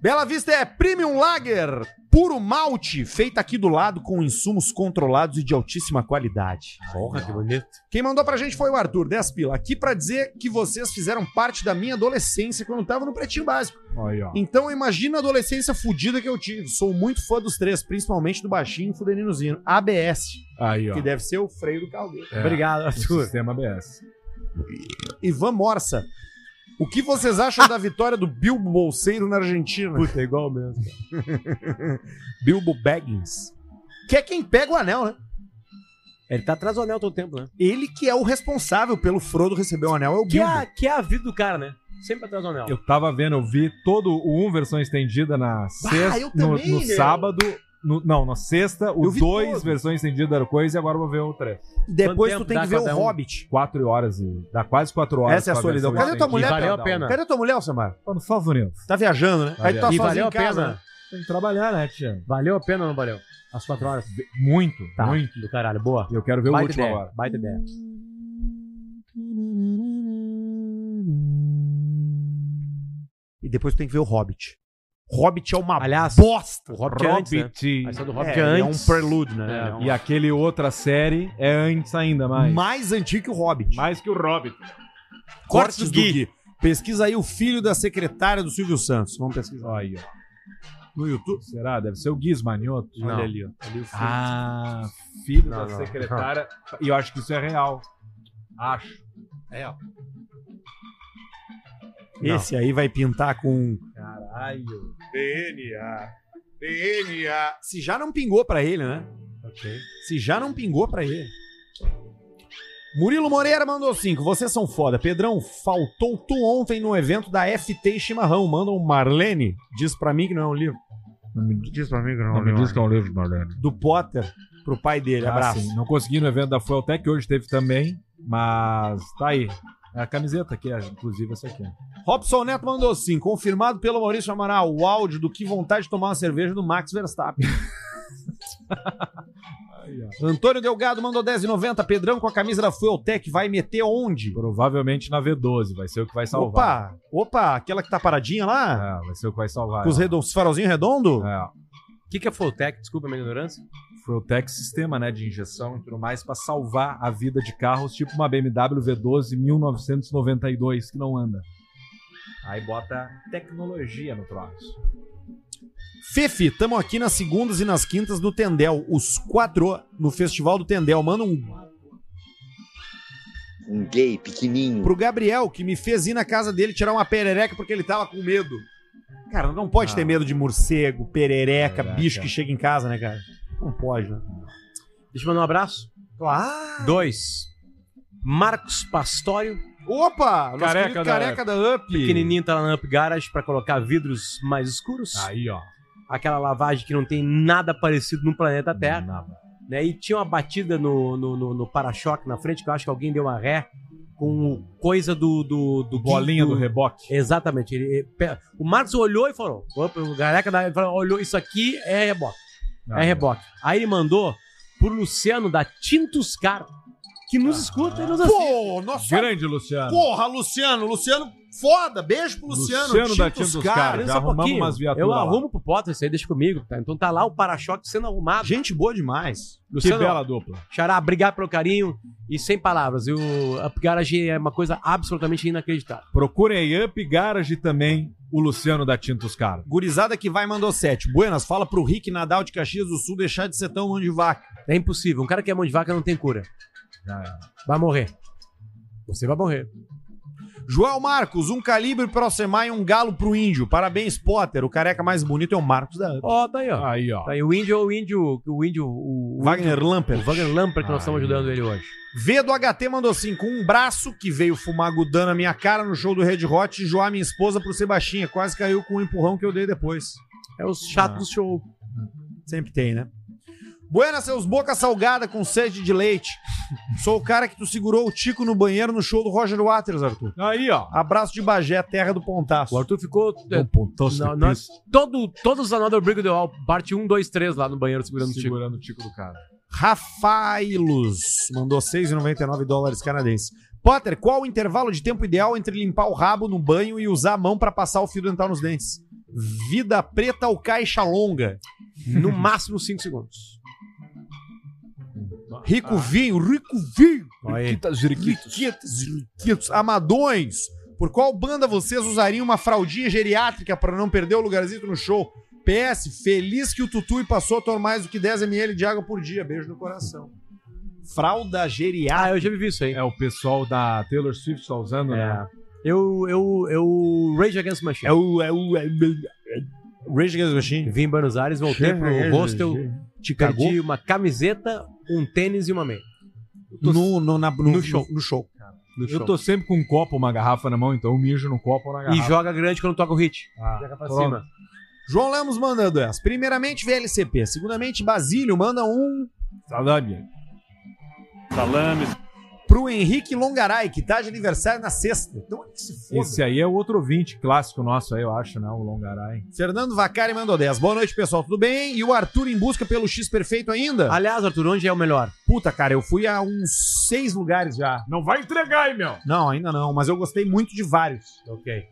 Bela Vista é Premium Lager, puro malte, feita aqui do lado com insumos controlados e de altíssima qualidade. Porra, que bonito. Quem mandou pra gente foi o Arthur, 10 pila. Aqui pra dizer que vocês fizeram parte da minha adolescência quando eu tava no Pretinho Básico. Aí, ó. Então imagina a adolescência fudida que eu tive. Sou muito fã dos três, principalmente do baixinho e fuderinozinho. ABS, Aí, ó. que deve ser o freio do carro dele. É, Obrigado, o Arthur. Sistema ABS. Ivan Morsa. O que vocês acham da vitória do Bilbo Bolseiro na Argentina? Puta, é igual mesmo. Bilbo Baggins. Que é quem pega o anel, né? Ele tá atrás do anel todo o tempo, né? Ele que é o responsável pelo Frodo receber o anel, é o Que é, Bilbo. a, que é a vida do cara, né? Sempre atrás do anel. Eu tava vendo, eu vi todo o 1 versão estendida na sexta, eu no, também, no meu. sábado, no- não, na sexta, o vi 2 todo. versão estendida da coisa e agora eu vou ver o 3. Depois Quanto tu tem que ver o um? Hobbit. 4 horas e dá quase 4 horas. Essa é a solidão. Cadê tua mulher? valeu a pena. Cadê tua mulher, Alcemar? Tá nos Estados Unidos. Tá viajando, né? Aí tu tá E valeu a pena. Tem que trabalhar, né, tia? Valeu a pena ou não valeu? As quatro horas. Muito, Tá. muito. Do caralho, boa. E eu quero ver o Baita último ideia. agora. Baita ideia. E depois tu tem que ver o Hobbit. Hobbit é uma Aliás, bosta. O Hobbit é antes, né? Hobbit. A história do É, Hobbit é, é antes. um prelude, né? É. É um- E aquele outra série é antes ainda mais. Mais antigo que o Hobbit. Mais que o Hobbit. Cortes do do Gui. Gui. Pesquisa aí o filho da secretária do Silvio Santos. Vamos pesquisar. Aí, ó. No YouTube. Será? Deve ser o Guiz Manioto. Não. Olha ali, ó. Ali o filho. Ah, filho Não, da não. secretária. E eu acho que isso é real. Acho. É, ó. Esse aí vai pintar com Caralho. DNA. DNA. Se já não pingou pra ele, né? Ok. Se já não pingou pra ele. Murilo Moreira mandou cinco. Vocês são foda. Pedrão, faltou tu ontem no evento da FT Chimarrão. Manda um Marlene. Diz pra mim que não é um livro. Diz pra mim que não é um Não me livro. diz que é um livro, Marlene. Do Potter pro pai dele. Ah, Abraço. sim. Não consegui no evento da Fueltec, hoje teve também, mas tá aí. É a camiseta aqui, é, inclusive essa aqui. Robson Neto mandou sim. Confirmado pelo Maurício Amaral. O áudio do que vontade de tomar uma cerveja do Max Verstappen. Antônio Delgado mandou 10,90. Pedrão com a camisa da Fueltec vai meter onde? Provavelmente na V12, vai ser o que vai salvar. Opa! Opa! Aquela que tá paradinha lá? É, vai ser o que vai salvar. Com os, ela. redon- os farolzinhos redondos? É. O que, que é Fulltech? Desculpa a minha ignorância. Fueltec sistema, né, de injeção e tudo mais pra salvar a vida de carros, tipo uma BMW V12 1992 que não anda. Aí bota tecnologia no troço. Fefe, tamo aqui nas segundas e nas quintas do Tendel. Os quatro no Festival do Tendel. Manda um Um gay pequenininho. pro Gabriel, que me fez ir na casa dele tirar uma perereca porque ele tava com medo. Cara, não pode ter medo de morcego, perereca, Perereca. bicho que chega em casa, né, cara? Não pode, né? Deixa eu mandar um abraço. Claro! Dois. Marcos Pastório. Opa! Nosso Careca da careca da Up. Pequenininho tá lá na Up Garage pra colocar vidros mais escuros. Aí, ó. Aquela lavagem que não tem nada parecido no planeta Terra. Né? E tinha uma batida no, no, no- no para-choque na frente, que eu acho que alguém deu uma ré com coisa do. do, do Bolinha do reboque. Exatamente. Ele- ele- o Marcos olhou e falou: opa, o careca da, ele falou, olhou, isso aqui é reboque. Ah, é reboque. Aí ele mandou pro Luciano da Tintos Car, que nos escuta e nos assiste. Pô, nossa. Grande, Luciano. Porra, Luciano, Luciano Foda, beijo pro Luciano. Luciano da Tinta os Tinta os Caras. Já um arrumamos pouquinho. umas viaturas Eu lá. arrumo pro Potter, isso aí deixa comigo. Tá? Então tá lá o para-choque sendo arrumado. Gente boa demais. Luciano, que bela dupla. Xará, obrigado pelo carinho e sem palavras. E o Up Garage é uma coisa absolutamente inacreditável. Procurem aí Up Garage também, o Luciano da Tinta os Caras. Gurizada que vai mandou sete. Buenas, fala pro Rick Nadal de Caxias do Sul deixar de ser tão mão de vaca. É impossível. Um cara que é mão de vaca não tem cura. Já é. Vai morrer. Você vai morrer. Joel Marcos, um calibre pro Alcemar e um galo pro índio. Parabéns, Potter. O careca mais bonito é o Marcos da. Ó, tá aí, ó. Aí, ó. Tá aí o índio, o índio, o índio, o, Wagner Lamper. O Wagner Lamper que nós estamos ajudando ele hoje. V do HT mandou assim, com um braço que veio fumar gudã na minha cara no show do Red Hot e joar minha esposa pro Sebastião. Quase caiu com o empurrão que eu dei depois. É os chatos do show. Sempre tem, né? Buenas, seus boca salgada com sede de leite. Sou o cara que tu segurou o Tico no banheiro no show do Roger Waters, Arthur. Aí, ó. Abraço de Bagé, terra do Pontaço. O Arthur ficou. é, Pontaço piso. todo, todos os Another Brick do All, parte 1, 2, 3 lá no banheiro segurando o Tico. Segurando o tico do cara. Rafailus mandou 6,99 dólares canadenses. Potter, qual o intervalo de tempo ideal entre limpar o rabo no banho e usar a mão pra passar o fio dental nos dentes? Vida preta ou caixa longa? No máximo 5 segundos. Rico vinho, rico vinho. Riquitas, jiriquitos. Riquitas, riquitos. Amadões. Por qual banda vocês usariam uma fraldinha geriátrica pra não perder o lugarzinho no show? PS, feliz que o Tutui passou a tomar mais do que 10 ml de água por dia. Beijo no coração. Fralda geriátrica. Ah, eu já vivi isso aí. É o pessoal da Taylor Swift tá usando, É. né? Eu, eu, eu Rage Against the Machine. É o. É o. É o Rage Against the Machine. Vim em Buenos Aires, voltei Chega, pro hostel, Te cagou? perdi uma camiseta, um tênis e uma meia. No, no, na- no, No show. No, show. No Eu show. tô sempre com um copo, uma garrafa na mão, então eu mijo no copo ou na E garrafa. joga grande quando toca o hit. Ah, Joga pra pronto. cima. João Lemos mandando essa. Primeiramente, VLCP. Segundamente, Basílio manda um Salame. Salames. Pro Henrique Longaray, que tá de aniversário na sexta. Então, que se foda. Esse aí é o outro ouvinte clássico nosso aí, eu acho, né? O Longaray. Fernando Vacari mandou 10. Boa noite, pessoal. Tudo bem? E o Arthur em busca pelo X perfeito ainda? Aliás, Arthur, onde é o melhor? Puta, cara, eu fui a uns seis lugares já. Não vai entregar aí, meu! Não, ainda não, mas eu gostei muito de vários. Ok.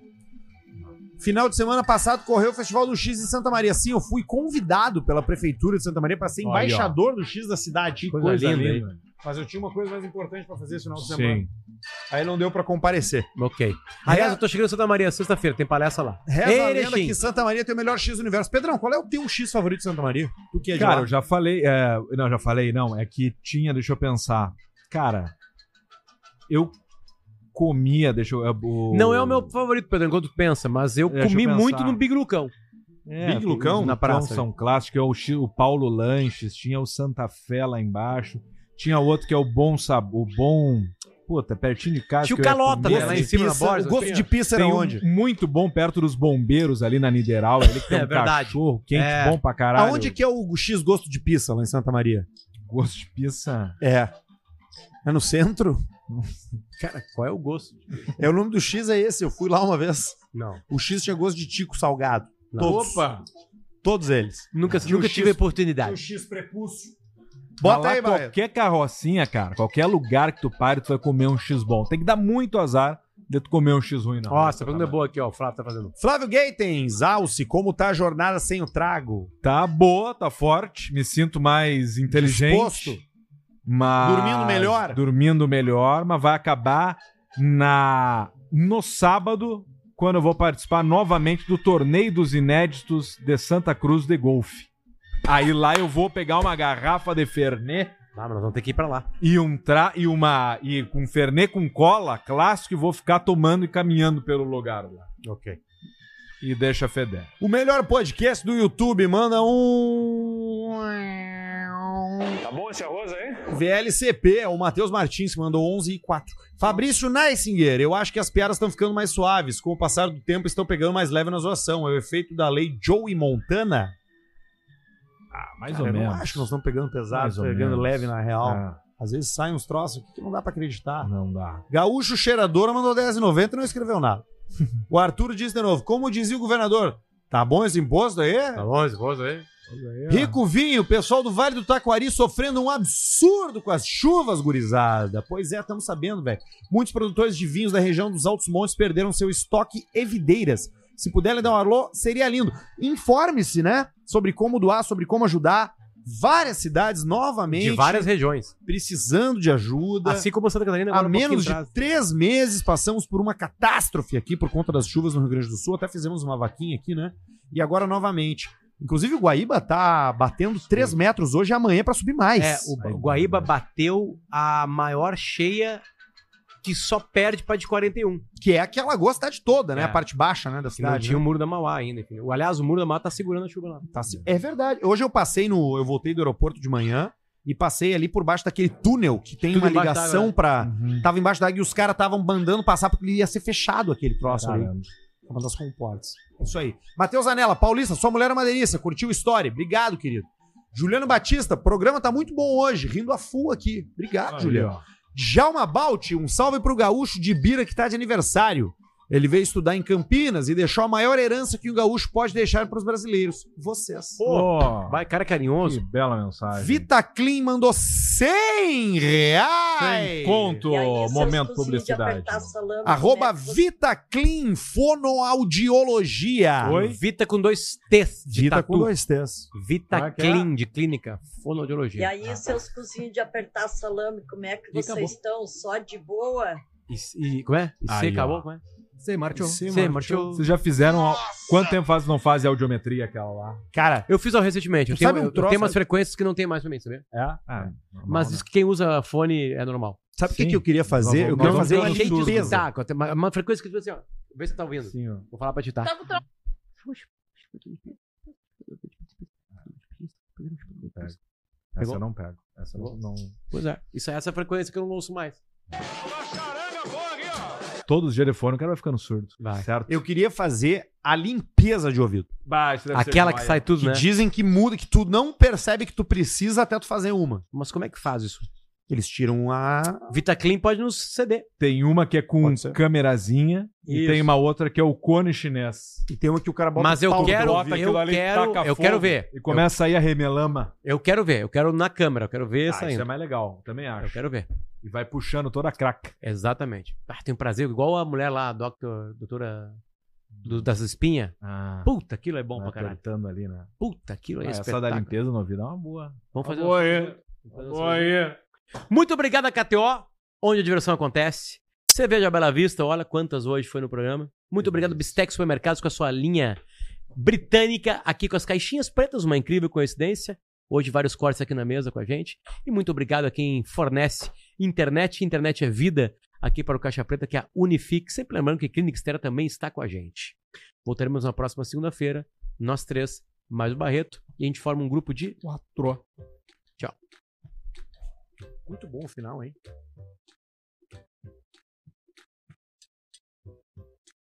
Final de semana passado correu o Festival do X em Santa Maria. Sim, eu fui convidado pela Prefeitura de Santa Maria para ser embaixador do X da cidade. Coisa linda, hein? Mas eu tinha uma coisa mais importante para fazer esse final de semana. Sim. Aí não deu para comparecer. Ok. Aliás, eu tô chegando em Santa Maria sexta-feira, tem palestra lá. Reza a lenda Erechim. que Santa Maria tem o melhor X do universo. Pedrão, qual é o teu X favorito de Santa Maria? Que é de Cara, lá? eu já falei. é, não, já falei, não. É que tinha, deixa eu pensar. Cara, eu comia, deixa eu. é, o- Não é o meu favorito, Pedro, enquanto tu pensa, mas eu Deixa eu comi pensar. muito no Big Lucão. É, Big Lucão? Na praça. São clássicos, é o Paulo Lanches, tinha o Santa Fé lá embaixo. Tinha outro que é o Bom Sabor, o Bom. Puta, pertinho de casa. Tinha o Calota, né, lá Gosto em de cima na pizza- borda. O gosto Tem- de pizza era Tem um onde? muito bom perto dos bombeiros ali na Nideral. Ele que tem É um verdade. cachorro quente É. bom pra caralho. Aonde que é o X gosto de pizza lá em Santa Maria? Gosto de pizza. É. É no centro? Cara, qual é o gosto? É o nome do X é esse, eu fui lá uma vez. Não. O X tinha gosto de tico salgado. Não. Todos. Opa! Todos eles. Nunca, Tinha nunca o tive X- oportunidade. O X prepúcio. Bota aí, qualquer carrocinha, cara, qualquer lugar que tu pare, tu vai comer um X bom. Tem que dar muito azar de tu comer um X ruim, não. Nossa, a pergunta é boa aqui, ó. O Flávio tá fazendo. Flávio Gaitens, Alce, como tá a jornada sem o trago? Tá boa, tá forte, me sinto mais inteligente. Disposto? Mas... Dormindo melhor? Dormindo melhor, mas vai acabar na no sábado, quando eu vou participar novamente do Torneio dos Inéditos de Santa Cruz de Golfe. Aí lá eu vou pegar uma garrafa de Fernet Ah, mas nós vamos ter que ir pra lá. e um tra e uma e com Fernet com cola, clássico, e vou ficar tomando e caminhando pelo lugar lá. Ok. E deixa feder. O melhor podcast do YouTube, manda um. Tá bom esse arroz aí? VLCP, é o Matheus Martins que mandou 11 e 4. Fabrício Neisinger, eu acho que as piadas estão ficando mais suaves. Com o passar do tempo, estão pegando mais leve na zoação. É o efeito da lei Joey Montana? Ah, mais Cara, ou eu menos. não acho que nós estamos pegando pesado, ou pegando menos. leve na real. Ah, Às vezes saem uns troços aqui que não dá pra acreditar. não dá. Gaúcho Cheiradora mandou 10,90 e não escreveu nada. o Arthur disse de novo, como dizia o governador, tá bom esse imposto aí? Tá bom, esse gosto aí? Rico Vinho, pessoal do Vale do Taquari sofrendo um absurdo com as chuvas, gurizada. Pois é, estamos sabendo, velho. Muitos produtores de vinhos da região dos Altos Montes perderam seu estoque e videiras. Se puderem dar um alô, seria lindo. Informe-se, né? Sobre como doar, sobre como ajudar. Várias cidades novamente. De várias regiões. Precisando de ajuda. Assim como Santa Catarina Há um menos pouquinho de três meses passamos por uma catástrofe aqui por conta das chuvas no Rio Grande do Sul. Até fizemos uma vaquinha aqui, né? E agora novamente. Inclusive o Guaíba tá batendo 3 metros hoje e amanhã pra subir mais. É, o, o Guaíba bateu a maior cheia que só perde pra de 41. Que é aquela lagoa a cidade toda, né? É. A parte baixa, né, da Que não cidade. tinha né? o muro da Mauá ainda. enfim. O- Aliás, o muro da Mauá tá segurando a chuva lá. Tá se- É verdade. Hoje eu passei no. Eu voltei do aeroporto de manhã e passei ali por baixo daquele túnel que tem Tudo uma ligação d'água, né? pra. Tava embaixo da água e os caras estavam mandando passar porque ia ser fechado aquele troço ali. Caramba. Uma das comportas. Isso aí. Matheus Anela, Paulista, sua mulher é uma delícia. Curtiu a história? Obrigado, querido. Juliano Batista, programa tá muito bom hoje. Rindo a full aqui. Obrigado, Juliano. Djalma Balt, um salve pro gaúcho de Bira que tá de aniversário. Ele veio estudar em Campinas e deixou a maior herança que um gaúcho pode deixar pros brasileiros. Vocês. Pô, Vai, cara carinhoso. que bela mensagem. Vita Clean mandou 100 reais. Sem conto, momento publicidade. Arroba Vita Clean Fonoaudiologia. Oi? Vita com dois T's de Vita tatu. com dois T's. Vita é que é? Clean, de clínica, E fonoaudiologia. aí, seus cozinhos de apertar salame, como é que E vocês acabou. estão? Só de boa? E, e- como é? E você Aí, acabou? ó. Como é? Você marchou. Você Você marchou. marchou. Vocês já fizeram. Quanto tempo faz não fazem audiometria aquela lá? Cara, Eu fiz recentemente. Eu tenho, sabe um eu- eu troço- tenho umas frequências que não tem mais pra mim, sabia? É? Ah, normal, Mas né? quem usa fone é normal. sabe o que, que eu queria fazer? Eu queria nós fazer uma um limpeza. Uma, uma frequência que tu assim, ó. Vê se você tá ouvindo. Sim, ó. Vou falar pra ti, tá? Essa eu não pego. Essa eu não, não- Pois é. Isso é essa frequência que eu não ouço mais. Todos os fone o cara vai ficando surdo. Vai. Certo? Eu queria fazer a limpeza de ouvido. Bah, isso deve ser Aquela que demais. sai tudo, Que né? dizem que muda, que tu não percebe que tu precisa até tu fazer uma. Mas como é que faz isso? Eles tiram a. Vita Clean pode nos ceder. Tem uma que é com câmerazinha e Isso. tem uma outra que é o cone chinês. E tem uma que o cara bota Mas eu pau quero-. Bota eu ali, quero- taca eu fogo quero ver. E começa a ir a remelama. Eu quero ver. Eu quero na câmera. Eu quero ver Ah, isso saindo. é mais legal, também acho. Eu quero ver. E vai puxando toda a crack. Exatamente. Ah, tem um prazer. Igual a mulher lá, a doctor, doutora do- das espinhas. Ah, Puta, aquilo é bom pra caralho. ali, né? Puta, aquilo é Ah, essa da limpeza no ouvido é uma boa. Vamos fazer Boa um- aí. Boa aí. Muito obrigado a KTO, onde a diversão acontece. Cerveja Bela Vista, olha quantas hoje foi no programa. Muito obrigado, Bistec Supermercados, com a sua linha britânica, aqui com as caixinhas pretas, uma incrível coincidência. Hoje vários cortes aqui na mesa com a gente. E muito obrigado a quem fornece internet, internet é vida, aqui para o Caixa Preta, que é a Unifique. Sempre lembrando que Clínica Estera também está com a gente. Voltaremos na próxima segunda-feira, nós três, mais o Barreto, e a gente forma um grupo de quatro. Muito bom o final, hein?